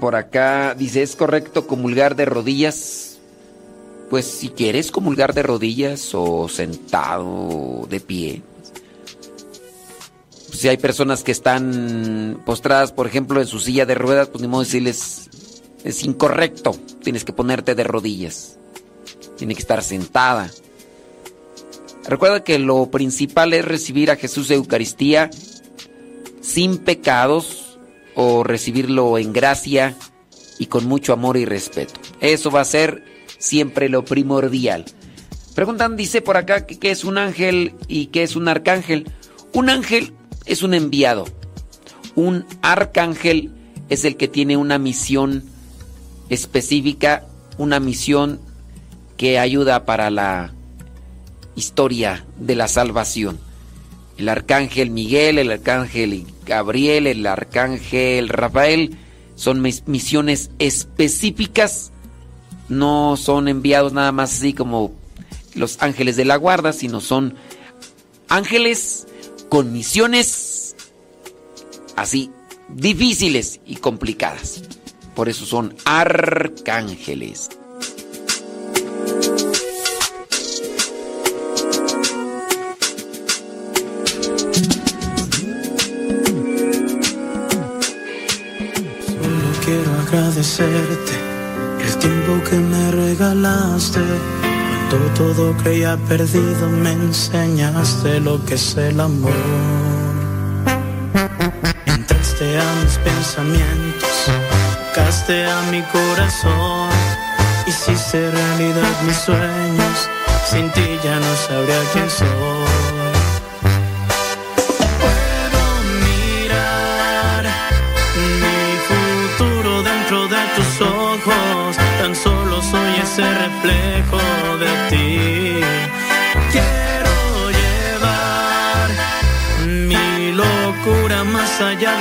Por acá, dice, ¿es correcto comulgar de rodillas? Pues si quieres comulgar de rodillas o sentado de pie. Si hay personas que están postradas, por ejemplo, en su silla de ruedas, pues ni modo decirles, es incorrecto, tienes que ponerte de rodillas. Tiene que estar sentada. Recuerda que lo principal es recibir a Jesús de Eucaristía sin pecados o recibirlo en gracia y con mucho amor y respeto. Eso va a ser siempre lo primordial. Preguntan, dice por acá, qué es un ángel y qué es un arcángel. Un ángel es un enviado. Un arcángel es el que tiene una misión específica, una misión que ayuda para la historia de la salvación. El arcángel Miguel, el arcángel Gabriel, el arcángel Rafael son misiones específicas, no son enviados nada más así como los ángeles de la guarda, sino son ángeles con misiones así difíciles y complicadas. Por eso son arcángeles. Agradecerte el tiempo que me regalaste. Cuando todo creía perdido, me enseñaste lo que es el amor. Entraste a mis pensamientos, tocaste a mi corazón, hiciste realidad mis sueños. Sin ti ya no sabría quién soy.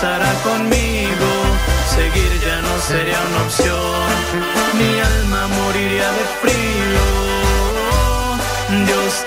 Pasará conmigo, seguir ya no sería una opción. Mi alma moriría de frío. Dios,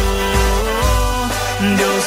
Dios,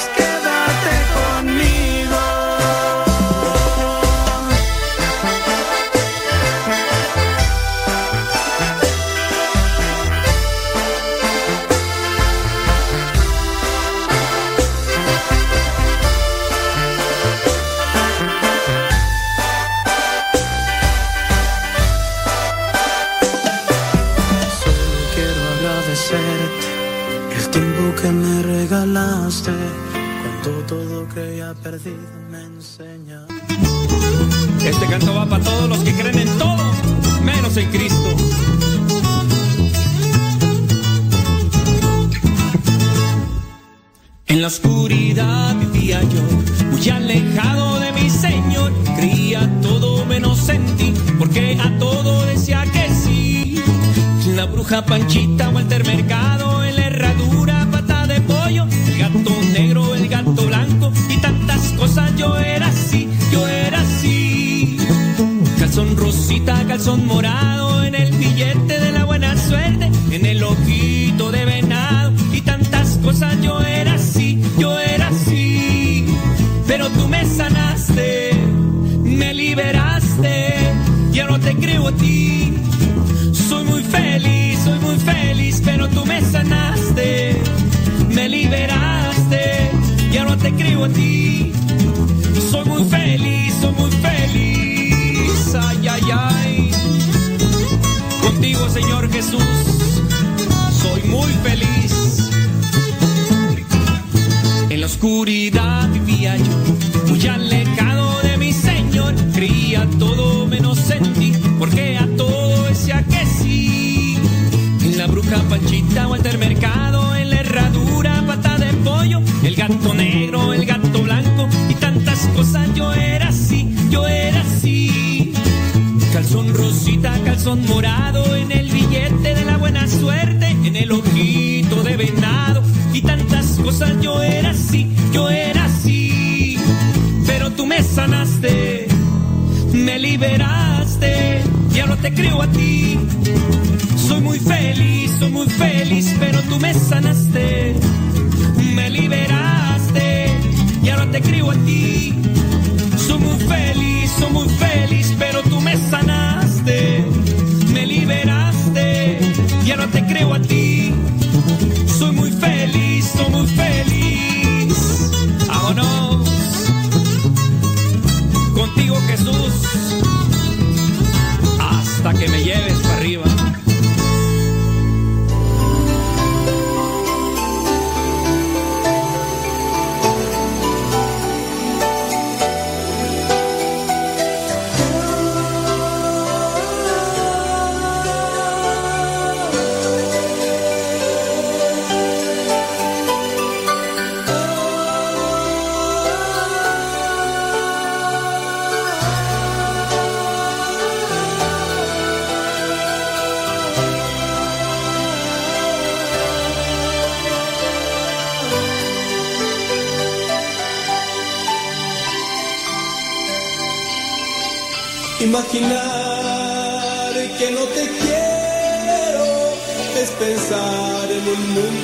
La bruja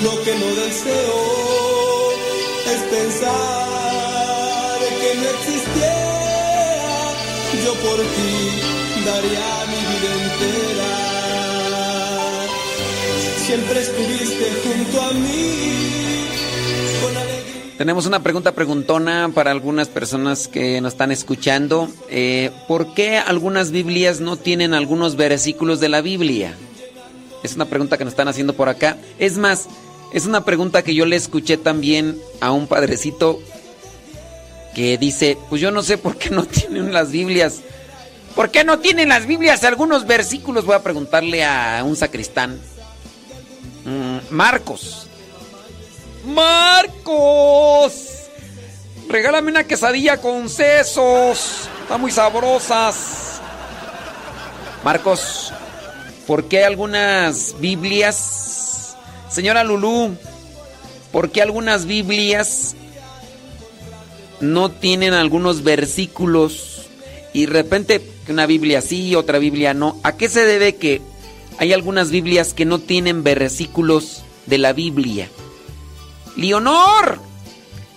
mundo que no deseo, es pensar que no existiera, yo por ti daría mi vida entera. Siempre estuviste junto a mí. Tenemos una pregunta preguntona para algunas personas que nos están escuchando. Eh, ¿Por qué algunas Biblias no tienen algunos versículos de la Biblia? Es una pregunta que nos están haciendo por acá. Es más, es una pregunta que yo le escuché también a un padrecito que dice, pues yo no sé por qué no [laughs] tienen las Biblias. ¿Por qué no tienen las Biblias algunos versículos? Voy a preguntarle a un sacristán. Mm, Marcos. Marcos. Regálame una quesadilla con sesos. Están muy sabrosas. Marcos, ¿por qué algunas Biblias? Señora Lulú, ¿por qué algunas Biblias no tienen algunos versículos y de repente una Biblia sí, otra Biblia no? ¿A qué se debe que hay algunas Biblias que no tienen versículos de la Biblia? Leonor.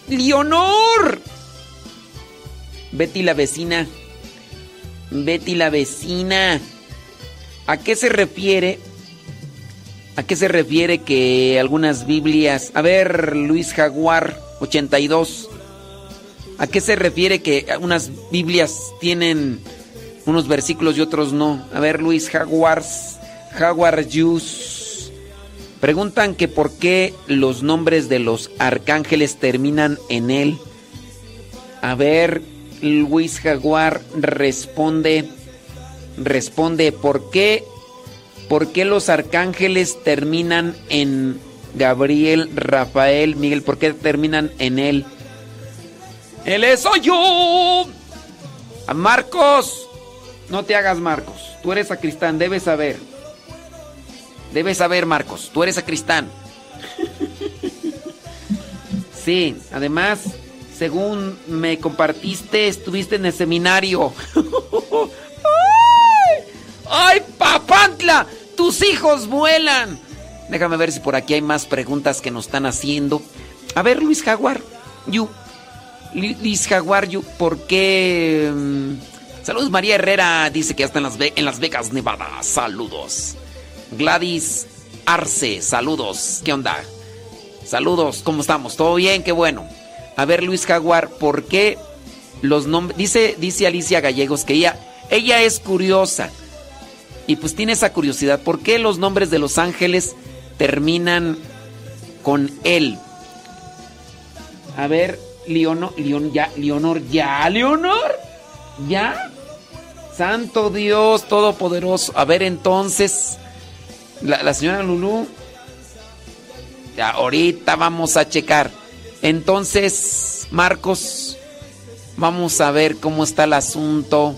Leonor. Betty la vecina. Betty la vecina. ¿A qué se refiere? ¿A qué se refiere que algunas Biblias... A ver, Luis Jaguar 82. ¿A qué se refiere que unas Biblias tienen unos versículos y otros no? A ver, Luis Jaguars. Jaguar Juice. Preguntan que por qué los nombres de los arcángeles terminan en él. A ver, Luis Jaguar responde, responde, ¿por qué, por qué los arcángeles terminan en Gabriel, Rafael, Miguel? ¿Por qué terminan en él? Él es soy yo. A Marcos, no te hagas Marcos. Tú eres sacristán, debes saber. Debes saber, Marcos. Tú eres sacristán. [laughs] Sí, además, según me compartiste, estuviste en el seminario. [laughs] ¡Ay! ¡Ay, papantla! ¡Tus hijos vuelan! Déjame ver si por aquí hay más preguntas que nos están haciendo. A ver, Luis Jaguar, you. Lu- Luis Jaguar, you, ¿por qué? mm, Saludos, María Herrera dice que ya está en Las, Ve- en Las Vegas, Nevada. Saludos. Gladys Arce, saludos. ¿Qué onda? Saludos, ¿cómo estamos? ¿Todo bien? Qué bueno. A ver, Luis Jaguar, ¿por qué los nombres... Dice, dice Alicia Gallegos que ella, ella es curiosa. Y pues tiene esa curiosidad. ¿Por qué los nombres de los ángeles terminan con él? A ver, Leonor, Leon, ya, Leonor, ya, Leonor, ya. Santo Dios Todopoderoso. A ver, entonces, la, señora Lulú. Ya, ahorita vamos a checar. Entonces, Marcos, vamos a ver cómo está el asunto.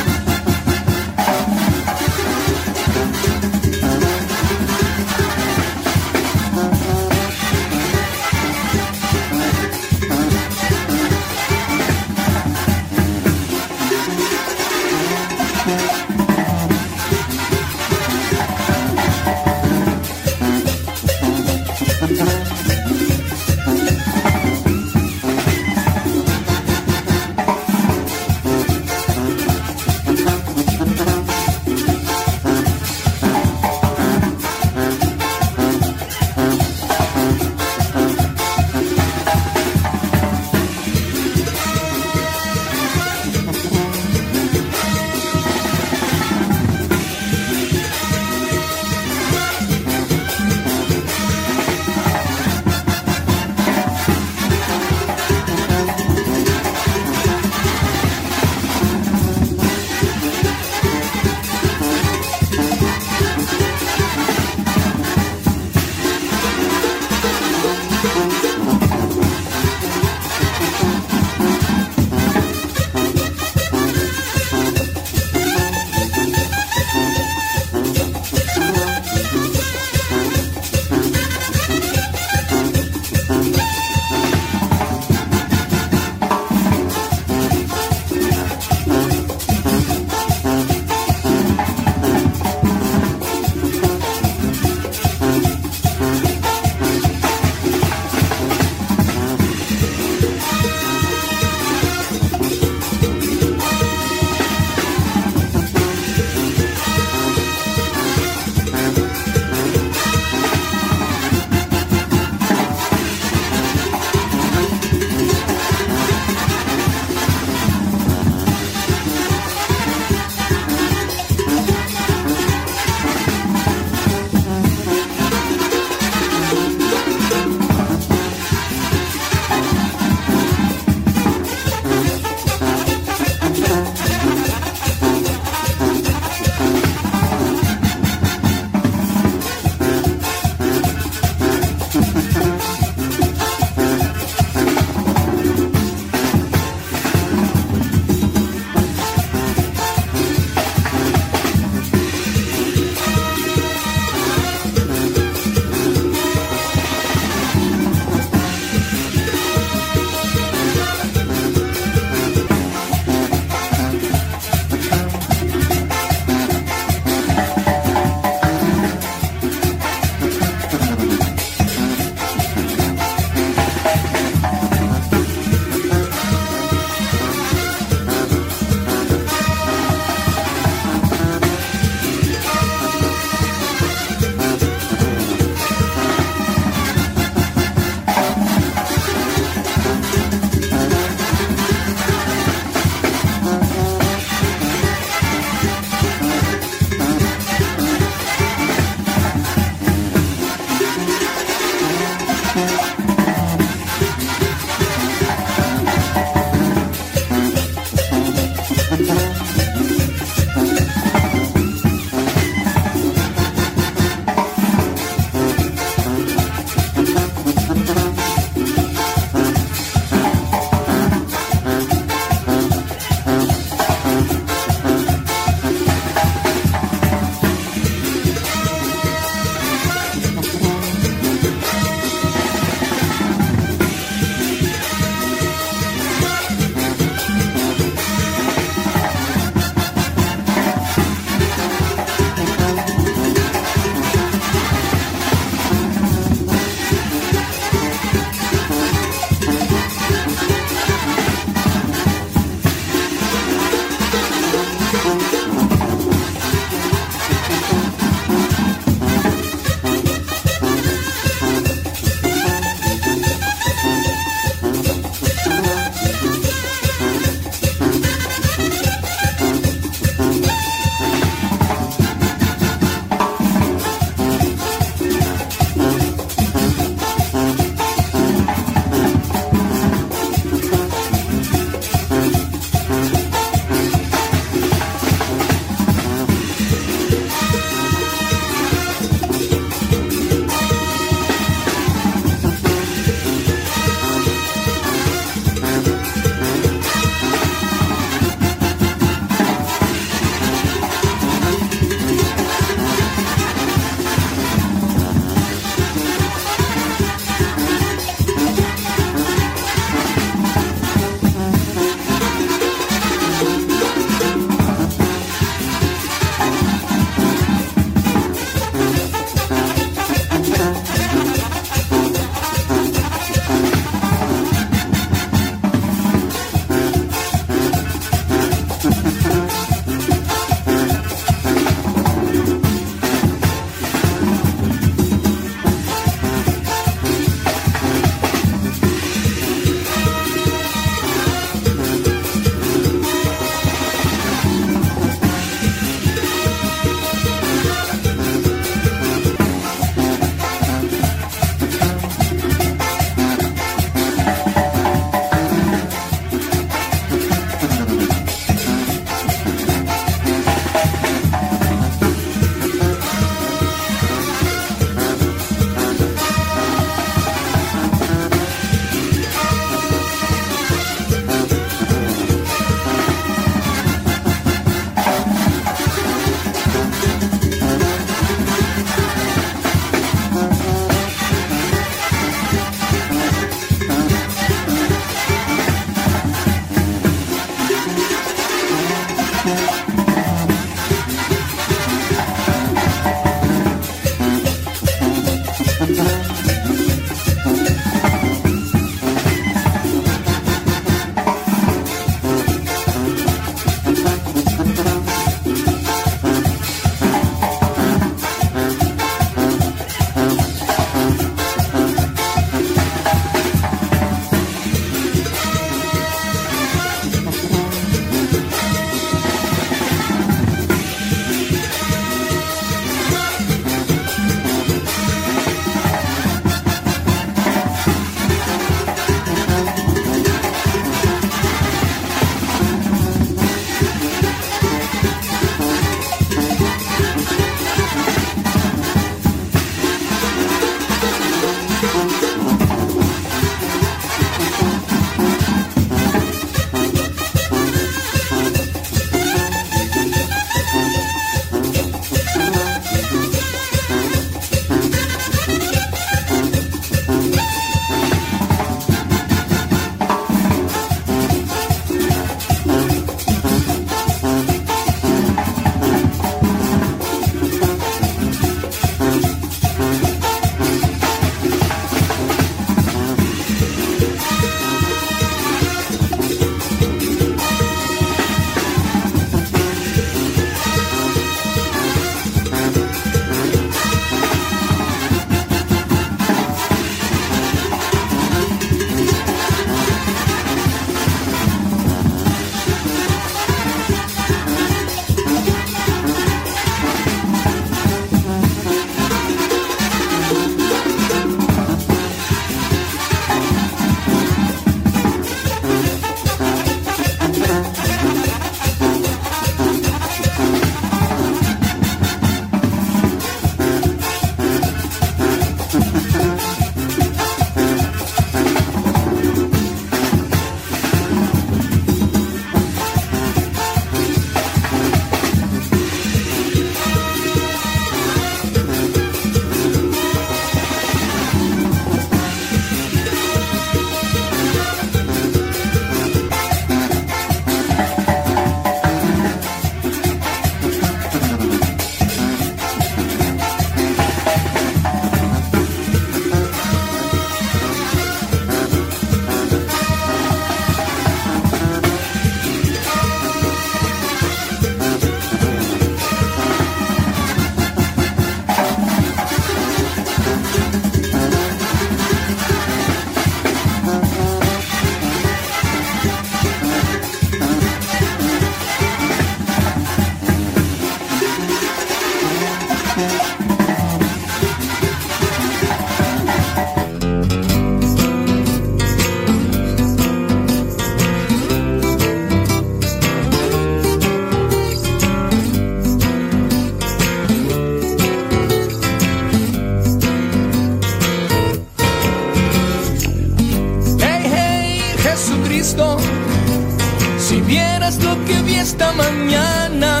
Esta mañana,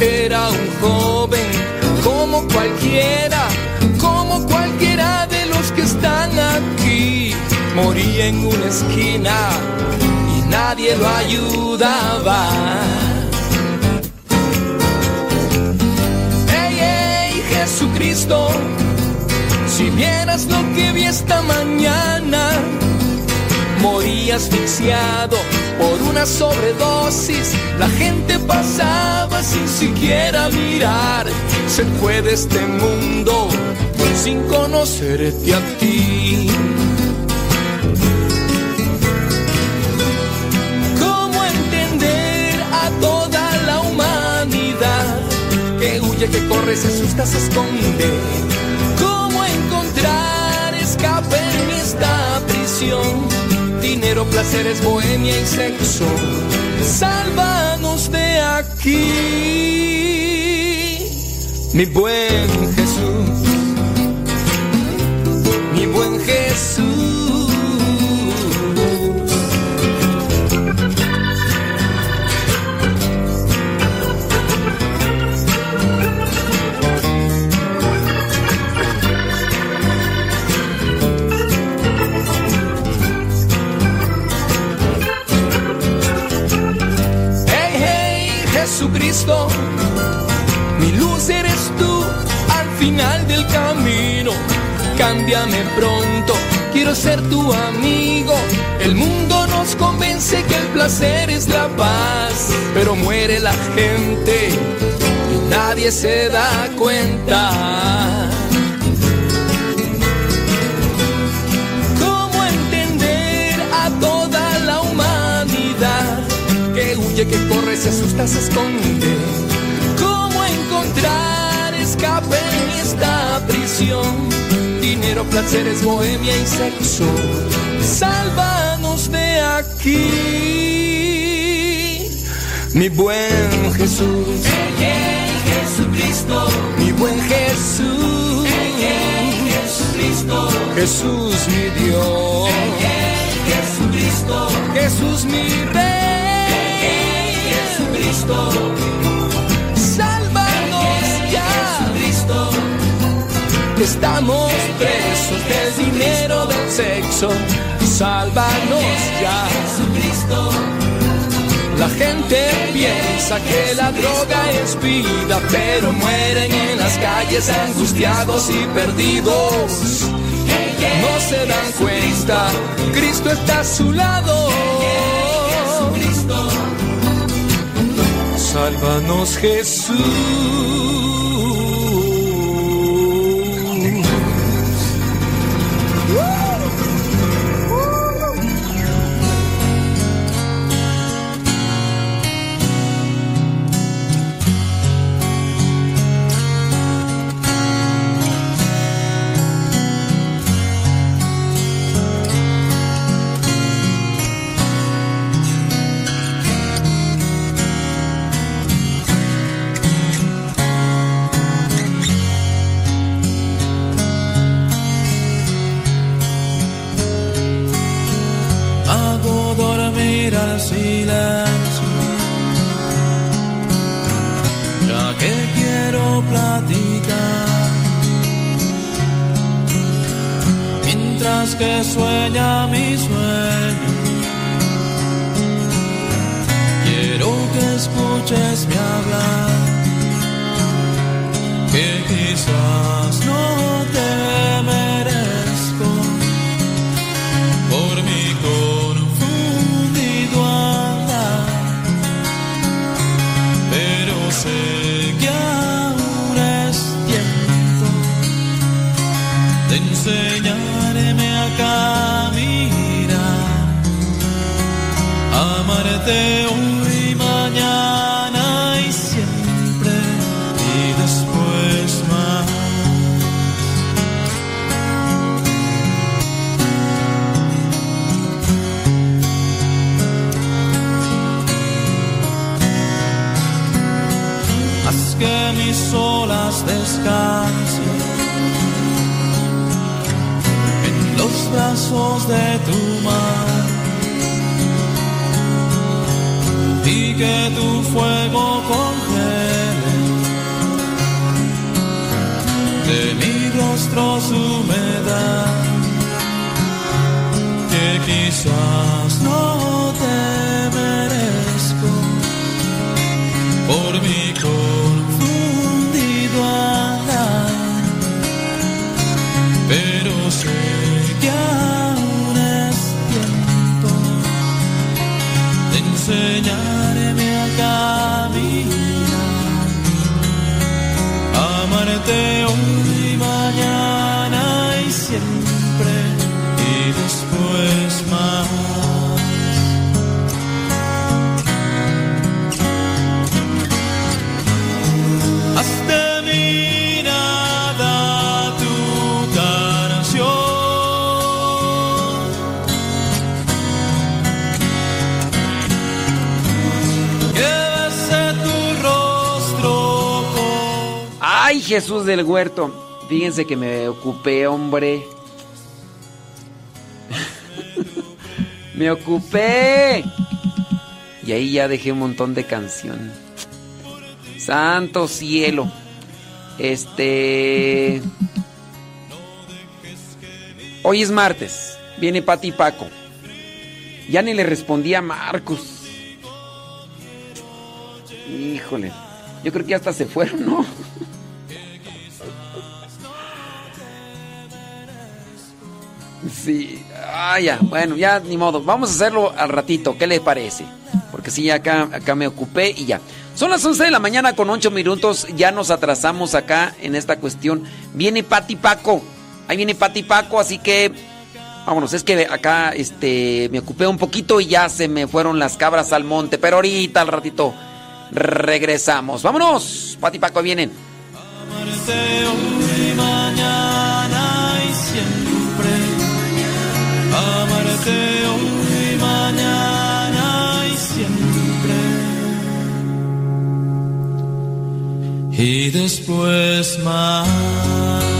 era un joven como cualquiera, como cualquiera de los que están aquí. Moría en una esquina y nadie lo ayudaba. Hey, hey, Jesucristo, si vieras lo que vi esta mañana, moría asfixiado por una sobredosis. La gente pasaba sin siquiera mirar. Se fue de este mundo sin conocerte a ti. ¿Cómo entender a toda la humanidad que huye, que corre, se asusta, se esconde? ¿Cómo encontrar escape en esta prisión? Dinero, placeres, bohemia y sexo. Sálvanos de aquí, mi buen Jesús, mi buen Jesús. Jesucristo. Mi luz eres tú al final del camino. Cámbiame pronto, quiero ser tu amigo. El mundo nos convence que el placer es la paz, pero muere la gente y nadie se da cuenta. Que corre, se asusta, se esconde? ¿Cómo encontrar escape en esta prisión? Dinero, placeres, bohemia y sexo. Sálvanos de aquí, mi buen Jesús. Jesucristo, Mi buen Jesús. Jesucristo, Jesús mi Dios. Jesucristo, Jesús mi Rey. Jesucristo, Sálvanos ya. Jesucristo, Estamos presos del dinero, del sexo. Sálvanos ya. Jesucristo, La gente piensa que la droga es vida, pero mueren en las calles angustiados y perdidos. No se dan cuenta, Cristo está a su lado. Sálvanos Jesús. Que sueña mi sueño. Quiero que escuches mi hablar, que quizás no amarte hoy, mañana y siempre y después más. Haz que mis olas descansen en los brazos de que tu fuego congele. De mi rostro su humedad que quizás no te amarte Jesús del huerto. Fíjense que me ocupé, hombre. [laughs] me ocupé. Y ahí ya dejé un montón de canción. Santo cielo. Este. Hoy es martes. Viene Pati y Paco. Ya ni le respondí a Marcos. Híjole. Yo creo que hasta se fueron, ¿no? [laughs] Sí. Ah, ya. Bueno, ya ni modo. Vamos a hacerlo al ratito. ¿Qué les parece? Porque sí, acá, acá me ocupé y ya. Son las 11 de la mañana con 8 minutos. Ya nos atrasamos acá en esta cuestión. Viene Pati Paco. Ahí viene Pati Paco, así que vámonos. Es que acá este, me ocupé un poquito y ya se me fueron las cabras al monte. Pero ahorita al ratito regresamos. Vámonos. Pati Paco vienen. Mañana. Amarte hoy, mañana y siempre. Y después más.